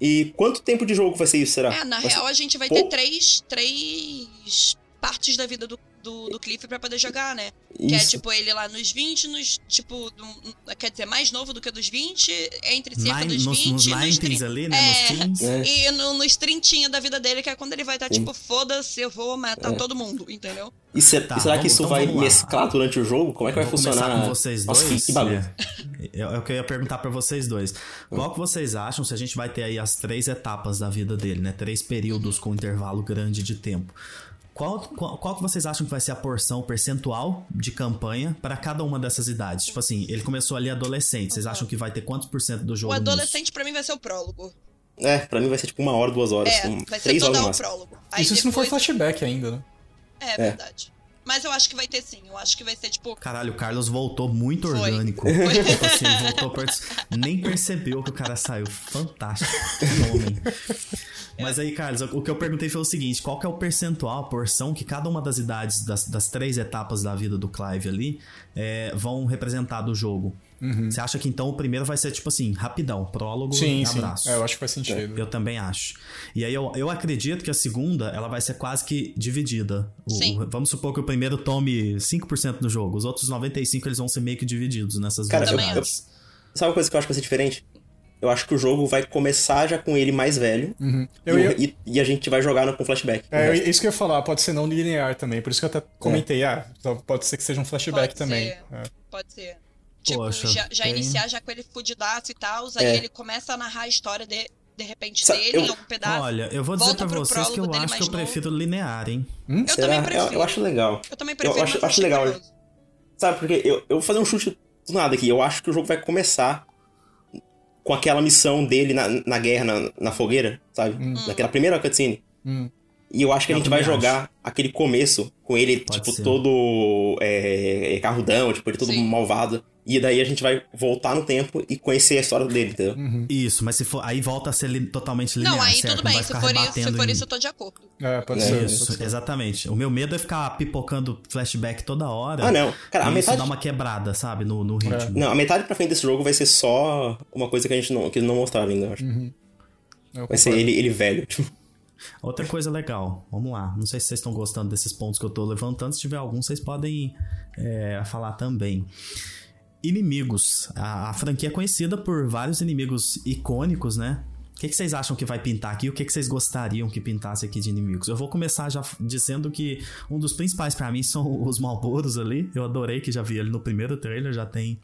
E quanto tempo de jogo vai ser isso, será? É, na Vai ser- real a gente vai ter três, três partes da vida do, do, do Cliff pra poder jogar, né? Que é Isso. tipo ele lá nos 20, nos. Tipo, do- quer dizer, mais novo do que dos 20, entre cerca dos nos, 20 nos e nos 90s 30. ali, né? É. Nos teens. É. E no, nos 30 da vida dele, que é quando ele vai estar, Sim. tipo, foda-se, eu vou matar É. todo mundo, entendeu? E, se- Tá, e será vamos- que isso então vai mesclar durante o jogo? Como é que vai funcionar? com vocês Nossa, dois. que, que bagulho. É, é o que eu ia perguntar pra vocês dois. Qual que vocês acham se a gente vai ter aí as três etapas da vida dele, né? Três períodos com intervalo grande de tempo. Qual, qual, qual que vocês acham que vai ser a porção percentual de campanha pra cada uma dessas idades? Tipo assim, ele começou ali adolescente. Vocês acham que vai ter quantos por cento do jogo O adolescente pra mim vai ser o prólogo. É, pra mim vai ser tipo uma hora, duas horas. É, um- vai ser três horas toda máximo. prólogo. Aí Isso se não for depois- flashback ainda, né? É verdade. Mas eu acho que vai ter sim. Eu acho que vai ser tipo. Caralho, o Carlos voltou muito Foi. orgânico. Tipo assim, voltou per- Nem percebeu que o cara saiu. Fantástico. Homem. Mas aí, Carlos, o que eu perguntei foi o seguinte: qual que é o percentual, a porção que cada uma das idades, das, das três etapas da vida do Clive ali, é, vão representar do jogo? Você acha que então o primeiro vai ser tipo assim, rapidão, prólogo Sim, e sim. abraço? É, eu acho que faz sentido. Eu também acho. E aí eu, eu acredito que a segunda, ela vai ser quase que dividida. O- Sim. o- vamos supor que o primeiro tome 5% do jogo. Os outros 95% eles vão ser meio que divididos nessas Cara, duas eu- idades. Sabe uma coisa que eu acho que vai ser diferente? Eu acho que o jogo vai começar já com ele mais velho. Uhum. Eu e, ia- e- e a gente vai jogar no, com flashback. É, O resto. isso que eu ia falar, pode ser não linear também, por isso que eu até comentei, ah, então pode ser que seja um flashback Pode também. ser. É. Pode ser. Tipo, Poxa, já, já tem- iniciar já com ele fudidaço e tal, aí É. ele começa a narrar a história de, de repente Sa- dele eu- em algum pedaço. Olha, eu vou dizer Volta pra vocês que eu prólogo dele acho que eu novo. prefiro linear, hein? eu Será? também prefiro. Eu, eu acho legal. Eu também prefiro, Eu acho- acho legal. curioso. Sabe, porque eu, eu vou fazer um chute do nada aqui. Eu acho que o jogo vai começar com aquela missão dele na, na guerra, na, na fogueira, sabe? Hum. Naquela primeira cutscene. Hum. E eu acho que a Eu gente vai também jogar aquele começo com ele, Pode tipo, ser. todo é, é, carrudão, tipo, ele todo Sim. malvado. E daí a gente vai voltar no tempo e conhecer a história dele, entendeu? Isso, mas se for. Aí volta a ser li- totalmente linear. Não, aí certo? tudo bem. Se for, isso, se for em- isso, eu tô de acordo. É, pode É, ser. pode Isso, ser. exatamente. O meu medo é ficar pipocando flashback toda hora. Ah, não. Cara, a isso metade- dá uma quebrada, sabe? No, no ritmo. Não, a metade pra frente desse jogo vai ser só uma coisa que a gente não, que não mostraram ainda, eu acho. Eu Vai ser ele, ele velho. <laughs> Tipo, Outra coisa legal, vamos lá. Não sei se vocês estão gostando desses pontos que eu tô levantando. Se tiver algum, vocês podem é, falar também. Inimigos. A, a franquia é conhecida por vários inimigos icônicos, né? O que, que vocês acham que vai pintar aqui? O que, que vocês gostariam que pintasse aqui de inimigos? Eu vou começar já dizendo que um dos principais pra mim <laughs> são os Malboros ali. Eu adorei que já vi ele no primeiro trailer, já tem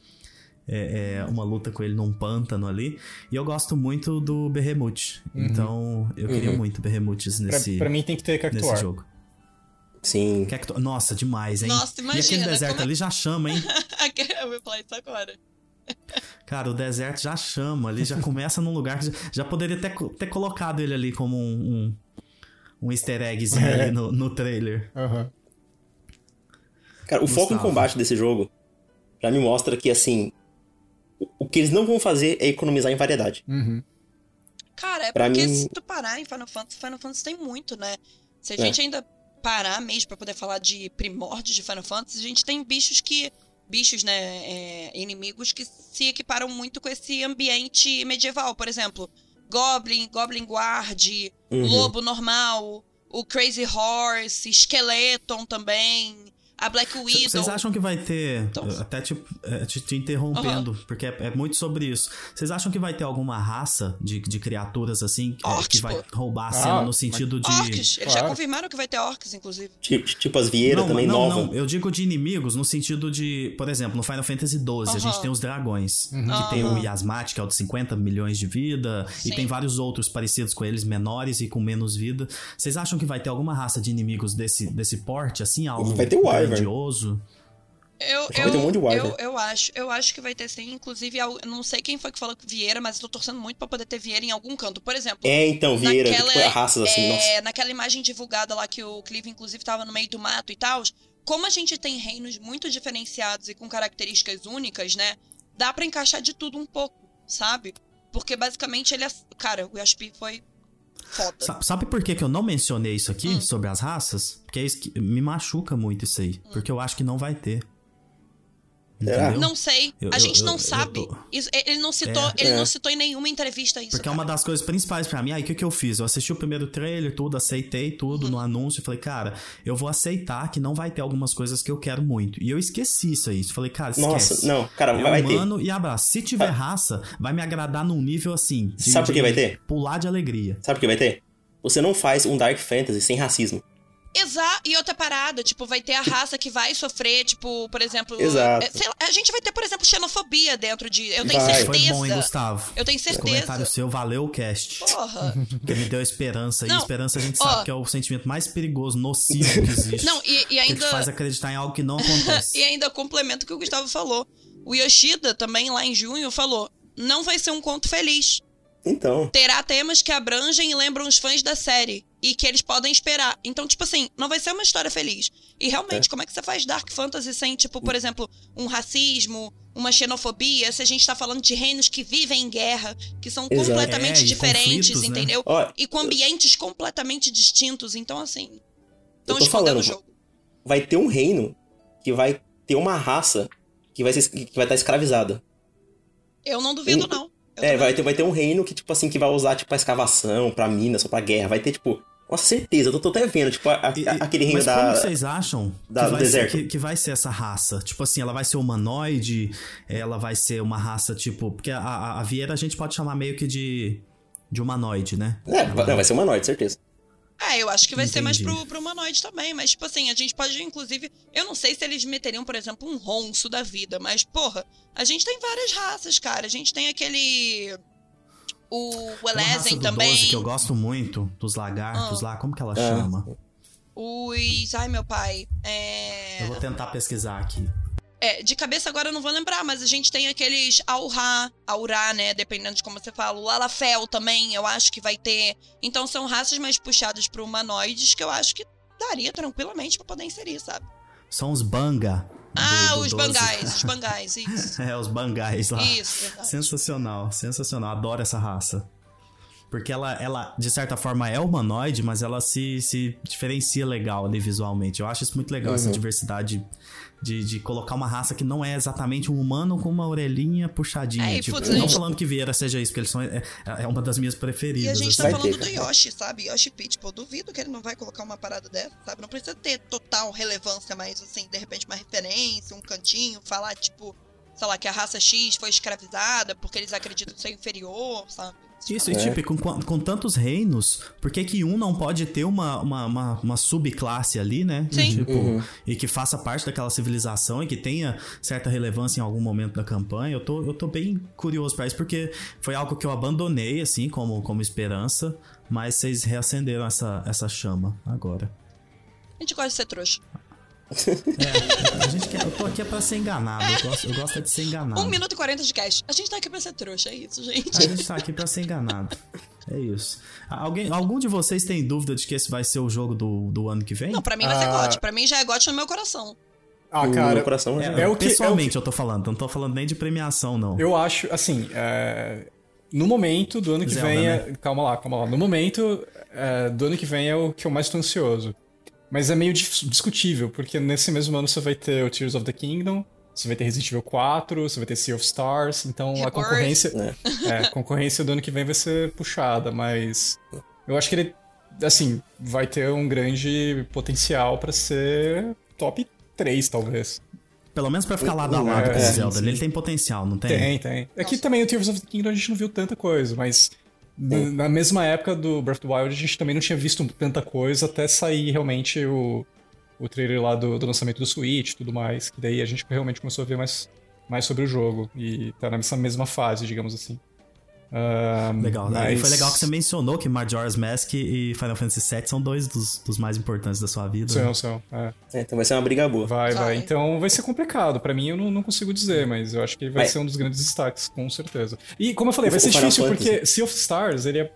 é, é, uma luta com ele num pântano ali. E eu gosto muito do Behemoth. Então eu queria muito Behemoths Pra, nesse, pra mim tem que ter nesse Cactuar. jogo. sim. Cacto- Nossa, demais, hein? Nossa, E imagina, aquele deserto como é- ali já chama, hein? <laughs> eu vou falar isso agora. Cara, o deserto já chama ali, já começa num lugar que já, já poderia ter, ter colocado ele ali como um, um, um easter eggzinho É. ali no, no trailer. Aham. Cara, o foco em Gustavo. combate desse jogo já me mostra que, assim, o, que eles não vão fazer é economizar em variedade. Uhum. Cara, é Pra porque mim- se tu parar em Final Fantasy, Final Fantasy tem muito, né? Se a É. gente ainda parar mesmo pra poder falar de primórdios de Final Fantasy, a gente tem bichos que. Bichos, né? é, inimigos que se equiparam muito com esse ambiente medieval. Por exemplo, Goblin, Goblin Guard, Uhum. Lobo normal, o Crazy Horse, Skeleton também, a Black Widow. Vocês acham que vai ter. Então- Até te, é, te, te interrompendo, porque é, é muito sobre isso. Vocês acham que vai ter alguma raça de, de criaturas assim é, Orcs, que vai pô. roubar a cena Ah, no sentido de. Orcs, eles já Claro. confirmaram que vai ter orcs, inclusive. Tipo, tipo as vieiras também, não, nova. não, eu digo de inimigos no sentido de, por exemplo, no Final Fantasy XII a gente tem os dragões, que Aham. tem o Yasmat, que é o de 50 milhões de vida, Sim. e tem vários outros parecidos com eles, menores e com menos vida. Vocês acham que vai ter alguma raça de inimigos desse, desse porte, assim, algo Vai ter o Wyvern. Grandioso? Eu, Acho que vai ter um monte de eu, eu, eu acho, eu acho que vai ter sim. Inclusive, eu não sei quem foi que falou que Vieira, mas eu tô torcendo muito pra poder ter Vieira em algum canto. Por exemplo, É, então, vieira, naquela, tipo, raças assim, nossa. é, naquela imagem divulgada lá que o Clive, inclusive, tava no meio do mato e tal. Como a gente tem reinos muito diferenciados e com características únicas, né? Dá pra encaixar de tudo um pouco, sabe? Porque basicamente ele é. Cara, o Yaspi foi foda. Sa- Sabe por que, que eu não mencionei isso aqui, Hum. sobre as raças? Porque é isso que me machuca muito isso aí, porque eu acho que não vai ter. Entendeu? Não sei. Eu- a eu- gente eu- não eu sabe. tô- Isso- ele não citou, É. ele É. não citou em nenhuma entrevista isso. Porque é cara. uma das coisas principais pra mim. Aí o que, que eu fiz? Eu assisti o primeiro trailer, tudo, aceitei tudo Uhum. no anúncio. Falei, cara, eu vou aceitar que não vai ter algumas coisas que eu quero muito. E eu esqueci isso aí. Falei, cara, esquece. Nossa, não, cara, É vai, vai ter. humano e abraço. Se tiver raça, vai me agradar num nível assim. de- Sabe por que vai ter? Pular de alegria. Sabe o que vai ter? Você não faz um Dark Fantasy sem racismo. Exato. E outra parada, tipo, vai ter a raça que vai sofrer, tipo, por exemplo. Exato. é, sei lá, a gente vai ter, por exemplo, xenofobia dentro de. Eu tenho Vai. certeza. Foi bom, hein, Gustavo? Eu tenho certeza. comentário seu valeu o cast. Porra. <laughs> Porque me deu esperança. e Não, esperança a gente ó. sabe que é o sentimento mais perigoso, nocivo que existe. <laughs> Não, e, e Que te ainda. faz acreditar em algo que não acontece. <laughs> E ainda complemento o que o Gustavo falou. O Yoshida também, lá em junho, falou: não vai ser um conto feliz. Então, Terá temas que abrangem e lembram os fãs da série. E que eles podem esperar. Então, tipo assim, não vai ser uma história feliz. E realmente, como é que você faz Dark Fantasy sem, tipo, por exemplo, um racismo, uma xenofobia, se a gente tá falando de reinos que vivem em guerra, que são Exato. completamente É, diferentes, né? entendeu? ó, E com ambientes completamente distintos. Então, assim. Eu Estão tô escondendo o falando, jogo. vai ter um reino que vai ter uma raça que vai ser, que vai estar escravizada. Eu não duvido, Um- não. Eu É, vai ter, vai ter um reino que, tipo assim, que vai usar, tipo, pra escavação, pra minas, só pra guerra. Vai ter, tipo, nossa, certeza, eu tô, até vendo, tipo, a- a- E- aquele reino mas da. como vocês acham da- que, do vai ser, deserto. que, que vai ser essa raça? Tipo assim, ela vai ser humanoide? Ela vai ser uma raça, tipo... Porque a, a, a Vieira a gente pode chamar meio que de, de humanoide, né? É, vai, não, vai ser humanoide, certeza. É, eu acho que vai ser mais Entendi. pro, pro humanoide também, mas, tipo assim, a gente pode, inclusive. Eu não sei se eles meteriam, por exemplo, um ronço da vida, mas, porra, a gente tem várias raças, cara. A gente tem aquele. O do também. 12 que eu gosto muito, dos lagartos Ah. lá, como que ela Ah. chama? Os. Ai, meu pai. É. Eu vou tentar pesquisar aqui. É, de cabeça agora eu não vou lembrar, mas a gente tem aqueles Aurá, Aurá, né? Dependendo de como você fala. O Lalafel também, eu acho que vai ter. Então são raças mais puxadas pro humanoides que eu acho que daria tranquilamente pra poder inserir, sabe? São os Banga. Do- Ah, do os 12. bangais, os <laughs> bangais, isso. É, os bangais lá. Isso, verdade. Sensacional, sensacional. Adoro essa raça. Porque ela, ela, de certa forma, é humanoide, mas ela se, se diferencia legal ali visualmente. Eu acho isso muito legal, essa Uhum. diversidade de, de colocar uma raça que não é exatamente um humano com uma orelhinha puxadinha. É, e, tipo, putz, não gente- falando que Vieira seja isso, porque eles são, é, é uma das minhas preferidas. E a gente assim. tá Vai falando ter, do. Yoshi, sabe? Yoshi Peach, pô, duvido que ele não vai colocar uma parada dessa, sabe? Não precisa ter total relevância, mas assim, de repente uma referência, um cantinho, falar, tipo, sei lá, que a raça X foi escravizada porque eles acreditam ser inferior, sabe? Isso, e É. tipo, com, com tantos reinos, por que que um não pode ter uma, uma, uma, uma subclasse ali, né? Sim. Tipo, Uhum. E que faça parte daquela civilização e que tenha certa relevância em algum momento da campanha. Eu tô, eu tô bem curioso pra isso, porque foi algo que eu abandonei, assim, como, como esperança, mas vocês reacenderam essa, essa chama agora. A gente gosta de ser trouxa. É, a gente quer, eu tô aqui é pra ser enganado, eu gosto, eu gosto é de ser enganado. 1 minuto e 40 de cast. A gente tá aqui pra ser trouxa, é isso, gente. A gente tá aqui pra ser enganado. É isso. Alguém, algum de vocês tem dúvida de que esse vai ser o jogo do, do ano que vem? Não, pra mim vai ser Ah. GOT. Pra mim já é GOT no meu coração. Ah, O cara, meu coração É, É o que- pessoalmente eu tô falando, não tô falando nem de premiação, não. eu acho, assim, é, no momento do ano que Zelda, vem. né? É, calma lá, calma lá. No momento é, do ano que vem é o que eu mais tô ansioso. Mas é meio dis- discutível, porque nesse mesmo ano você vai ter o Tears of the Kingdom, você vai ter Resident Evil 4, você vai ter Sea of Stars, então a concorrência. né? É, a concorrência do ano que vem vai ser puxada, mas eu acho que ele, assim, vai ter um grande potencial pra ser top 3, talvez. Pelo menos pra ficar lado a lado É, com esse sim, Zelda. Ele tem potencial, não tem? Tem, tem. Aqui também o Tears of the Kingdom a gente não viu tanta coisa, mas na mesma época do Breath of the Wild a gente também não tinha visto tanta coisa até sair realmente o, o trailer lá do, do lançamento do Switch e tudo mais, que daí a gente realmente começou a ver mais, mais sobre o jogo e tá nessa mesma fase, digamos assim. Ahn, Legal. né? E mas- foi legal que você mencionou que Majora's Mask e Final Fantasy VII são dois dos, dos mais importantes da sua vida. né? São, são. É. É, então vai ser uma briga boa. Vai, vai, Vai. Então vai ser complicado. Pra mim eu não, não consigo dizer, mas eu acho que vai ser um dos grandes destaques, com certeza. E como eu falei, vai ser difícil Fantasy. porque Sea of Stars ele é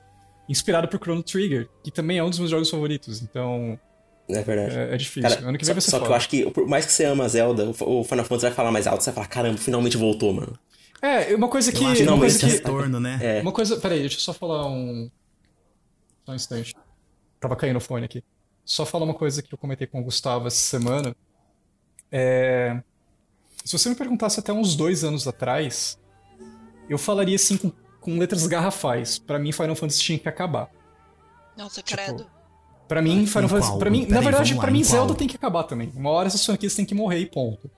inspirado por Chrono Trigger, que também é um dos meus jogos favoritos. Então É verdade. é, é difícil. Cara, ano que só, vem vai ser só que foda. eu acho que, por mais que você ama Zelda, o o Final Fantasy vai falar mais alto, você vai falar, caramba, finalmente voltou, mano. É, uma coisa que. Eu acho que uma não coisa esse que retorno, né? É. Uma coisa. Peraí, deixa eu só falar um. Só um instante. Tava caindo o fone aqui. Só falar uma coisa que eu comentei com o Gustavo essa semana. É. Se você me perguntasse até uns dois anos atrás, eu falaria assim com, com letras garrafais. Pra mim, Final Fantasy tinha que acabar. Nossa, Tipo, credo. Pra mim, Final Fantasy. Pra mim, na verdade, pra mim? Zelda tem que acabar também. Uma hora essas franquias têm que morrer e ponto.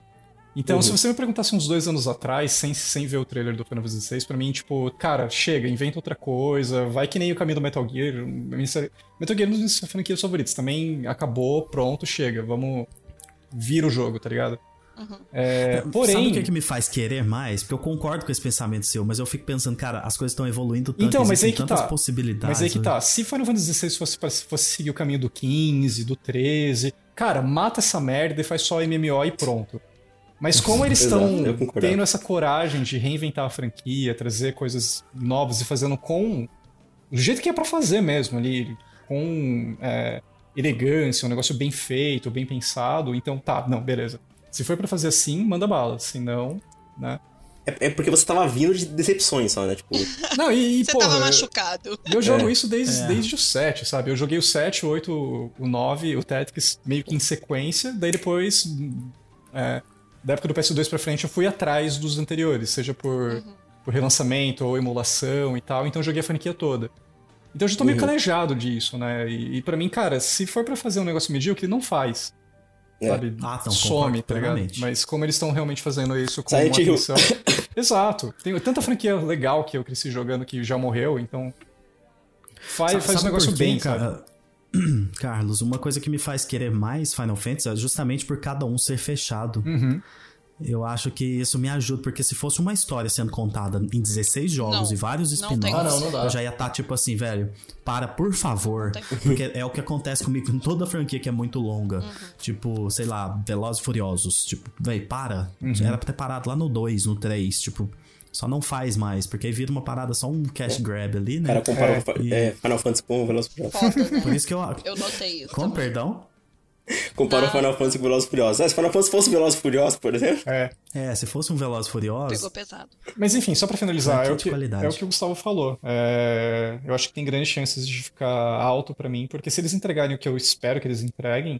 Então, Uhum. se você me perguntasse uns dois anos atrás, sem, sem ver o trailer do Final Fantasy VI, pra mim, tipo, cara, chega, inventa outra coisa, vai que nem o caminho do Metal Gear. Metal Gear é uma das minhas franquias favoritas. Também acabou, pronto, chega. Vamos. Vira o jogo, tá ligado? Uhum. É, Sabe porém. o que, é que me faz querer mais? Porque eu concordo com esse pensamento seu, mas eu fico pensando, cara, as coisas estão evoluindo tanto, Então, mas aí que tantas tá. possibilidades. Mas aí que né? tá. Se Final Fantasy XVI fosse, fosse seguir o caminho do 15, do 13, cara, mata essa merda e faz só MMO e pronto. Mas como eles estão eu tendo essa coragem de reinventar a franquia, trazer coisas novas e fazendo com. do jeito que é pra fazer mesmo ali, com é, elegância, um negócio bem feito, bem pensado, então tá, não, beleza. Se for pra fazer assim, manda bala. Se não, né? É, é porque você tava vindo de decepções só, né? Tipo, <laughs> Não, e, e Você porra, tava machucado. E eu jogo É. isso desde, É. desde o 7, sabe? Eu joguei o 7, o 8, o 9, o Tactics meio que em sequência, daí depois, é, da época do PS2 pra frente, eu fui atrás dos anteriores, seja por, por relançamento ou emulação e tal, então eu joguei a franquia toda. Então eu já tô meio Uhum. calejado disso, né? E, e pra mim, cara, se for pra fazer um negócio medíocre, não faz. É. Sabe? Ah, então, Some, tá ligado? Mas como eles estão realmente fazendo isso com Silent uma atenção... <coughs> Exato. Tem tanta franquia legal que eu cresci jogando que já morreu, então... Faz, Sabe- faz o sabe negócio por quê, bem, sabe? cara? <clears throat> Carlos, uma coisa que me faz querer mais Final Fantasy é justamente por cada um ser fechado. Uhum. Eu acho que isso me ajuda, porque se fosse uma história sendo contada em 16 jogos Não, e vários spin-offs, Ah, eu já ia estar tipo assim, velho, para, por favor. Porque é o que acontece comigo em toda franquia que é muito longa. Uhum. Tipo, sei lá, Velozes e Furiosos. Tipo, velho, para. Uhum. Já era pra ter parado lá no 2, no 3. Tipo, só não faz mais, porque aí vira uma parada só um cash grab ali, o né? cara comparou É, e- é, Final Fantasy com o Velozes Furiosos. Foda, né? Por isso que eu. Eu notei isso. Como, também. perdão? Comparou Ah. Final Fantasy com Velozes Furiosos. Ah, se Final Fantasy fosse Velozes e Furiosos, por exemplo. É. É, se fosse um Velozes e Furiosos. Pegou pesado. Mas enfim, só pra finalizar, Franquia é o, que, é o que o Gustavo falou. É, eu acho que tem grandes chances de ficar alto pra mim, porque se eles entregarem o que eu espero que eles entreguem,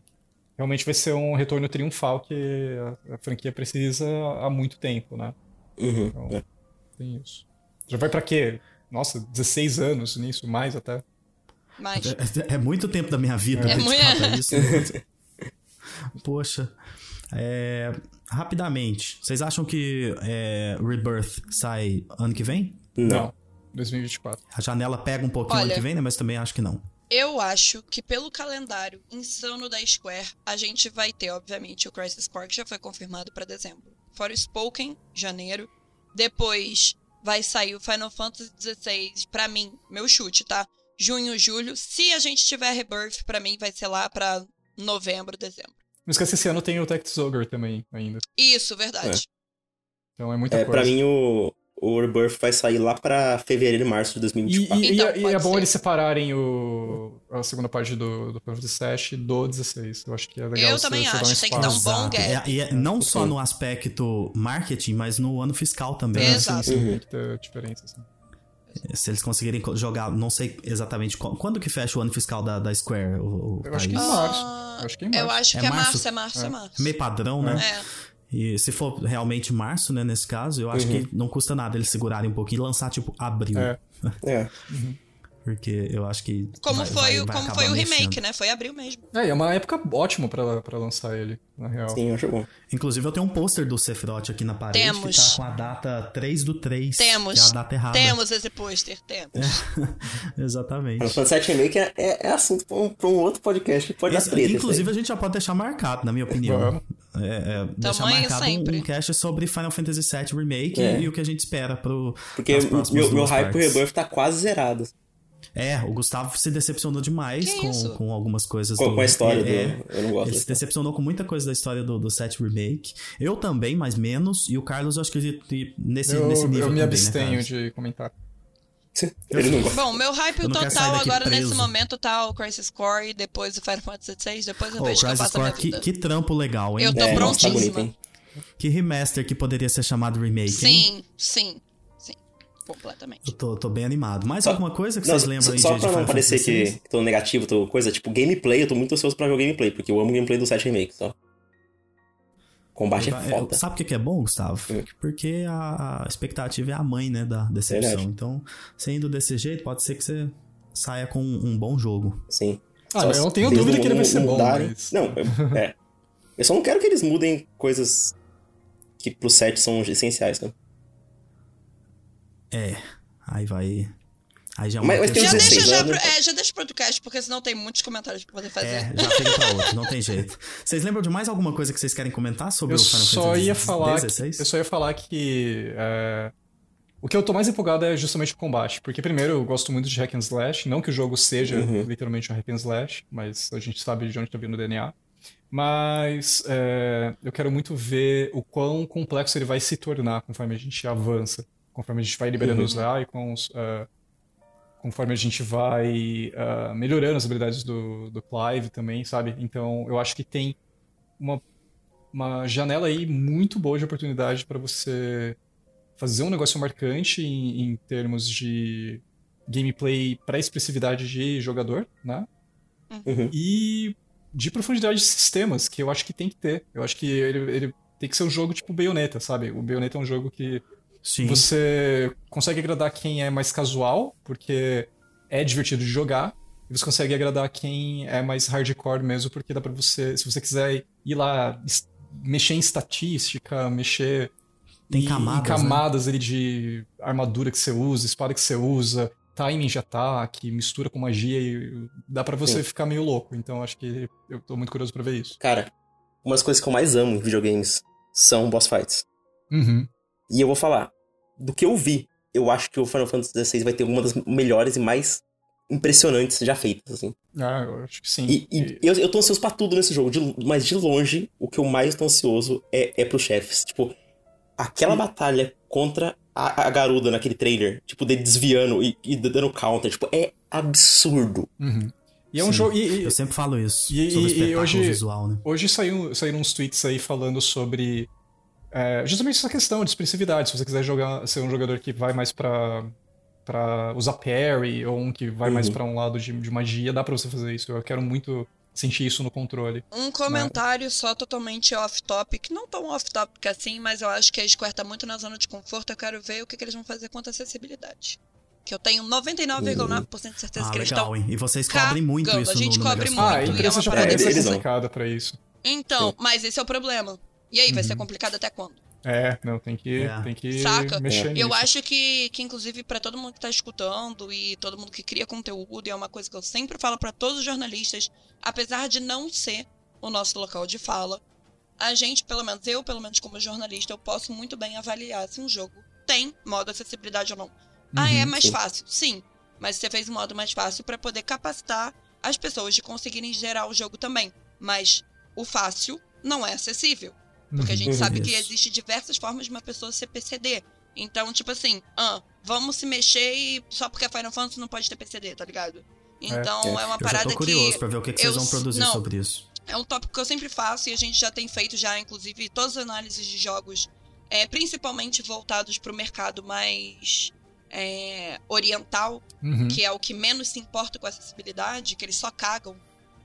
realmente vai ser um retorno triunfal que a, a franquia precisa há muito tempo, né? Uhum. Então, é. Tem isso. Já vai pra quê? Nossa, 16 anos nisso, mais até. Mas. É, é muito tempo da minha vida É dedicado muito- a isso. né? <laughs> Poxa. É, rapidamente, vocês acham que é, Rebirth sai ano que vem? Não. 2024. A janela pega um pouquinho ano Olha. que vem, né? Mas também acho que não. Eu acho que pelo calendário insano da Square, a gente vai ter, obviamente, o Crisis Core, que já foi confirmado pra dezembro. Fora o Spoken, janeiro. Depois vai sair o Final Fantasy XVI, pra mim, meu chute, tá? Junho, julho. Se a gente tiver Rebirth, pra mim vai ser lá pra novembro, dezembro. Não esquece, esse ano tem o Tactics Ogre também, ainda. Isso, verdade. Então é muita É, coisa. pra mim, o, o Rebirth vai sair lá pra fevereiro e março de E, 2024. e- e Então, é- e é pode bom eles separarem o, a segunda parte do, do Final Fantasy VII do 16. Eu acho que é legal Eu você- também você acho, um tem que dar um bom gap. É, e é não só no aspecto marketing, mas no ano fiscal também. É, Exato. sim, sim, Uhum. tem que ter diferença. Assim. Se eles conseguirem co- jogar, não sei exatamente qual- quando que fecha o ano fiscal da, da Square. O, o Eu acho março. Ah, Eu acho que em Eu março. acho É que é março? março, é março, é, É. março. Meio padrão, né? É. E se for realmente março, né, nesse caso, eu acho que não custa nada eles segurarem um pouquinho e lançar, tipo, abril. É. <laughs> É. Porque eu acho que. Como vai- foi, vai- o- vai como foi o mexendo. remake, né? Foi abril mesmo. É, e é uma época ótima pra, pra lançar ele, na real. Sim, eu acho bom. Inclusive, eu tenho um pôster do Sephiroth aqui na parede Temos. que tá com a data 3 do 3. Temos. Que é a data errada. Temos esse pôster, temos. <laughs> Exatamente. Final Fantasy VII Remake é, é, é assunto pra um, pra um outro podcast que pode dar Esse- treta. isso inclusive, a gente já pode deixar marcado, na minha opinião. É, é, deixar Tamanho marcado um, sempre. um cast sobre Final Fantasy VII Remake É. e o que a gente espera pro. Porque meu, meu hype pro. Rebirth tá quase zerado. É, o Gustavo se decepcionou demais Que com, isso? com algumas coisas Com, do. com a história é, do. Eu não gosto. Ele se decepcionou com muita coisa da história do, do 7 Remake. Eu também, mas menos. E o Carlos, eu acho que ele- nesse, Eu, nesse nível eu me também, abstenho né, de comentar. Ele não gosta. Bom, meu hype total agora preso. nesse momento tá o Crisis Core e depois o Final Fantasy XVI, depois eu Ô, vejo o que eu Crisis faço a minha Core, que, que trampo legal, hein? Eu tô É, nossa, tá prontíssima. bonito, hein? Que remaster que poderia ser chamado remake, hein? Sim, sim, sim. Completamente. Eu tô, tô bem animado. Mais Só- alguma coisa que Não, vocês lembram aí só de, de pra não Final parecer que, que tô negativo, tô coisa, tipo, gameplay, eu tô muito ansioso pra ver o gameplay, porque eu amo o gameplay do 7 Remake, só. Combate é foda. Sabe o que é bom, Gustavo? Hum. Porque a expectativa é a mãe, né, da decepção. Verdade. Então, indo desse jeito, pode ser que você saia com um bom jogo. Sim. Ah, Só eu não tenho dúvida que ele vai ser bom, mudarem- mas- Não, eu- é. Eu só não quero que eles mudem coisas que pro set são essenciais, cara. É, aí vai... Aí já é uma Mas- mas tem Já questão- 16 deixa, já, pro, é, já deixa pro outro cast, porque senão tem muitos comentários pra poder fazer. É, já fica pra outro, não tem jeito. Vocês lembram de mais alguma coisa que vocês querem comentar sobre Eu o Final só Fantasy ia falar que, 16? eu só ia falar que é, o que eu tô mais empolgado é justamente o combate, porque primeiro eu gosto muito de hack and slash, não que o jogo seja Uhum. literalmente um hack and slash, mas a gente sabe de onde tá vindo o DNA. Mas é, eu quero muito ver o quão complexo ele vai se tornar conforme a gente avança, conforme a gente vai liberando Uhum. os icons, é, conforme a gente vai ah, melhorando as habilidades do, do Clive também, sabe? Então eu acho que tem uma uma janela aí muito boa de oportunidade para você fazer um negócio marcante em, em termos de gameplay para expressividade de jogador, né? Uhum. E de profundidade de sistemas, que eu acho que tem que ter. Eu acho que ele, ele tem que ser um jogo tipo Bayonetta, sabe? O Bayonetta é um jogo que Sim, você consegue agradar quem é mais casual, porque é divertido de jogar. E você consegue agradar quem é mais hardcore mesmo, porque dá pra você, se você quiser ir lá mexer em estatística, mexer Tem em- camadas, em né? camadas ali de armadura que você usa, espada que você usa, timing de ataque, mistura com magia e dá pra você Sim. ficar meio louco. Então acho que eu tô muito curioso pra ver isso. Cara, uma das coisas que eu mais amo em videogames são boss fights. Uhum. E eu vou falar, do que eu vi, eu acho que o Final Fantasy XVI vai ter uma das melhores e mais impressionantes já feitas, assim. Ah, eu acho que sim. E, e eu, eu tô ansioso pra tudo nesse jogo, de- mas de longe, o que eu mais tô ansioso é, é pros chefes. Tipo, aquela batalha contra a, a Garuda naquele trailer, tipo, dele desviando e, e dando counter, tipo, é absurdo. Uhum. E é um jogo. Eu sempre falo isso, E- sobre o e- e espetáculo hoje- visual, né? Hoje saiu, saíram uns tweets aí falando sobre é, justamente essa questão de expressividade. Se você quiser jogar, ser um jogador que vai mais pra, pra usar parry ou um que vai mais Uhum. pra um lado de, de magia, dá pra você fazer isso. Eu quero muito sentir isso no controle. Um comentário só totalmente off-topic, não tão off-topic assim, mas eu acho que a Square tá muito na zona de conforto. Eu quero ver o que, que eles vão fazer quanto à acessibilidade. Que eu tenho 99,9% de certeza Ah, que eles estão. legal, hein? E vocês cobrem muito isso a gente no, no cobre muito, ah, a e é empresa uma japonesa parada- é eles vão. complicada pra isso. Então, mas esse é o problema. E aí, vai ser complicado até quando? É, não, tem que, É. tem que Saca? mexer nisso. Eu acho que, que inclusive, pra todo mundo que tá escutando e todo mundo que cria conteúdo, e é uma coisa que eu sempre falo pra todos os jornalistas, apesar de não ser o nosso local de fala, a gente, pelo menos eu, pelo menos como jornalista, eu posso muito bem avaliar se um jogo tem modo acessibilidade ou não. ah, é Uhum, mais sim. fácil? Sim. Mas você fez um modo mais fácil pra poder capacitar as pessoas de conseguirem gerar o jogo também. Mas o fácil não é acessível. Porque a gente Uhum. sabe que existe diversas formas de uma pessoa ser PCD. Então, tipo assim, ah, vamos se mexer e só porque é Final Fantasy não pode ter PCD, tá ligado? Então é. é, uma Eu parada tô curioso que pra ver o que, que eu vocês vão produzir não. sobre isso. é um tópico que eu sempre faço e a gente já tem feito já, inclusive, todas as análises de jogos, é, principalmente voltados pro mercado mais é, oriental, Uhum. que é o que menos se importa com a acessibilidade, que eles só cagam,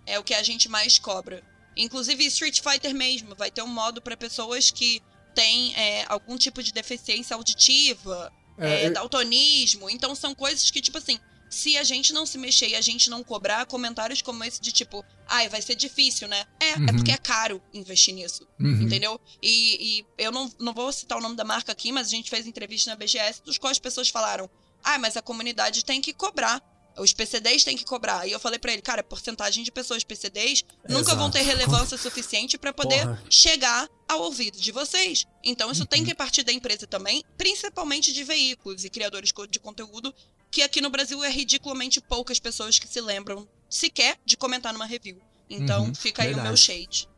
é o que a gente mais cobra. Inclusive Street Fighter mesmo, vai ter um modo para pessoas que têm é, algum tipo de deficiência auditiva, É, é, eu- daltonismo. Então são coisas que, tipo assim, se a gente não se mexer e a gente não cobrar, comentários como esse de tipo, ai, vai ser difícil, né? É, é Uhum. porque é caro investir nisso. Uhum. Entendeu? E, e eu não, não vou citar o nome da marca aqui, mas a gente fez entrevista na BGS, dos quais as pessoas falaram: ah, mas a comunidade tem que cobrar. Os PCDs têm que cobrar. E eu falei pra ele, cara, porcentagem de pessoas PCDs nunca vão Exato. ter relevância suficiente pra poder Porra. chegar ao ouvido de vocês. Então isso Uhum. tem que partir da empresa também, principalmente de veículos e criadores de conteúdo, que aqui no Brasil é ridiculamente poucas pessoas que se lembram sequer de comentar numa review. Então Uhum. fica aí o meu Verdade. shade.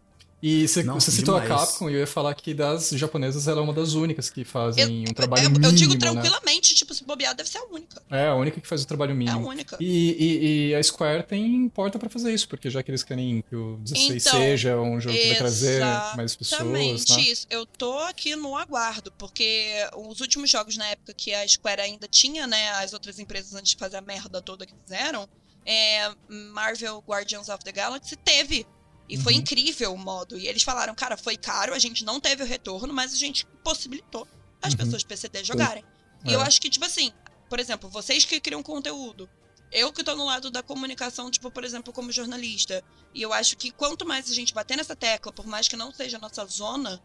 E você, Não, você citou a demais. Capcom e eu ia falar que das japonesas ela é uma das únicas que fazem um trabalho eu, mínimo, eu digo né? tranquilamente, tipo, se bobear, deve ser a única. É, a única que faz o trabalho É a mínimo. única. E, e- e a Square tem porta pra fazer isso, porque já que eles querem que o 16 Então, seja um jogo que vai trazer mais pessoas, Exatamente né? isso. Eu tô aqui no aguardo, porque os últimos jogos na época que a Square ainda tinha, né, as outras empresas antes de fazer a merda toda que fizeram, é, Marvel Guardians of the Galaxy teve E foi incrível o modo. E eles falaram, cara, foi caro, a gente não teve o retorno, mas a gente possibilitou as pessoas PCD jogarem. E eu É. acho que, tipo assim, por exemplo, vocês que criam conteúdo, eu que tô no lado da comunicação, tipo, por exemplo, como jornalista, e eu acho que quanto mais a gente bater nessa tecla, por mais que não seja a nossa zona,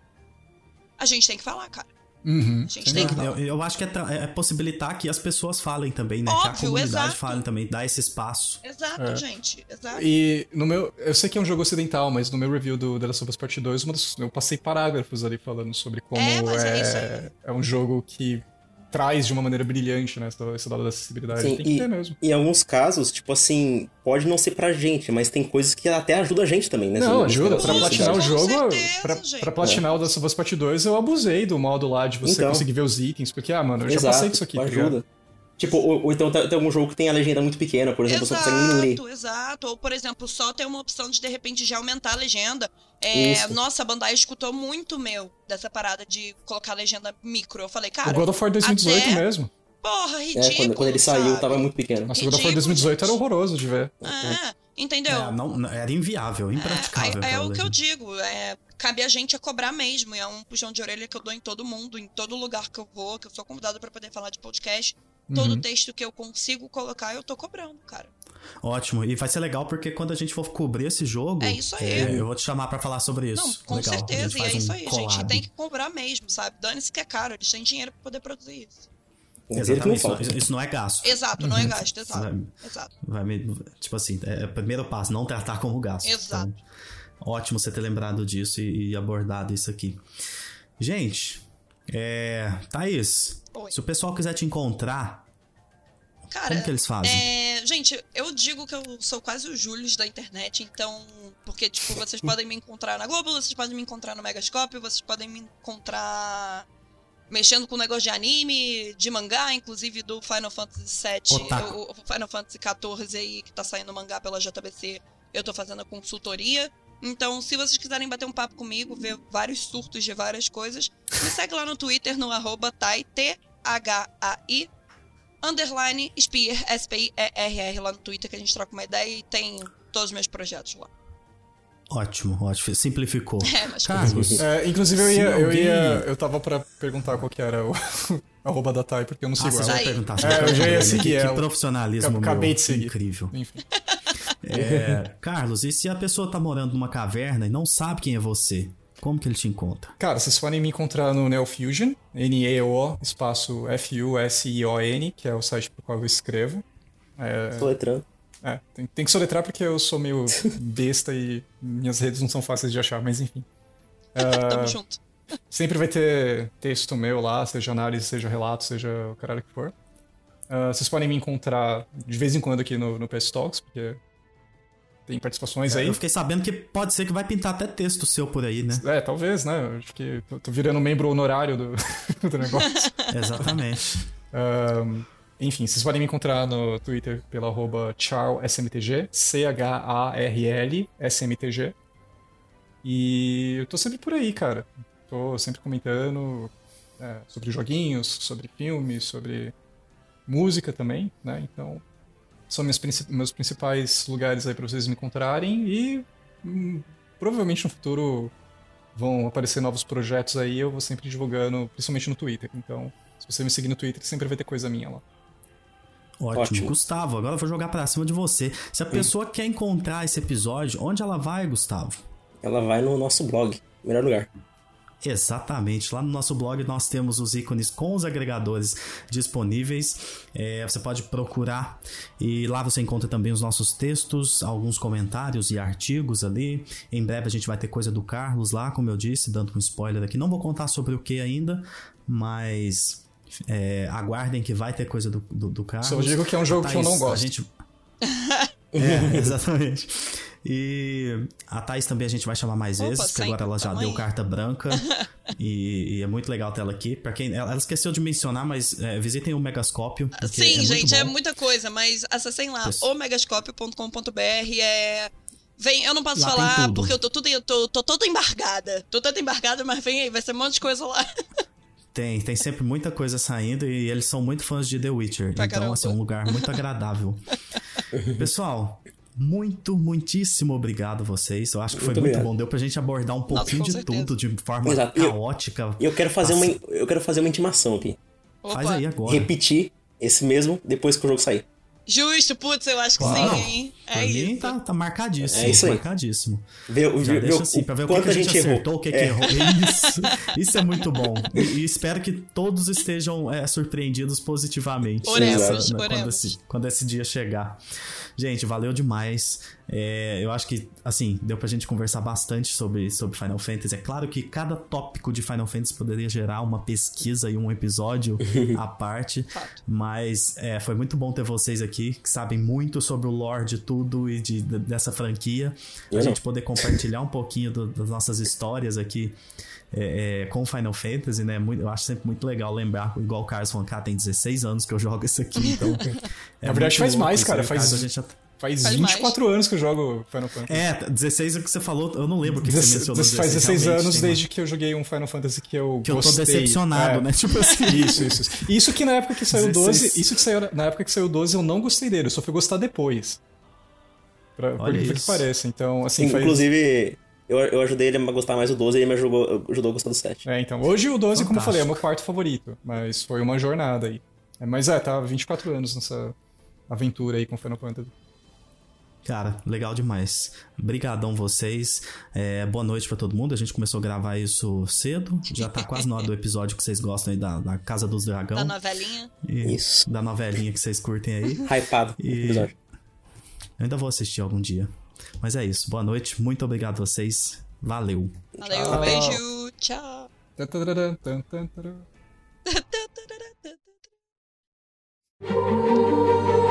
a gente tem que falar, cara. Uhum. A gente tem que. Eu, eu acho que é, tra- é possibilitar que as pessoas falem também, né? que a Óbvio, comunidade exato. fale também, dar esse espaço. Exato, É. gente. Exato. E no meu. Eu sei que é um jogo ocidental, mas no meu review do The Last of Us Part 2, uma das- eu passei parágrafos ali falando sobre como É, é é, é um jogo que traz de uma maneira brilhante, né? Esse lado da acessibilidade. Sim, Tem que e- ter mesmo. Em alguns casos, tipo assim, pode não ser pra gente, mas tem coisas que até ajuda a gente também, né? Não, ajuda. Pra platinar o jogo. Certeza, pra, platinar o The Last of Us Part 2, eu abusei do modo lá de você Então. conseguir ver os itens. Porque, ah, mano, eu já Exato, passei disso aqui. tá ajuda. Tipo, ou, ou então tem tem algum jogo que tem a legenda muito pequena, por exemplo, você não consegue nem ler. Exato, exato. Ou, por exemplo, só ter uma opção de, de repente, já aumentar a legenda. É, Isso. nossa, a Bandai escutou muito meu dessa parada de colocar a legenda micro. Eu falei, O cara, God of War 2018 até- mesmo. porra, ridículo. É, quando, quando ele saiu, sabe? tava muito pequeno. Nossa, o God of War Ridículo, 2018 era horroroso de ver. É, entendeu? É, não- não- era inviável, impraticável. É, é aquela o que eu digo, é, cabe a gente a cobrar mesmo, e é um puxão de orelha que eu dou em todo mundo, em todo lugar que eu vou, que eu sou convidado pra poder falar de podcast. Todo Uhum. texto que eu consigo colocar, eu tô cobrando, cara. Ótimo. E vai ser legal porque quando a gente for cobrir esse jogo. É isso aí. é, eu vou te chamar pra falar sobre isso. Não, com legal. A gente certeza, e é isso um aí, gente. collab. Tem que cobrar mesmo, sabe? Dane-se que é caro, eles têm dinheiro pra poder produzir isso. Não Exatamente. Isso, isso não é gasto. Exato, não é gasto, exato. Vai- Exato. Vai me, tipo assim, é o primeiro passo, não tratar como gasto. Exato. Então, ótimo você ter lembrado disso e, e abordado isso aqui. Gente, é, Thaís, Oi. se o pessoal quiser te encontrar, Cara, como que eles fazem? é, gente, eu digo que eu sou quase o Július da internet, então. Porque, tipo, vocês podem me encontrar na Globo, vocês podem me encontrar no Megascope, vocês podem me encontrar mexendo com negócio de anime, de mangá, inclusive do Final Fantasy VII, o, o Final Fantasy XIV aí, que tá saindo mangá pela JBC, eu tô fazendo a consultoria. Então, se vocês quiserem bater um papo comigo, ver vários surtos de várias coisas, me segue lá no Twitter, no arroba T-H-A-I, underline Spear, S-P-I-E-R-R, lá no Twitter, que a gente troca uma ideia e tem todos os meus projetos lá. Ótimo, ótimo. Simplificou. <laughs> É, mas Carlos, É, inclusive, eu ia, eu ia. Eu tava pra perguntar qual que era o <laughs> arroba da Thay, porque eu não ah, sigo você ela. já ia perguntar. É, eu já ia seguir que, que ela. profissionalismo Acabei meu. de seguir. Incrível. Enfim. <laughs> É, <laughs> Carlos, e se a pessoa tá morando numa caverna e não sabe quem é você? Como que ele te encontra? Cara, vocês podem me encontrar no Neofusion, N-E-O, espaço F-U-S-I-O-N, que é o site pro qual eu escrevo. É, Soletrando. é, tem, tem que soletrar porque eu sou meio <laughs> besta e minhas redes não são fáceis de achar, mas enfim. <laughs> tamo junto. Sempre vai ter texto meu lá, seja análise, seja relato, seja o caralho que for. Ah, vocês podem me encontrar de vez em quando aqui no, no PS Talks, porque tem participações aí. Eu fiquei sabendo que pode ser que vai pintar até texto seu por aí, né? É, talvez, né? Acho que tô, tô virando membro honorário do, <laughs> do negócio. Exatamente. <laughs> Ahn, enfim, vocês podem me encontrar no Twitter pelo arroba charlsmtg, C-H-A-R-L SMTG. E eu tô sempre por aí, cara. Tô sempre comentando é, sobre joguinhos, sobre filmes, sobre música também, né? Então, são meus, meus principais lugares aí pra vocês me encontrarem e hum, provavelmente no futuro vão aparecer novos projetos aí, eu vou sempre divulgando, principalmente no Twitter. Então, se você me seguir no Twitter, sempre vai ter coisa minha lá. Ótimo. Ótimo. Gustavo, agora eu vou jogar pra cima de você. Se a pessoa quer encontrar esse episódio, onde ela vai, Gustavo? Ela vai no nosso blog. Melhor lugar. Exatamente. Lá no nosso blog nós temos os ícones com os agregadores disponíveis. É, você pode procurar e lá você encontra também os nossos textos, alguns comentários e artigos ali. Em breve a gente vai ter coisa do Carlos lá, como eu disse, dando um spoiler aqui. Não vou contar sobre o que ainda, mas é, aguardem que vai ter coisa do, do, do Carlos. Só digo que é um jogo A que eu não Thaís, gosto. Gente... <laughs> é, exatamente. E a Thaís também a gente vai chamar mais Opa, vezes, porque agora ela já deu carta branca <laughs> e, e é muito legal ter ela aqui. Pra quem, ela, esqueceu de mencionar, mas é, visitem o Megascópio. Sim, é gente, é muita coisa, mas acessem lá, Isso. omegascopio.com.br, é... Vem, eu não posso Lá falar porque eu tô, tudo, eu tô, tô toda embargada. Tô toda embargada, mas vem aí, vai ser um monte de coisa lá. <laughs> Tem, tem sempre muita coisa saindo e eles são muito fãs de The Witcher. Pra então, caramba. assim, é um lugar muito agradável. <laughs> Pessoal, muito, muitíssimo obrigado a vocês. Eu acho que foi Muito muito, bom. Deu pra gente abordar um pouquinho com de certeza. tudo de forma Exato. Eu- caótica. E eu quero fazer uma, Nossa. eu quero fazer uma intimação aqui. Opa. Faz aí agora. Repetir esse mesmo depois que o jogo sair. Justo, putz, eu acho que Claro. sim, hein? Pra É mim isso. tá, tá marcadíssimo. É isso aí. Marcadíssimo. Ver, Já ver, deixa assim, pra ver o que, que a gente errou. acertou, o que, que É. errou. Isso, isso é muito bom. E, e espero que todos estejam é, surpreendidos positivamente. Oremos, nessa- né, quando, esse, quando esse dia chegar. Gente, valeu demais. É, eu acho que, assim, deu pra gente conversar bastante sobre, sobre Final Fantasy. É claro que cada tópico de Final Fantasy poderia gerar uma pesquisa e um episódio <laughs> à parte. Mas é, foi muito bom ter vocês aqui, que sabem muito sobre o lore de tudo e de, de- dessa franquia. Eu a não. gente poder compartilhar um pouquinho do- das nossas histórias aqui é, é, com Final Fantasy, né? Muito- eu acho sempre muito legal lembrar, igual o Carlos cara, tem 16 anos que eu jogo isso aqui, então. <laughs> É Na verdade, muito faz mais, cara, né? faz- Caso a gente já- Faz, Faz 24 anos que eu jogo Final Fantasy. É, 16 é o que você falou, eu não lembro o que você Dezesse- mencionou. faz 16 realmente anos desde que eu joguei um Final Fantasy que eu Que eu tô gostei. decepcionado, É. né? Tipo assim. <laughs> Isso, isso. isso. Isso que na época que saiu o 12, 16. isso que saiu na época que saiu o 12 eu não gostei dele, eu só fui gostar depois. Pra, por incrível que isso. pareça. Então, assim, faz- Inclusive, eu, eu ajudei ele a gostar mais do 12 e ele me ajudou, ajudou a gostar do 7. É, então, hoje o 12, como eu falei, é o Fantástico. meu quarto favorito, mas foi uma jornada aí. É, mas é, tá 24 anos nessa aventura aí com Final Fantasy. Cara, legal demais. Obrigadão vocês. É, boa noite para todo mundo. A gente começou a gravar isso cedo. Já tá quase na hora do episódio que vocês gostam aí da, da Casa dos Dragão. Da novelinha. E, isso. Da novelinha que vocês curtem aí. <laughs> Hypado. E... Eu ainda vou assistir algum dia. Mas é isso. Boa noite. Muito obrigado a vocês. Valeu. Valeu. Tchau. Beijo. Tchau.